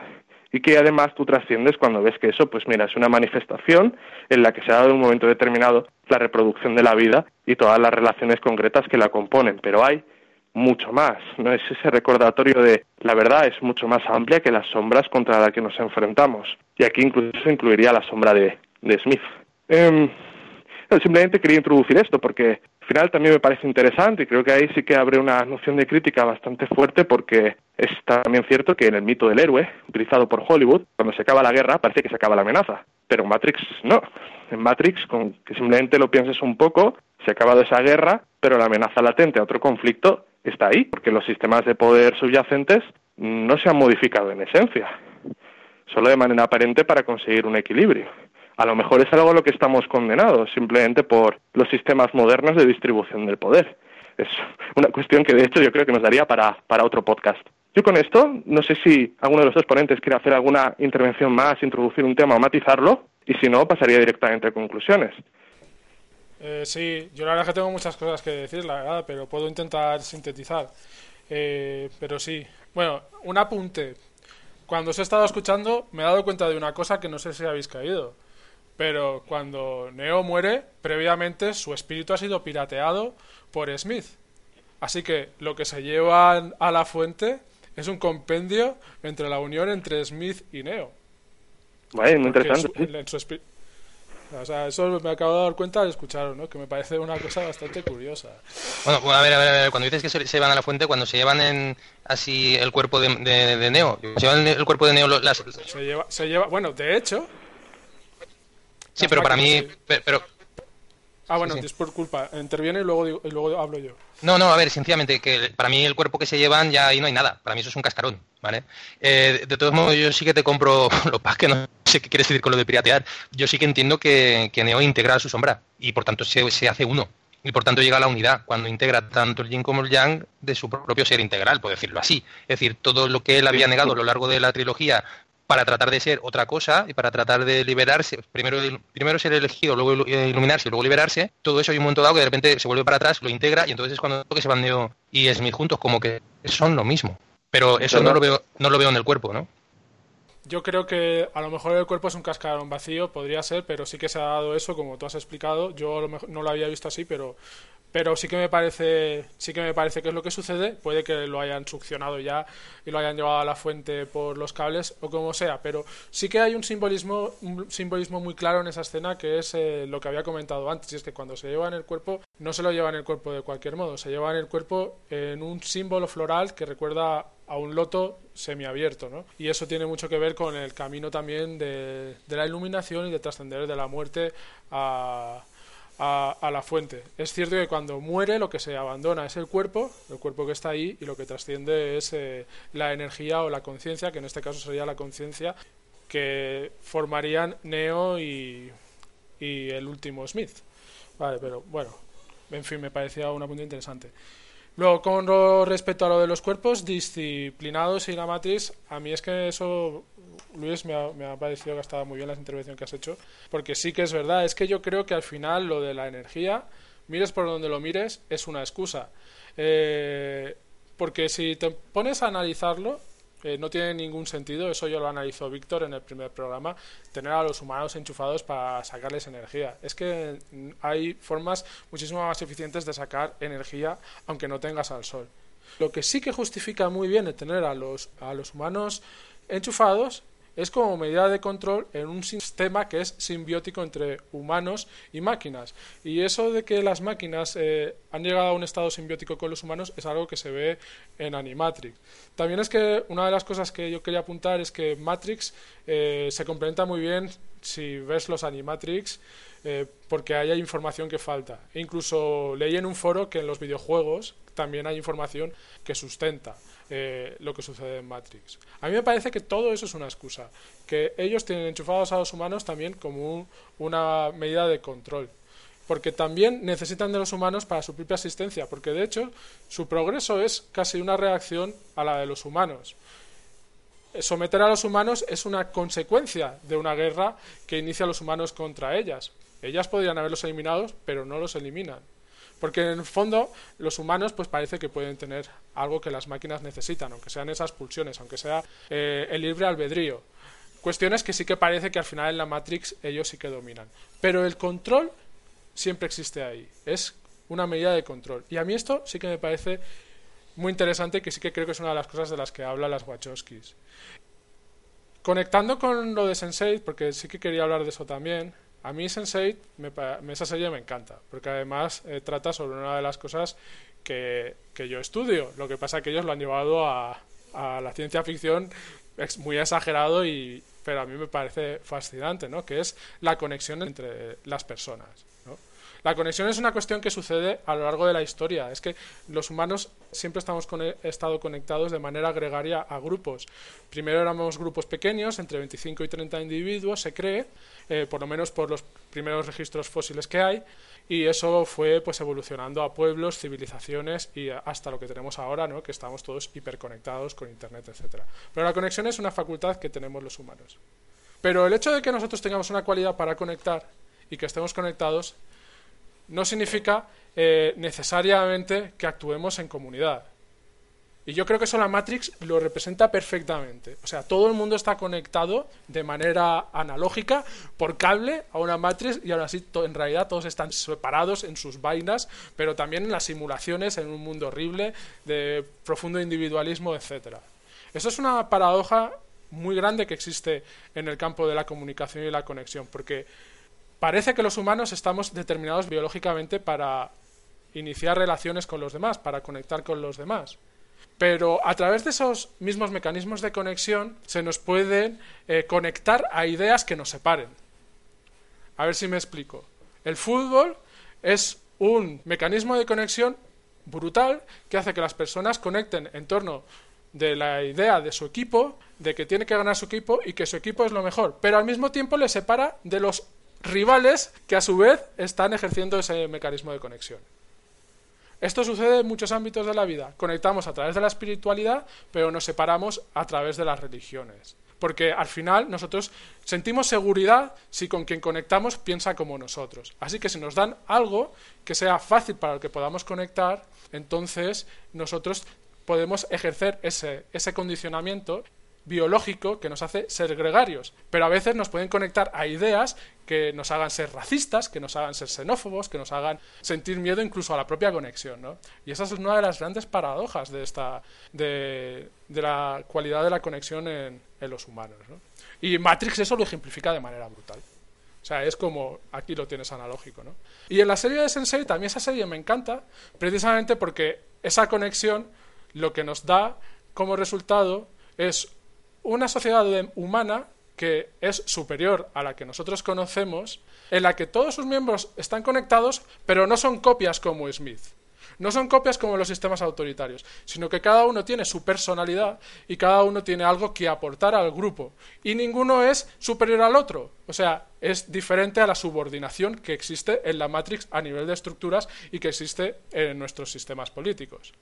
y que además tú trasciendes cuando ves que eso, pues mira, es una manifestación en la que se ha dado en un momento determinado la reproducción de la vida y todas las relaciones concretas que la componen, pero hay mucho más, no es ese recordatorio de la verdad es mucho más amplia que las sombras contra las que nos enfrentamos. Y aquí incluso incluiría la sombra de, de Smith. Eh, simplemente quería introducir esto porque final también me parece interesante y creo que ahí sí que abre una noción de crítica bastante fuerte porque es también cierto que en el mito del héroe, utilizado por Hollywood, cuando se acaba la guerra parece que se acaba la amenaza, pero en Matrix no. En Matrix, con que simplemente lo pienses un poco, se ha acabado esa guerra, pero la amenaza latente a otro conflicto está ahí, porque los sistemas de poder subyacentes no se han modificado en esencia, solo de manera aparente para conseguir un equilibrio. A lo mejor es algo a lo que estamos condenados, simplemente por los sistemas modernos de distribución del poder. Es una cuestión que, de hecho, yo creo que nos daría para, para otro podcast. Yo con esto, no sé si alguno de los dos ponentes quiere hacer alguna intervención más, introducir un tema o matizarlo, y si no, pasaría directamente a conclusiones. Eh, sí, yo la verdad que tengo muchas cosas que decir, la verdad, pero puedo intentar sintetizar. Eh, pero sí, bueno, un apunte. Cuando os he estado escuchando, me he dado cuenta de una cosa que no sé si habéis caído. Pero cuando Neo muere, previamente su espíritu ha sido pirateado por Smith. Así que lo que se llevan a la fuente es un compendio entre la unión entre Smith y Neo. Vale, muy interesante. O sea, eso me acabo de dar cuenta al escucharlo, ¿no? Que me parece una cosa bastante curiosa. Bueno, a ver, a ver, a ver. cuando dices que se, llevan a la fuente, cuando se llevan en así el cuerpo de, de, Neo, se llevan el cuerpo de Neo las... Se lleva, se lleva, bueno, de hecho... Sí, pero para mí, pero, Ah, bueno, es por culpa. Interviene y luego, y luego hablo yo. No, no, a ver, sencillamente, que para mí el cuerpo que se llevan ya ahí no hay nada. Para mí eso es un cascarón, ¿vale? Eh, de todos modos, yo sí que te compro lo pas que no sé qué quieres decir con lo de piratear. Yo sí que entiendo que, Neo integra su sombra y por tanto se, se hace uno. Y por tanto llega a la unidad, cuando integra tanto el yin como el yang de su propio ser integral, por decirlo así. Es decir, todo lo que él había negado a lo largo de la trilogía para tratar de ser otra cosa y para tratar de liberarse, primero, primero ser elegido, luego iluminarse y luego liberarse, todo eso hay un momento dado que de repente se vuelve para atrás, lo integra y entonces es cuando que se van Neo y Smith juntos, como que son lo mismo. Pero eso no lo veo, no lo veo en el cuerpo, ¿no? Yo creo que a lo mejor el cuerpo es un cascarón vacío, podría ser, pero sí que se ha dado eso, como tú has explicado. Yo a lo mejor no lo había visto así, pero pero sí que me parece sí que me parece que es lo que sucede puede que lo hayan succionado ya y lo hayan llevado a la fuente por los cables o como sea pero sí que hay un simbolismo un simbolismo muy claro en esa escena que es eh, lo que había comentado antes y es que cuando se lleva en el cuerpo no se lo lleva en el cuerpo de cualquier modo se lleva en el cuerpo en un símbolo floral que recuerda a un loto semiabierto, ¿no? Y eso tiene mucho que ver con el camino también de, de la iluminación y de trascender de la muerte a, a, la fuente. Es cierto que cuando muere lo que se abandona es el cuerpo, el cuerpo que está ahí, y lo que trasciende es eh, la energía o la conciencia, que en este caso sería la conciencia, que formarían Neo y, el último Smith. Vale, pero bueno, en fin, me parecía una punto interesante. Luego, con respecto a lo de los cuerpos disciplinados y la matriz, a mí es que eso Luis, me ha, parecido que estaba muy bien la intervención que has hecho, porque sí que es verdad, es que yo creo que al final lo de la energía, mires por donde lo mires, es una excusa. Eh, porque si te pones a analizarlo, eh, no tiene ningún sentido, eso yo lo analizó Víctor en el primer programa, tener a los humanos enchufados para sacarles energía. Es que hay formas muchísimo más eficientes de sacar energía aunque no tengas al sol. Lo que sí que justifica muy bien el tener a los, a los humanos enchufados es como medida de control en un sistema que es simbiótico entre humanos y máquinas. Y eso de que las máquinas eh, han llegado a un estado simbiótico con los humanos es algo que se ve en Animatrix. También es que una de las cosas que yo quería apuntar es que Matrix eh, se complementa muy bien si ves los Animatrix. Eh, porque hay información que falta. E incluso leí en un foro que en los videojuegos también hay información que sustenta eh, lo que sucede en Matrix. A mí me parece que todo eso es una excusa, que ellos tienen enchufados a los humanos también como una medida de control, porque también necesitan de los humanos para su propia existencia, porque de hecho su progreso es casi una reacción a la de los humanos. Someter a los humanos es una consecuencia de una guerra que inicia a los humanos contra ellas. Ellas podrían haberlos eliminados, pero no los eliminan. Porque en el fondo los humanos pues parece que pueden tener algo que las máquinas necesitan, aunque sean esas pulsiones, aunque sea eh, el libre albedrío. Cuestiones que sí que parece que al final en la Matrix ellos sí que dominan. Pero el control siempre existe ahí. Es una medida de control. Y a mí esto sí que me parece muy interesante, que sí que creo que es una de las cosas de las que hablan las Wachowskis. Conectando con lo de Sensei, porque sí que quería hablar de eso también, a mí Sense8, me, esa serie me encanta, porque además eh, trata sobre una de las cosas que, yo estudio. Lo que pasa es que ellos lo han llevado a, la ciencia ficción es muy exagerado y pero a mí me parece fascinante, ¿no? Que es la conexión entre las personas. La conexión es una cuestión que sucede a lo largo de la historia. Es que los humanos siempre estamos con, estado conectados de manera gregaria a grupos. Primero éramos grupos pequeños, entre 25 y 30 individuos, se cree, eh, por lo menos por los primeros registros fósiles que hay, y eso fue pues evolucionando a pueblos, civilizaciones y hasta lo que tenemos ahora, ¿no? que estamos todos hiperconectados con Internet, etc. Pero la conexión es una facultad que tenemos los humanos. Pero el hecho de que nosotros tengamos una cualidad para conectar y que estemos conectados no significa eh, necesariamente que actuemos en comunidad. Y yo creo que eso la Matrix lo representa perfectamente. O sea, todo el mundo está conectado de manera analógica por cable a una Matrix y ahora sí, en realidad todos están separados en sus vainas, pero también en las simulaciones, en un mundo horrible de profundo individualismo, etcétera. Eso es una paradoja muy grande que existe en el campo de la comunicación y la conexión, porque parece que los humanos estamos determinados biológicamente para iniciar relaciones con los demás, para conectar con los demás. Pero a través de esos mismos mecanismos de conexión se nos pueden eh, conectar a ideas que nos separen. A ver si me explico. El fútbol es un mecanismo de conexión brutal que hace que las personas conecten en torno de la idea de su equipo, de que tiene que ganar su equipo y que su equipo es lo mejor, pero al mismo tiempo le separa de los rivales que a su vez están ejerciendo ese mecanismo de conexión. Esto sucede en muchos ámbitos de la vida. Conectamos a través de la espiritualidad, pero nos separamos a través de las religiones. Porque al final nosotros sentimos seguridad si con quien conectamos piensa como nosotros. Así que si nos dan algo que sea fácil para el que podamos conectar, entonces nosotros podemos ejercer ese, ese condicionamiento biológico que nos hace ser gregarios, pero a veces nos pueden conectar a ideas que nos hagan ser racistas, que nos hagan ser xenófobos, que nos hagan sentir miedo incluso a la propia conexión, ¿no? Y esa es una de las grandes paradojas de esta de, la cualidad de la conexión en, los humanos, ¿no? Y Matrix eso lo ejemplifica de manera brutal. O sea, es como aquí lo tienes analógico, ¿no? Y en la serie de Sensei también esa serie me encanta, precisamente porque esa conexión lo que nos da como resultado es una sociedad humana que es superior a la que nosotros conocemos, en la que todos sus miembros están conectados, pero no son copias como Smith. No son copias como los sistemas autoritarios, sino que cada uno tiene su personalidad y cada uno tiene algo que aportar al grupo. Y ninguno es superior al otro. O sea, es diferente a la subordinación que existe en la Matrix a nivel de estructuras y que existe en nuestros sistemas políticos.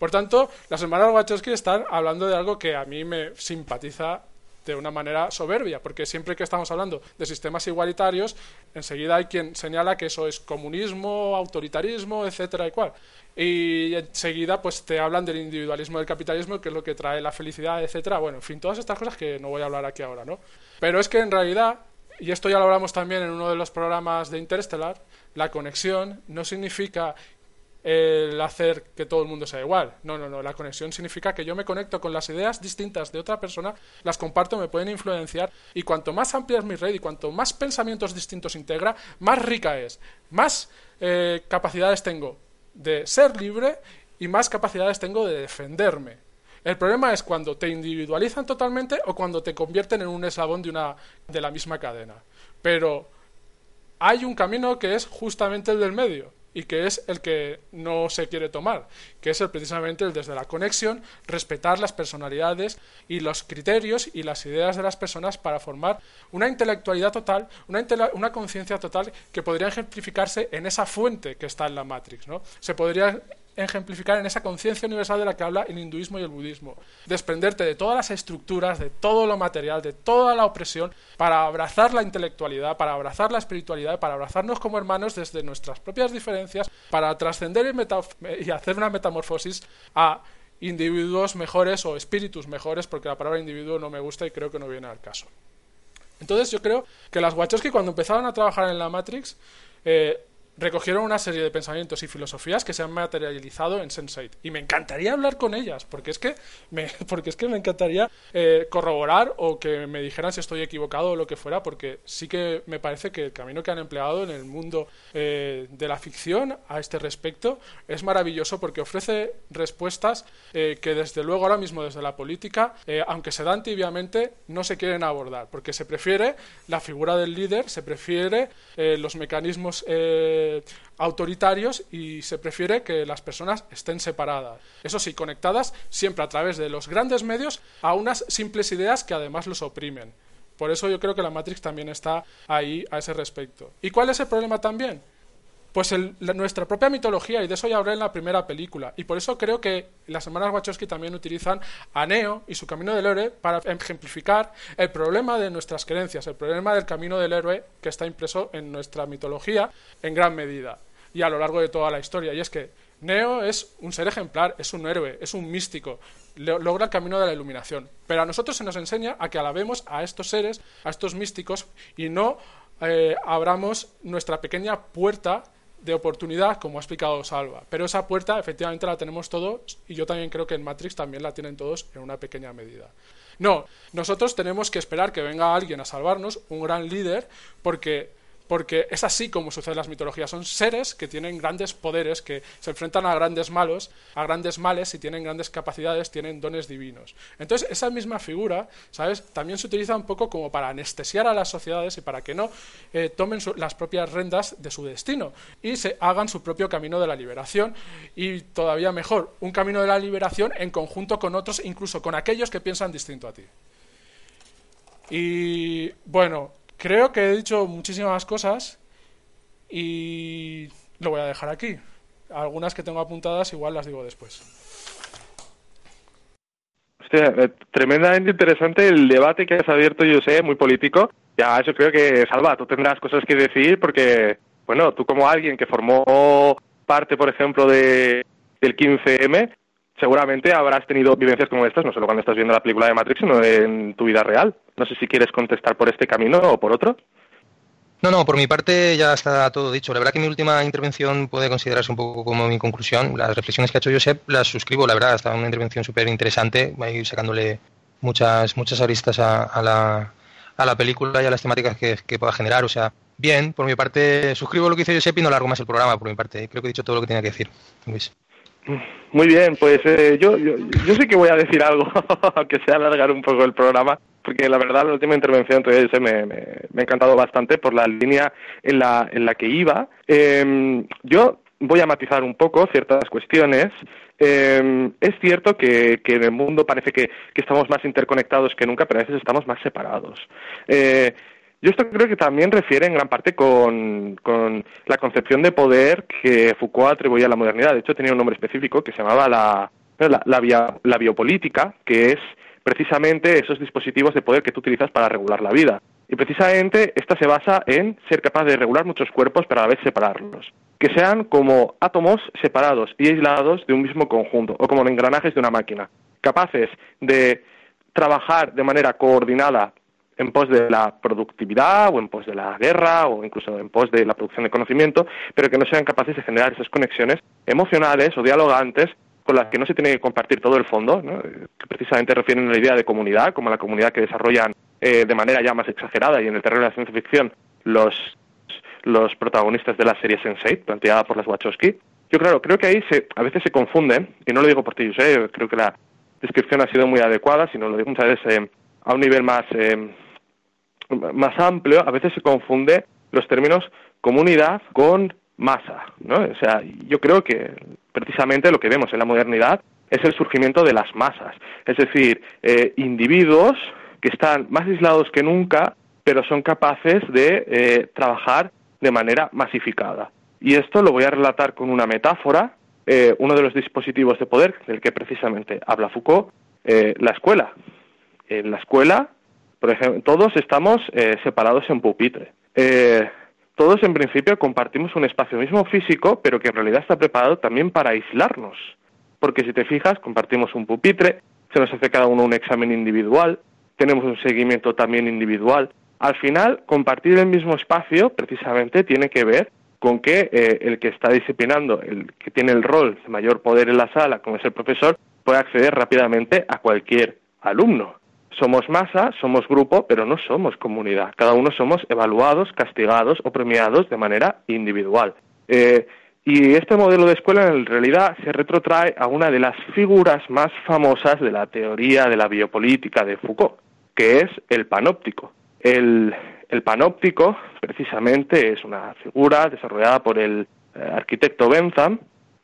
Por tanto, las hermanas Wachowski están hablando de algo que a mí me simpatiza de una manera soberbia, porque siempre que estamos hablando de sistemas igualitarios, enseguida hay quien señala que eso es comunismo, autoritarismo, etcétera y cual. Y enseguida pues te hablan del individualismo del capitalismo, que es lo que trae la felicidad, etcétera. Bueno, en fin, todas estas cosas que no voy a hablar aquí ahora, ¿no? Pero es que en realidad, y esto ya lo hablamos también en uno de los programas de Interstellar, la conexión no significa el hacer que todo el mundo sea igual. No, no, no. La conexión significa que yo me conecto con las ideas distintas de otra persona, las comparto, me pueden influenciar y cuanto más amplia es mi red y cuanto más pensamientos distintos integra, más rica es, más eh, capacidades tengo de ser libre y más capacidades tengo de defenderme. El problema es cuando te individualizan totalmente o cuando te convierten en un eslabón de, una, de la misma cadena. Pero hay un camino que es justamente el del medio y que es el que no se quiere tomar, que es el precisamente el desde la conexión, respetar las personalidades y los criterios y las ideas de las personas para formar una intelectualidad total, una, una conciencia total que podría ejemplificarse en esa fuente que está en la Matrix. ¿no? Se podría ejemplificar en esa conciencia universal de la que habla el hinduismo y el budismo. Desprenderte de todas las estructuras, de todo lo material, de toda la opresión, para abrazar la intelectualidad, para abrazar la espiritualidad, para abrazarnos como hermanos desde nuestras propias diferencias, para trascender y, y hacer una metamorfosis a individuos mejores o espíritus mejores, porque la palabra individuo no me gusta y creo que no viene al caso. Entonces yo creo que las Wachowski cuando empezaron a trabajar en la Matrix eh, recogieron una serie de pensamientos y filosofías que se han materializado en Sense8 y me encantaría hablar con ellas porque es que me, porque es que me encantaría eh, corroborar o que me dijeran si estoy equivocado o lo que fuera porque sí que me parece que el camino que han empleado en el mundo eh, de la ficción a este respecto es maravilloso porque ofrece respuestas eh, que desde luego ahora mismo desde la política aunque se dan tibiamente no se quieren abordar porque se prefiere la figura del líder se prefiere los mecanismos autoritarios y se prefiere que las personas estén separadas. Eso sí, conectadas siempre a través de los grandes medios a unas simples ideas que además los oprimen. Por eso yo creo que la Matrix también está ahí a ese respecto. ¿Y cuál es el problema también? Pues nuestra propia mitología, y de eso ya hablé en la primera película. Y por eso creo que las hermanas Wachowski también utilizan a Neo y su camino del héroe para ejemplificar el problema de nuestras creencias, el problema del camino del héroe que está impreso en nuestra mitología en gran medida y a lo largo de toda la historia. Y es que Neo es un ser ejemplar, es un héroe, es un místico, logra el camino de la iluminación. Pero a nosotros se nos enseña a que alabemos a estos seres, a estos místicos, y no eh, abramos nuestra pequeña puerta de oportunidad, como ha explicado Salva. Pero esa puerta efectivamente la tenemos todos y yo también creo que en Matrix también la tienen todos en una pequeña medida. No, nosotros tenemos que esperar que venga alguien a salvarnos, un gran líder, porque porque es así como sucede en las mitologías. Son seres que tienen grandes poderes, que se enfrentan a grandes malos, a grandes males y tienen grandes capacidades, tienen dones divinos. Entonces, esa misma figura, ¿sabes? También se utiliza un poco como para anestesiar a las sociedades y para que no eh, tomen las propias rendas de su destino y se hagan su propio camino de la liberación y todavía mejor, un camino de la liberación en conjunto con otros, incluso con aquellos que piensan distinto a ti. Y bueno, Creo que he dicho muchísimas cosas y lo voy a dejar aquí. Algunas que tengo apuntadas igual las digo después. Hostia, eh, tremendamente interesante el debate que has abierto, yo sé, muy político. Ya, eso creo que, Salva, tú tendrás cosas que decir porque, bueno, tú como alguien que formó parte, por ejemplo, de, del 15M, seguramente habrás tenido vivencias como estas, no solo cuando estás viendo la película de Matrix, sino en tu vida real. No sé si quieres contestar por este camino o por otro. No, no, por mi parte ya está todo dicho. La verdad que mi última intervención puede considerarse un poco como mi conclusión. Las reflexiones que ha hecho Josep las suscribo, la verdad, está una intervención súper interesante, ir sacándole muchas, muchas aristas a, la, a la película y a las temáticas que, que, pueda generar. O sea, bien, por mi parte suscribo lo que dice Josep y no largo más el programa, por mi parte. Creo que he dicho todo lo que tenía que decir. Luis. Muy bien, pues eh, yo, yo, yo sí que voy a decir algo, aunque sea alargar un poco el programa, porque la verdad la última intervención me, me, me, ha encantado bastante por la línea en la, en la que iba. Eh, yo voy a matizar un poco ciertas cuestiones. Eh, es cierto que, que, en el mundo parece que, que, estamos más interconectados que nunca, pero a veces estamos más separados. Eh, yo esto creo que también refiere en gran parte con, la concepción de poder que Foucault atribuía a la modernidad. De hecho, tenía un nombre específico que se llamaba la, la, biopolítica, que es precisamente esos dispositivos de poder que tú utilizas para regular la vida. Y precisamente esta se basa en ser capaz de regular muchos cuerpos, pero a la vez separarlos. Que sean como átomos separados y aislados de un mismo conjunto, o como engranajes de una máquina. Capaces de trabajar de manera coordinada en pos de la productividad o en pos de la guerra o incluso en pos de la producción de conocimiento, pero que no sean capaces de generar esas conexiones emocionales o dialogantes con las que no se tiene que compartir todo el fondo, que precisamente refieren a la idea de comunidad, como la comunidad que desarrollan eh, de manera ya más exagerada y en el terreno de la ciencia ficción los, los protagonistas de la serie Sense8, planteada por las Wachowski. Yo, claro, creo que ahí se, a veces se confunden, y no lo digo por ti, yo creo que la descripción ha sido muy adecuada, sino lo digo muchas veces eh, a un nivel más, eh, más amplio, a veces se confunde los términos comunidad con masa, ¿no? O sea, yo creo que precisamente lo que vemos en la modernidad es el surgimiento de las masas, es decir, eh, individuos que están más aislados que nunca, pero son capaces de eh, trabajar de manera masificada. Y esto lo voy a relatar con una metáfora, eh, uno de los dispositivos de poder del que precisamente habla Foucault, la escuela. En la escuela, por ejemplo, todos estamos separados en pupitre todos en principio compartimos un espacio mismo físico, pero que en realidad está preparado también para aislarnos. Porque si te fijas, compartimos un pupitre, se nos hace cada uno un examen individual, tenemos un seguimiento también individual. Al final, compartir el mismo espacio precisamente tiene que ver con que eh, el que está disciplinando, el que tiene el rol de mayor poder en la sala, como es el profesor, puede acceder rápidamente a cualquier alumno somos masa, somos grupo, pero no somos comunidad. Cada uno somos evaluados, castigados o premiados de manera individual. Eh, y este modelo de escuela en realidad se retrotrae a una de las figuras más famosas de la teoría de la biopolítica de Foucault, que es el panóptico. El, panóptico, precisamente, es una figura desarrollada por el eh, arquitecto Bentham,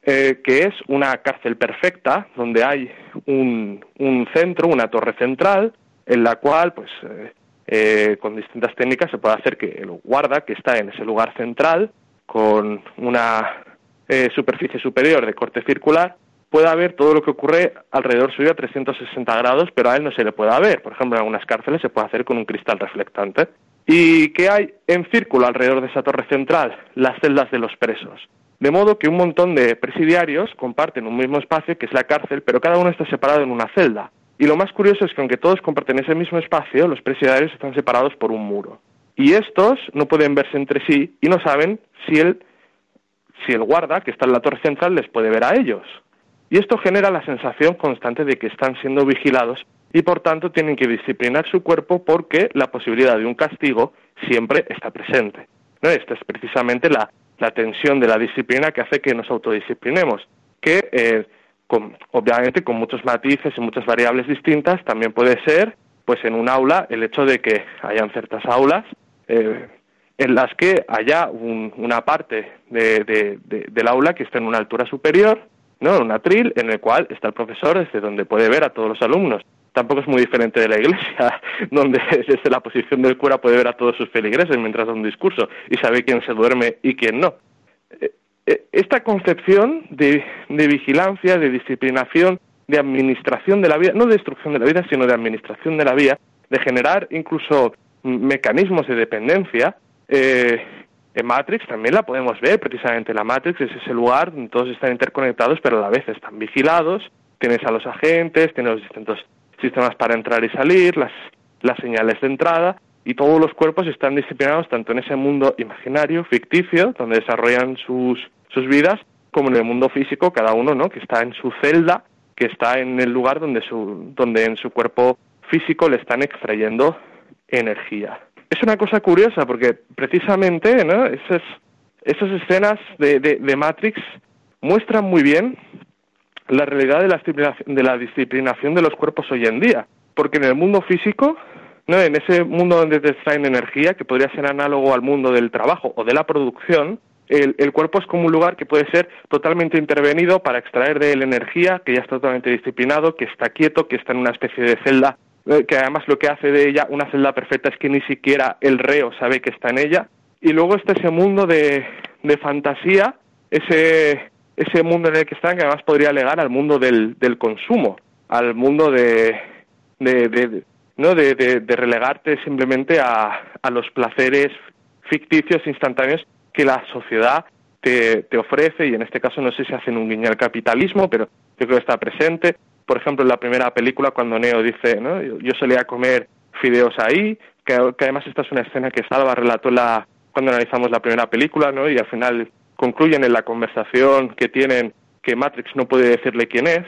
eh, que es una cárcel perfecta, donde hay un, un centro, una torre central, en la cual, pues, eh, eh, con distintas técnicas se puede hacer que el guarda, que está en ese lugar central, con una eh, superficie superior de corte circular, pueda ver todo lo que ocurre alrededor suyo a 360 grados, pero a él no se le pueda ver. Por ejemplo, en algunas cárceles se puede hacer con un cristal reflectante. ¿Y qué hay en círculo alrededor de esa torre central? Las celdas de los presos. De modo que un montón de presidiarios comparten un mismo espacio, que es la cárcel, pero cada uno está separado en una celda. Y lo más curioso es que aunque todos comparten ese mismo espacio, los presidiarios están separados por un muro. Y estos no pueden verse entre sí y no saben si el, si el guarda, que está en la torre central, les puede ver a ellos. Y esto genera la sensación constante de que están siendo vigilados y por tanto tienen que disciplinar su cuerpo porque la posibilidad de un castigo siempre está presente. ¿No? Esta es precisamente la, la tensión de la disciplina que hace que nos autodisciplinemos, que eh, obviamente con muchos matices y muchas variables distintas, también puede ser, pues en un aula, el hecho de que hayan ciertas aulas eh, en las que haya una parte de, del aula que esté en una altura superior, ¿no? En un atril en el cual está el profesor desde donde puede ver a todos los alumnos. Tampoco es muy diferente de la iglesia, donde desde la posición del cura puede ver a todos sus feligreses mientras da un discurso y sabe quién se duerme y quién no. Eh, eh, esta concepción de, vigilancia, de disciplinación, de administración de la vida, no de destrucción de la vida, sino de administración de la vida, de generar incluso mecanismos de dependencia, eh, en Matrix también la podemos ver, precisamente la Matrix es ese lugar donde todos están interconectados, pero a la vez están vigilados, tienes a los agentes, tienes los distintos sistemas para entrar y salir, las, las señales de entrada, y todos los cuerpos están disciplinados tanto en ese mundo imaginario, ficticio, donde desarrollan sus, sus vidas, como en el mundo físico, cada uno, ¿no? Que está en su celda, que está en el lugar donde, su, donde en su cuerpo físico le están extrayendo energía. Es una cosa curiosa porque precisamente ¿no? esas, esas escenas de, de, Matrix muestran muy bien la realidad de la, de la disciplinación de los cuerpos hoy en día. Porque en el mundo físico, ¿no? en ese mundo donde te extraen energía, que podría ser análogo al mundo del trabajo o de la producción, el, cuerpo es como un lugar que puede ser totalmente intervenido para extraer de él energía, que ya está totalmente disciplinado, que está quieto, que está en una especie de celda, eh, que además lo que hace de ella una celda perfecta es que ni siquiera el reo sabe que está en ella. Y luego está ese mundo de, de fantasía, ese, ese mundo en el que están, que además podría alegar al mundo del, del consumo, al mundo de, de, de ¿no? De, de, relegarte simplemente a, a los placeres ficticios instantáneos que la sociedad te, te, ofrece, y en este caso no sé si hacen un guiño al capitalismo, pero yo creo que está presente. Por ejemplo, en la primera película, cuando Neo dice, ¿no? yo, solía comer fideos ahí, que, además esta es una escena que Salva relató la, cuando analizamos la primera película, ¿no? Y al final concluyen en la conversación que tienen que Matrix no puede decirle quién es.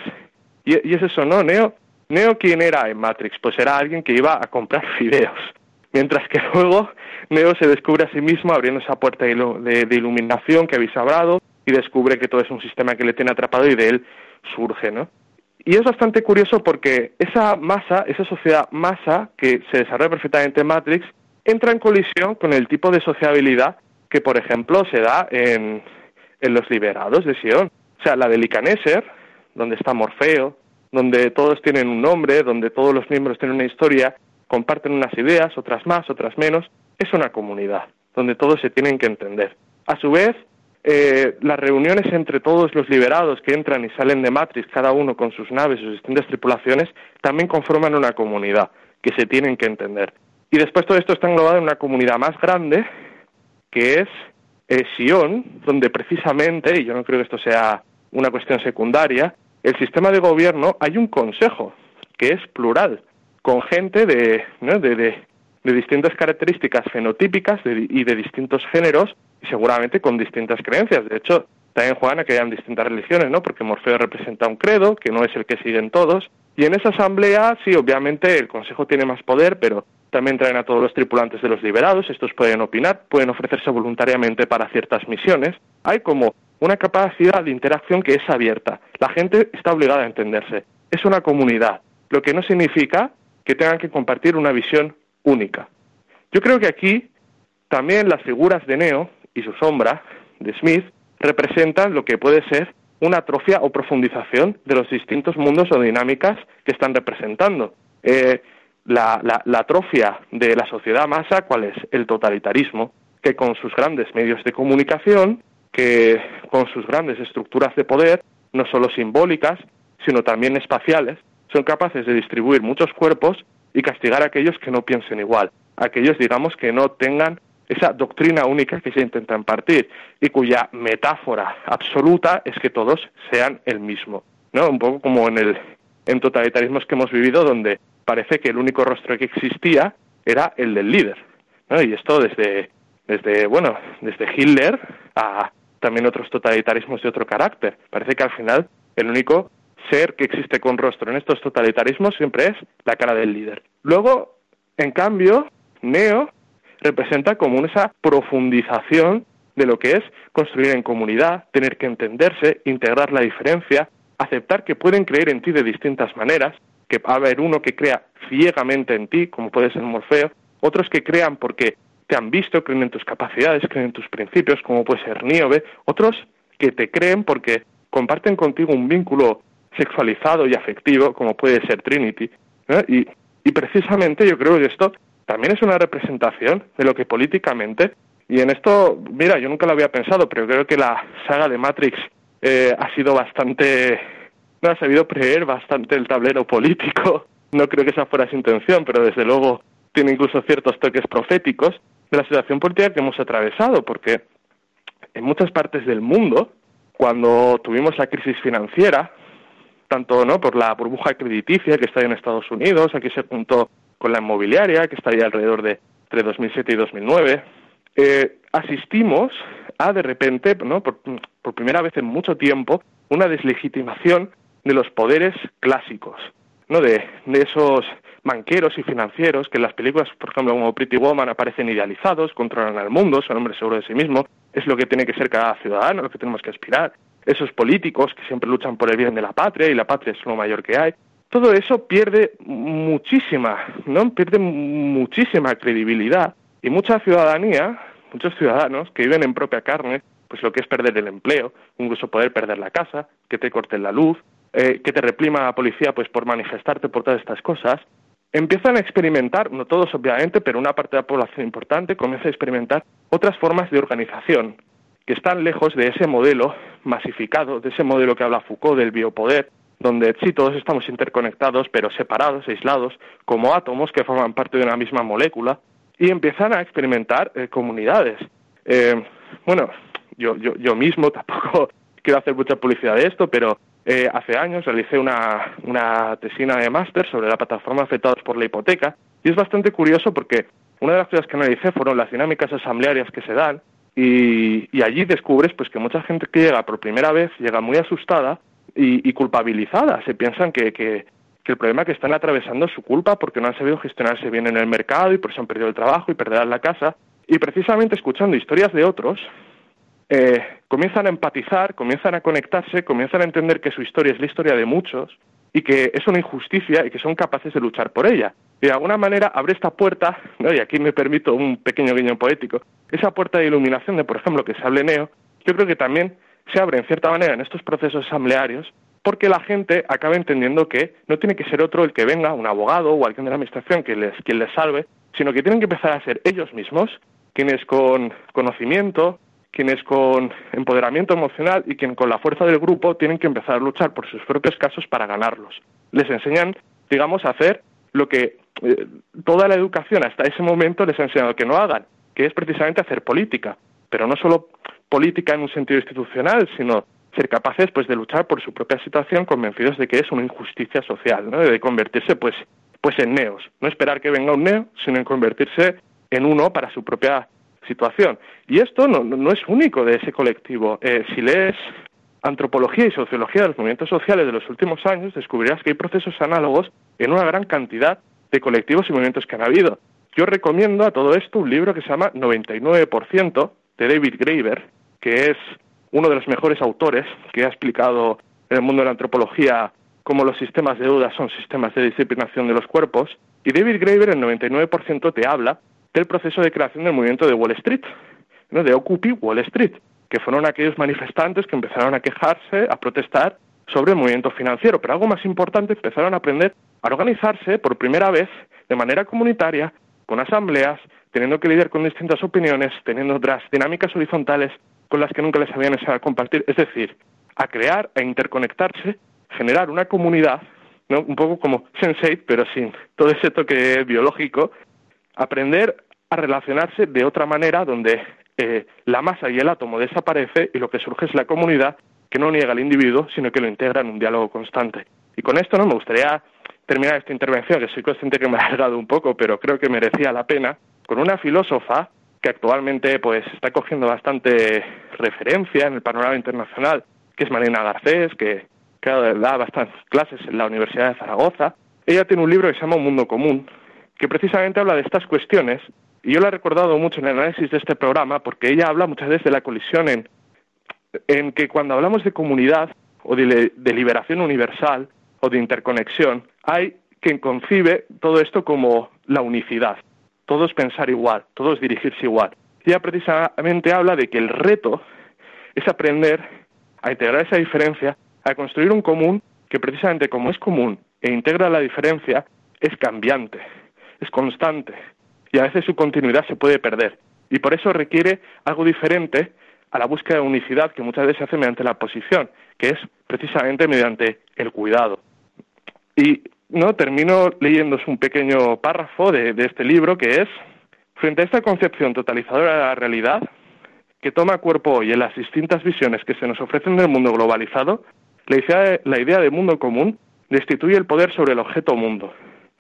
Y, es eso, ¿no? Neo, Neo, ¿quién era en Matrix? Pues era alguien que iba a comprar fideos. Mientras que luego Neo se descubre a sí mismo abriendo esa puerta de, de iluminación que habéis hablado y descubre que todo es un sistema que le tiene atrapado y de él surge, ¿no? Y es bastante curioso porque esa masa, esa sociedad masa que se desarrolla perfectamente en Matrix, entra en colisión con el tipo de sociabilidad que, por ejemplo, se da en, en los liberados de Sion. O sea, la de Licaneser, donde está Morfeo, donde todos tienen un nombre, donde todos los miembros tienen una historia, comparten unas ideas, otras más, otras menos, es una comunidad, donde todos se tienen que entender. A su vez, eh, las reuniones entre todos los liberados que entran y salen de Matrix, cada uno con sus naves, sus distintas tripulaciones, también conforman una comunidad que se tienen que entender. Y después todo esto está englobado en una comunidad más grande, que es eh, Sion, donde precisamente, y yo no creo que esto sea una cuestión secundaria, el sistema de gobierno hay un consejo que es plural, con gente de, de, de, distintas características fenotípicas y de distintos géneros y seguramente con distintas creencias. De hecho, también juegan a que hayan distintas religiones, ¿no? Porque Morfeo representa un credo, que no es el que siguen todos. Y en esa asamblea, sí, obviamente el Consejo tiene más poder, pero también traen a todos los tripulantes de los liberados, estos pueden opinar, pueden ofrecerse voluntariamente para ciertas misiones. Hay como una capacidad de interacción que es abierta. La gente está obligada a entenderse. Es una comunidad, lo que no significa que tengan que compartir una visión única. Yo creo que aquí también las figuras de Neo y su sombra de Smith representan lo que puede ser una atrofia o profundización de los distintos mundos o dinámicas que están representando. Eh, la, la, atrofia de la sociedad masa, ¿cuál es? El totalitarismo, que con sus grandes medios de comunicación, que con sus grandes estructuras de poder, no solo simbólicas, sino también espaciales, son capaces de distribuir muchos cuerpos y castigar a aquellos que no piensen igual, aquellos, digamos, que no tengan esa doctrina única que se intenta impartir y cuya metáfora absoluta es que todos sean el mismo, ¿no? Un poco como en el en totalitarismos que hemos vivido donde parece que el único rostro que existía era el del líder, ¿no? Y esto desde desde bueno, desde Hitler a también otros totalitarismos de otro carácter. Parece que al final el único ser que existe con rostro en estos totalitarismos siempre es la cara del líder. Luego, en cambio, Neo representa como esa profundización de lo que es construir en comunidad, tener que entenderse, integrar la diferencia, aceptar que pueden creer en ti de distintas maneras, que va a haber uno que crea ciegamente en ti, como puede ser Morfeo, otros que crean porque te han visto, creen en tus capacidades, creen en tus principios, como puede ser Niobe, otros que te creen porque comparten contigo un vínculo sexualizado y afectivo, como puede ser Trinity. Y precisamente yo creo que esto también es una representación de lo que políticamente, y en esto, mira, yo nunca lo había pensado, pero creo que la saga de Matrix eh, ha sido bastante, no ha sabido prever bastante el tablero político. No creo que esa fuera su intención, pero desde luego tiene incluso ciertos toques proféticos de la situación política que hemos atravesado, porque en muchas partes del mundo, cuando tuvimos la crisis financiera, tanto no por la burbuja crediticia que está en Estados Unidos, aquí se juntó con la inmobiliaria, que estaría alrededor de entre 2007 y 2009, eh, asistimos a, de repente, ¿no? por, primera vez en mucho tiempo, una deslegitimación de los poderes clásicos, ¿no? de, de esos banqueros y financieros que en las películas, por ejemplo, como Pretty Woman, aparecen idealizados, controlan al mundo, son hombres seguros de sí mismos, es lo que tiene que ser cada ciudadano, lo que tenemos que aspirar. Esos políticos que siempre luchan por el bien de la patria y la patria es lo mayor que hay todo eso pierde muchísima, ¿no? Pierde muchísima credibilidad y mucha ciudadanía, muchos ciudadanos que viven en propia carne, pues lo que es perder el empleo, incluso poder perder la casa, que te corten la luz, eh, que te reprima la policía pues por manifestarte por todas estas cosas, empiezan a experimentar, no todos obviamente, pero una parte de la población importante comienza a experimentar otras formas de organización que están lejos de ese modelo masificado, de ese modelo que habla Foucault del biopoder, donde sí todos estamos interconectados, pero separados, aislados, como átomos que forman parte de una misma molécula, y empiezan a experimentar eh, comunidades. Eh, bueno, yo, yo, yo mismo tampoco quiero hacer mucha publicidad de esto, pero eh, hace años realicé una, una tesina de máster sobre la plataforma afectados por la hipoteca, y es bastante curioso porque una de las cosas que analicé fueron las dinámicas asamblearias que se dan y, allí descubres pues que mucha gente que llega por primera vez llega muy asustada y, culpabilizada. Se piensan que, el problema que están atravesando es su culpa porque no han sabido gestionarse bien en el mercado y por eso han perdido el trabajo y perderán la casa. Y precisamente escuchando historias de otros, eh, comienzan a empatizar, comienzan a conectarse, comienzan a entender que su historia es la historia de muchos y que es una injusticia y que son capaces de luchar por ella. Y de alguna manera abre esta puerta, y aquí me permito un pequeño guiño poético, esa puerta de iluminación de, por ejemplo, que se hable Neo, yo creo que también se abre en cierta manera en estos procesos asamblearios porque la gente acaba entendiendo que no tiene que ser otro el que venga, un abogado o alguien de la administración que les, quien les salve, sino que tienen que empezar a ser ellos mismos quienes con conocimiento, quienes con empoderamiento emocional y quien con la fuerza del grupo tienen que empezar a luchar por sus propios casos para ganarlos. Les enseñan, digamos, a hacer lo que eh, toda la educación hasta ese momento les ha enseñado que no hagan, que es precisamente hacer política, pero no solo política en un sentido institucional, sino ser capaces pues de luchar por su propia situación convencidos de que es una injusticia social, ¿no? de convertirse pues pues en neos, no esperar que venga un neo, sino en convertirse en uno para su propia situación. Y esto no, no es único de ese colectivo. Eh, si lees antropología y sociología de los movimientos sociales de los últimos años, descubrirás que hay procesos análogos en una gran cantidad de colectivos y movimientos que han habido. Yo recomiendo a todo esto un libro que se llama 99% de David Graeber, que es uno de los mejores autores que ha explicado en el mundo de la antropología cómo los sistemas de duda son sistemas de disciplinación de los cuerpos. Y David Graeber, en 99%, te habla del proceso de creación del movimiento de Wall Street, ¿no? de Occupy Wall Street, que fueron aquellos manifestantes que empezaron a quejarse, a protestar sobre el movimiento financiero. Pero algo más importante, empezaron a aprender a organizarse por primera vez de manera comunitaria, con asambleas, teniendo que lidiar con distintas opiniones, teniendo otras dinámicas horizontales con las que nunca les habían enseñado a compartir. Es decir, a crear, a interconectarse, generar una comunidad, ¿no? un poco como Sensei, pero sin todo ese toque biológico, aprender a relacionarse de otra manera donde eh, la masa y el átomo desaparece y lo que surge es la comunidad que no niega al individuo, sino que lo integra en un diálogo constante. Y con esto no me gustaría terminar esta intervención, que soy consciente que me ha alargado un poco, pero creo que merecía la pena, con una filósofa que actualmente pues está cogiendo bastante referencia en el panorama internacional, que es Marina Garcés, que, da bastantes clases en la Universidad de Zaragoza. Ella tiene un libro que se llama Un Mundo Común, que precisamente habla de estas cuestiones, y yo la he recordado mucho en el análisis de este programa, porque ella habla muchas veces de la colisión en, en que cuando hablamos de comunidad o de liberación universal o de interconexión, hay quien concibe todo esto como la unicidad, todos pensar igual, todos dirigirse igual. Ella precisamente habla de que el reto es aprender a integrar esa diferencia, a construir un común que precisamente como es común e integra la diferencia, es cambiante, es constante y a veces su continuidad se puede perder. Y por eso requiere algo diferente a la búsqueda de unicidad que muchas veces se hace mediante la posición, que es precisamente mediante el cuidado. Y no termino leyéndose un pequeño párrafo de, de este libro que es frente a esta concepción totalizadora de la realidad que toma cuerpo hoy en las distintas visiones que se nos ofrecen del mundo globalizado, la idea, la idea de mundo común destituye el poder sobre el objeto mundo.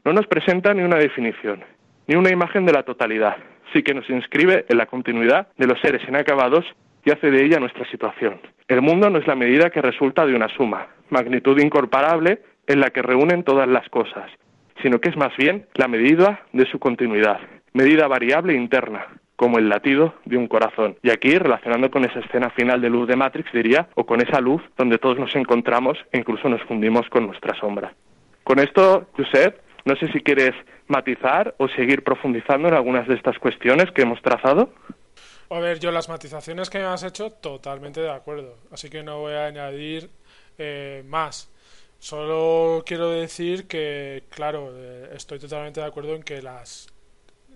No nos presenta ni una definición, ni una imagen de la totalidad, sí que nos inscribe en la continuidad de los seres inacabados y hace de ella nuestra situación. El mundo no es la medida que resulta de una suma, magnitud incomparable en la que reúnen todas las cosas, sino que es más bien la medida de su continuidad, medida variable interna, como el latido de un corazón. Y aquí, relacionando con esa escena final de luz de Matrix, diría, o con esa luz donde todos nos encontramos e incluso nos fundimos con nuestra sombra. Con esto, Josep, no sé si quieres matizar o seguir profundizando en algunas de estas cuestiones que hemos trazado. A ver, yo las matizaciones que me has hecho, totalmente de acuerdo. Así que no voy a añadir eh, más. Solo quiero decir que, claro, eh, estoy totalmente de acuerdo en que las,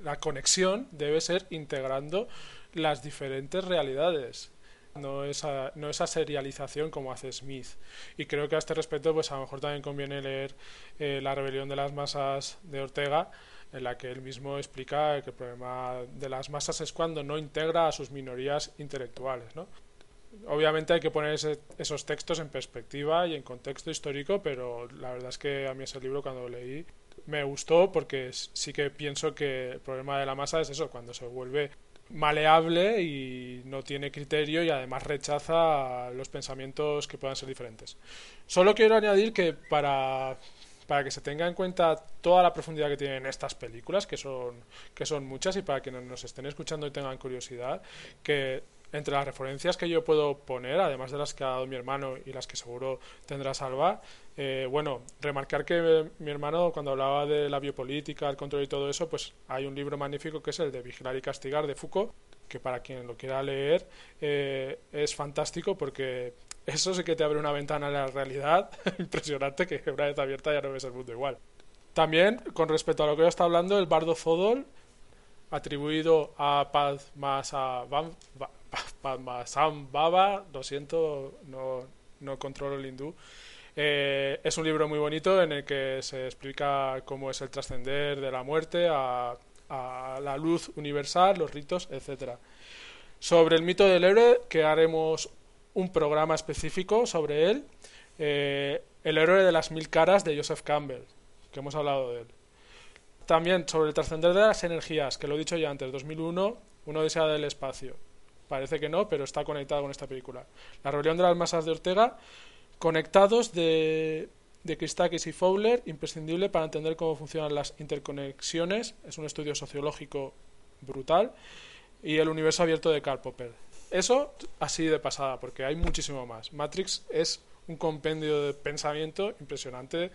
la conexión debe ser integrando las diferentes realidades no esa, no esa serialización como hace Smith. Y creo que a este respecto, pues a lo mejor también conviene leer eh, La rebelión de las masas de Ortega, en la que él mismo explica que el problema de las masas es cuando no integra a sus minorías intelectuales. ¿no? Obviamente hay que poner esos textos en perspectiva y en contexto histórico, pero la verdad es que a mí ese libro cuando lo leí me gustó porque sí que pienso que el problema de la masa es eso, cuando se vuelve maleable y no tiene criterio y además rechaza los pensamientos que puedan ser diferentes. Solo quiero añadir que para, para que se tenga en cuenta toda la profundidad que tienen estas películas, que son, que son muchas, y para quienes nos estén escuchando y tengan curiosidad, que entre las referencias que yo puedo poner, además de las que ha dado mi hermano y las que seguro tendrá Salva, eh, bueno, remarcar que mi hermano cuando hablaba de la biopolítica, el control y todo eso, pues hay un libro magnífico que es el de Vigilar y Castigar de Foucault, que para quien lo quiera leer eh, es fantástico porque eso sí que te abre una ventana a la realidad impresionante que una vez abierta ya no ves el mundo igual. También, con respecto a lo que yo estaba hablando, el bardo Zodol, atribuido a Paz más a Padmasam Baba, lo siento, no, no controlo el hindú. Eh, es un libro muy bonito en el que se explica cómo es el trascender de la muerte a, la luz universal, los ritos, etcétera. Sobre el mito del héroe, que haremos un programa específico sobre él, eh, El héroe de las mil caras de Joseph Campbell, que hemos hablado de él. También sobre el trascender de las energías, que lo he dicho ya antes, 2001, uno desea del espacio. Parece que no, pero está conectado con esta película. La rebelión de las masas de Ortega, conectados de, de Christakis y Fowler, imprescindible para entender cómo funcionan las interconexiones. Es un estudio sociológico brutal. Y el universo abierto de Karl Popper. Eso así de pasada, porque hay muchísimo más. Matrix es un compendio de pensamiento impresionante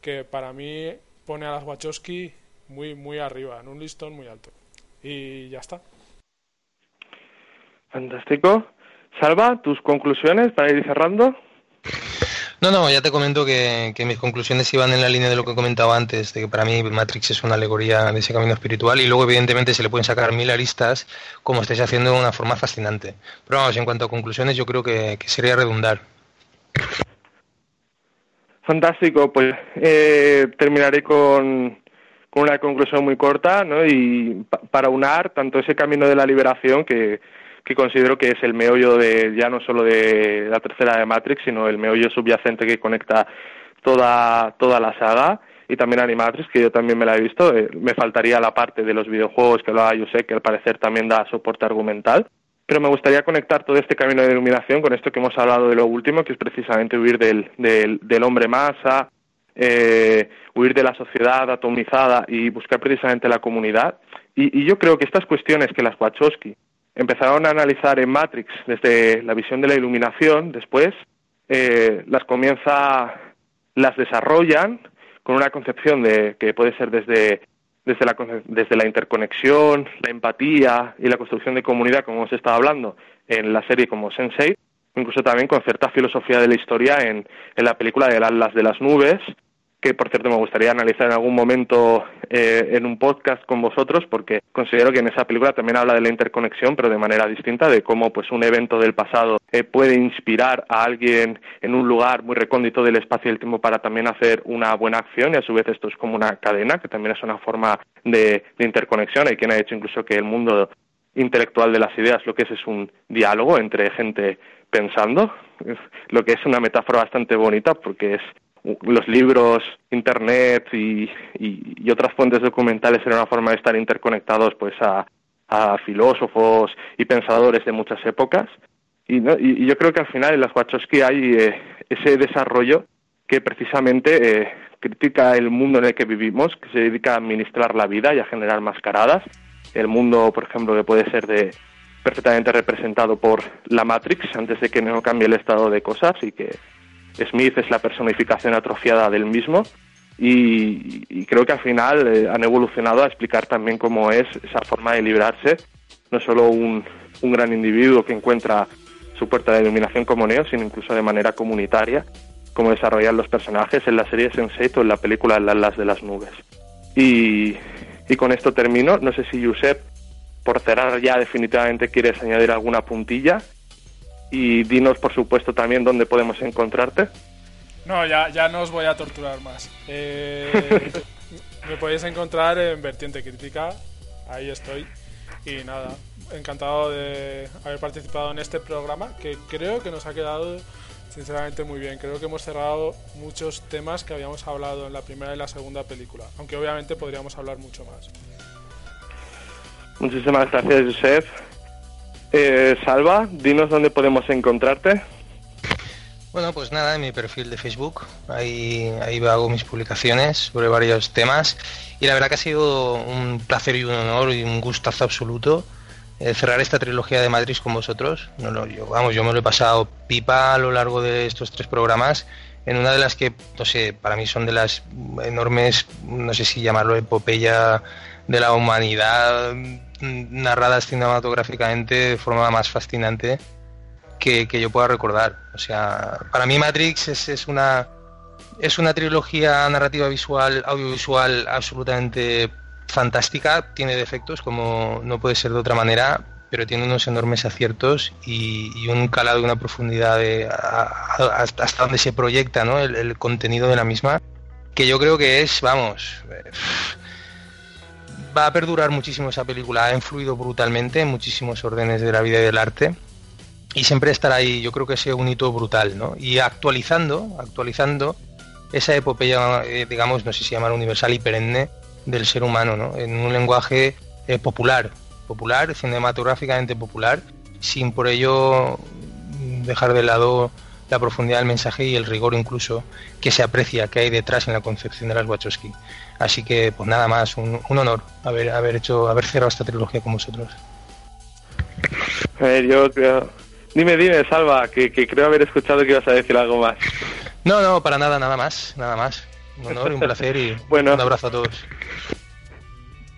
que para mí pone a las Wachowski muy, muy arriba, en un listón muy alto. Y ya está. Fantástico. Salva, tus conclusiones para ir cerrando. No, no, ya te comento que, mis conclusiones iban en la línea de lo que he comentado antes, de que para mí Matrix es una alegoría de ese camino espiritual y luego evidentemente se le pueden sacar mil aristas como estáis haciendo de una forma fascinante. Pero vamos, en cuanto a conclusiones yo creo que, sería redundar. Fantástico, pues eh, terminaré con, con una conclusión muy corta ¿no? y para unar tanto ese camino de la liberación que que considero que es el meollo de ya no solo de la tercera de Matrix, sino el meollo subyacente que conecta toda, toda la saga y también Animatrix, que yo también me la he visto. Eh, me faltaría la parte de los videojuegos que hablaba sé que al parecer también da soporte argumental. Pero me gustaría conectar todo este camino de iluminación con esto que hemos hablado de lo último, que es precisamente huir del, del, hombre masa, eh, huir de la sociedad atomizada y buscar precisamente la comunidad. Y, y yo creo que estas cuestiones que las Wachowski empezaron a analizar en Matrix desde la visión de la iluminación, después eh, las comienza, las desarrollan con una concepción de que puede ser desde desde la, desde la interconexión, la empatía y la construcción de comunidad, como hemos estado hablando en la serie como Sensei, incluso también con cierta filosofía de la historia en, en la película de Las de las Nubes, que por cierto me gustaría analizar en algún momento eh, en un podcast con vosotros porque considero que en esa película también habla de la interconexión pero de manera distinta de cómo pues un evento del pasado eh, puede inspirar a alguien en un lugar muy recóndito del espacio y el tiempo para también hacer una buena acción y a su vez esto es como una cadena que también es una forma de, de interconexión. Hay quien ha dicho incluso que el mundo intelectual de las ideas lo que es es un diálogo entre gente pensando lo que es una metáfora bastante bonita porque es los libros, internet y, otras fuentes documentales eran una forma de estar interconectados pues a, filósofos y pensadores de muchas épocas. Y, y, yo creo que al final en las Wachowski hay eh, ese desarrollo que precisamente eh, critica el mundo en el que vivimos, que se dedica a administrar la vida y a generar mascaradas. El mundo, por ejemplo, que puede ser de perfectamente representado por la Matrix antes de que no cambie el estado de cosas y que Smith es la personificación atrofiada del mismo y, creo que al final eh, han evolucionado a explicar también cómo es esa forma de librarse, no solo un, un gran individuo que encuentra su puerta de iluminación como Neo, sino incluso de manera comunitaria, como desarrollan los personajes en la serie Sense8 o en la película Las de las nubes. Y, y con esto termino. No sé si Josep, por cerrar ya definitivamente, quieres añadir alguna puntilla y dinos, por supuesto, también dónde podemos encontrarte. No, ya, ya no os voy a torturar más. Eh, me podéis encontrar en Vertiente Crítica, ahí estoy. Y nada, encantado de haber participado en este programa que creo que nos ha quedado Sinceramente muy bien. Creo que hemos cerrado muchos temas que habíamos hablado en la primera y la segunda película. Aunque obviamente podríamos hablar mucho más. Muchísimas gracias, Joseph. Eh, Salva, dinos dónde podemos encontrarte. Bueno, pues nada, en mi perfil de Facebook, ahí, ahí hago mis publicaciones sobre varios temas y la verdad que ha sido un placer y un honor y un gustazo absoluto eh, cerrar esta trilogía de Matrix con vosotros. No, yo, vamos, yo me lo he pasado pipa a lo largo de estos tres programas en una de las que, no sé, para mí son de las enormes, no sé si llamarlo epopeya de la humanidad narradas cinematográficamente de forma más fascinante que, yo pueda recordar. O sea, para mí Matrix es, una es una trilogía narrativa visual, audiovisual absolutamente fantástica, tiene defectos como no puede ser de otra manera, pero tiene unos enormes aciertos y, un calado y una profundidad de, hasta donde se proyecta ¿no? el, el, contenido de la misma, que yo creo que es, vamos, va a perdurar muchísimo esa película, ha influido brutalmente en muchísimos órdenes de la vida y del arte y siempre estará ahí, yo creo que es un hito brutal, ¿no? Y actualizando, actualizando esa epopeya, eh, digamos, no sé si llamar universal y perenne del ser humano, ¿no? En un lenguaje eh, popular, popular, cinematográficamente popular, sin por ello dejar de lado la profundidad del mensaje y el rigor incluso que se aprecia que hay detrás en la concepción de las Wachowski. Así que pues nada más, un, honor haber, haber hecho, haber cerrado esta trilogía con vosotros. A ver, yo creo... Dime, dime, Salva, que, creo haber escuchado que ibas a decir algo más. No, no, para nada, nada más, nada más. Un honor, un placer y bueno, un abrazo a todos.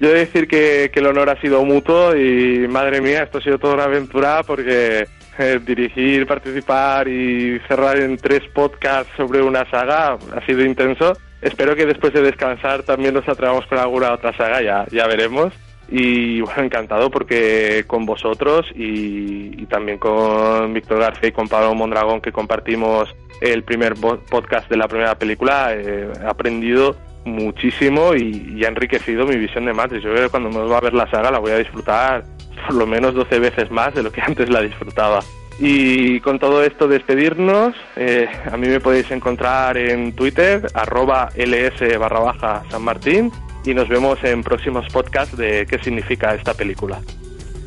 Yo he de decir que, que, el honor ha sido mutuo y madre mía, esto ha sido toda una aventura porque eh, dirigir, participar y cerrar en tres podcasts sobre una saga ha sido intenso. Espero que después de descansar también nos atrevamos con alguna otra saga, ya, ya veremos. Y bueno, encantado porque con vosotros y, también con Víctor García y con Pablo Mondragón que compartimos el primer podcast de la primera película, eh, he aprendido muchísimo y, y, ha enriquecido mi visión de Matrix. Yo creo que cuando me va a ver la saga la voy a disfrutar por lo menos 12 veces más de lo que antes la disfrutaba. Y con todo esto despedirnos, eh, a mí me podéis encontrar en Twitter, arroba ls barra baja San Martín, y nos vemos en próximos podcasts de qué significa esta película.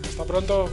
Hasta pronto.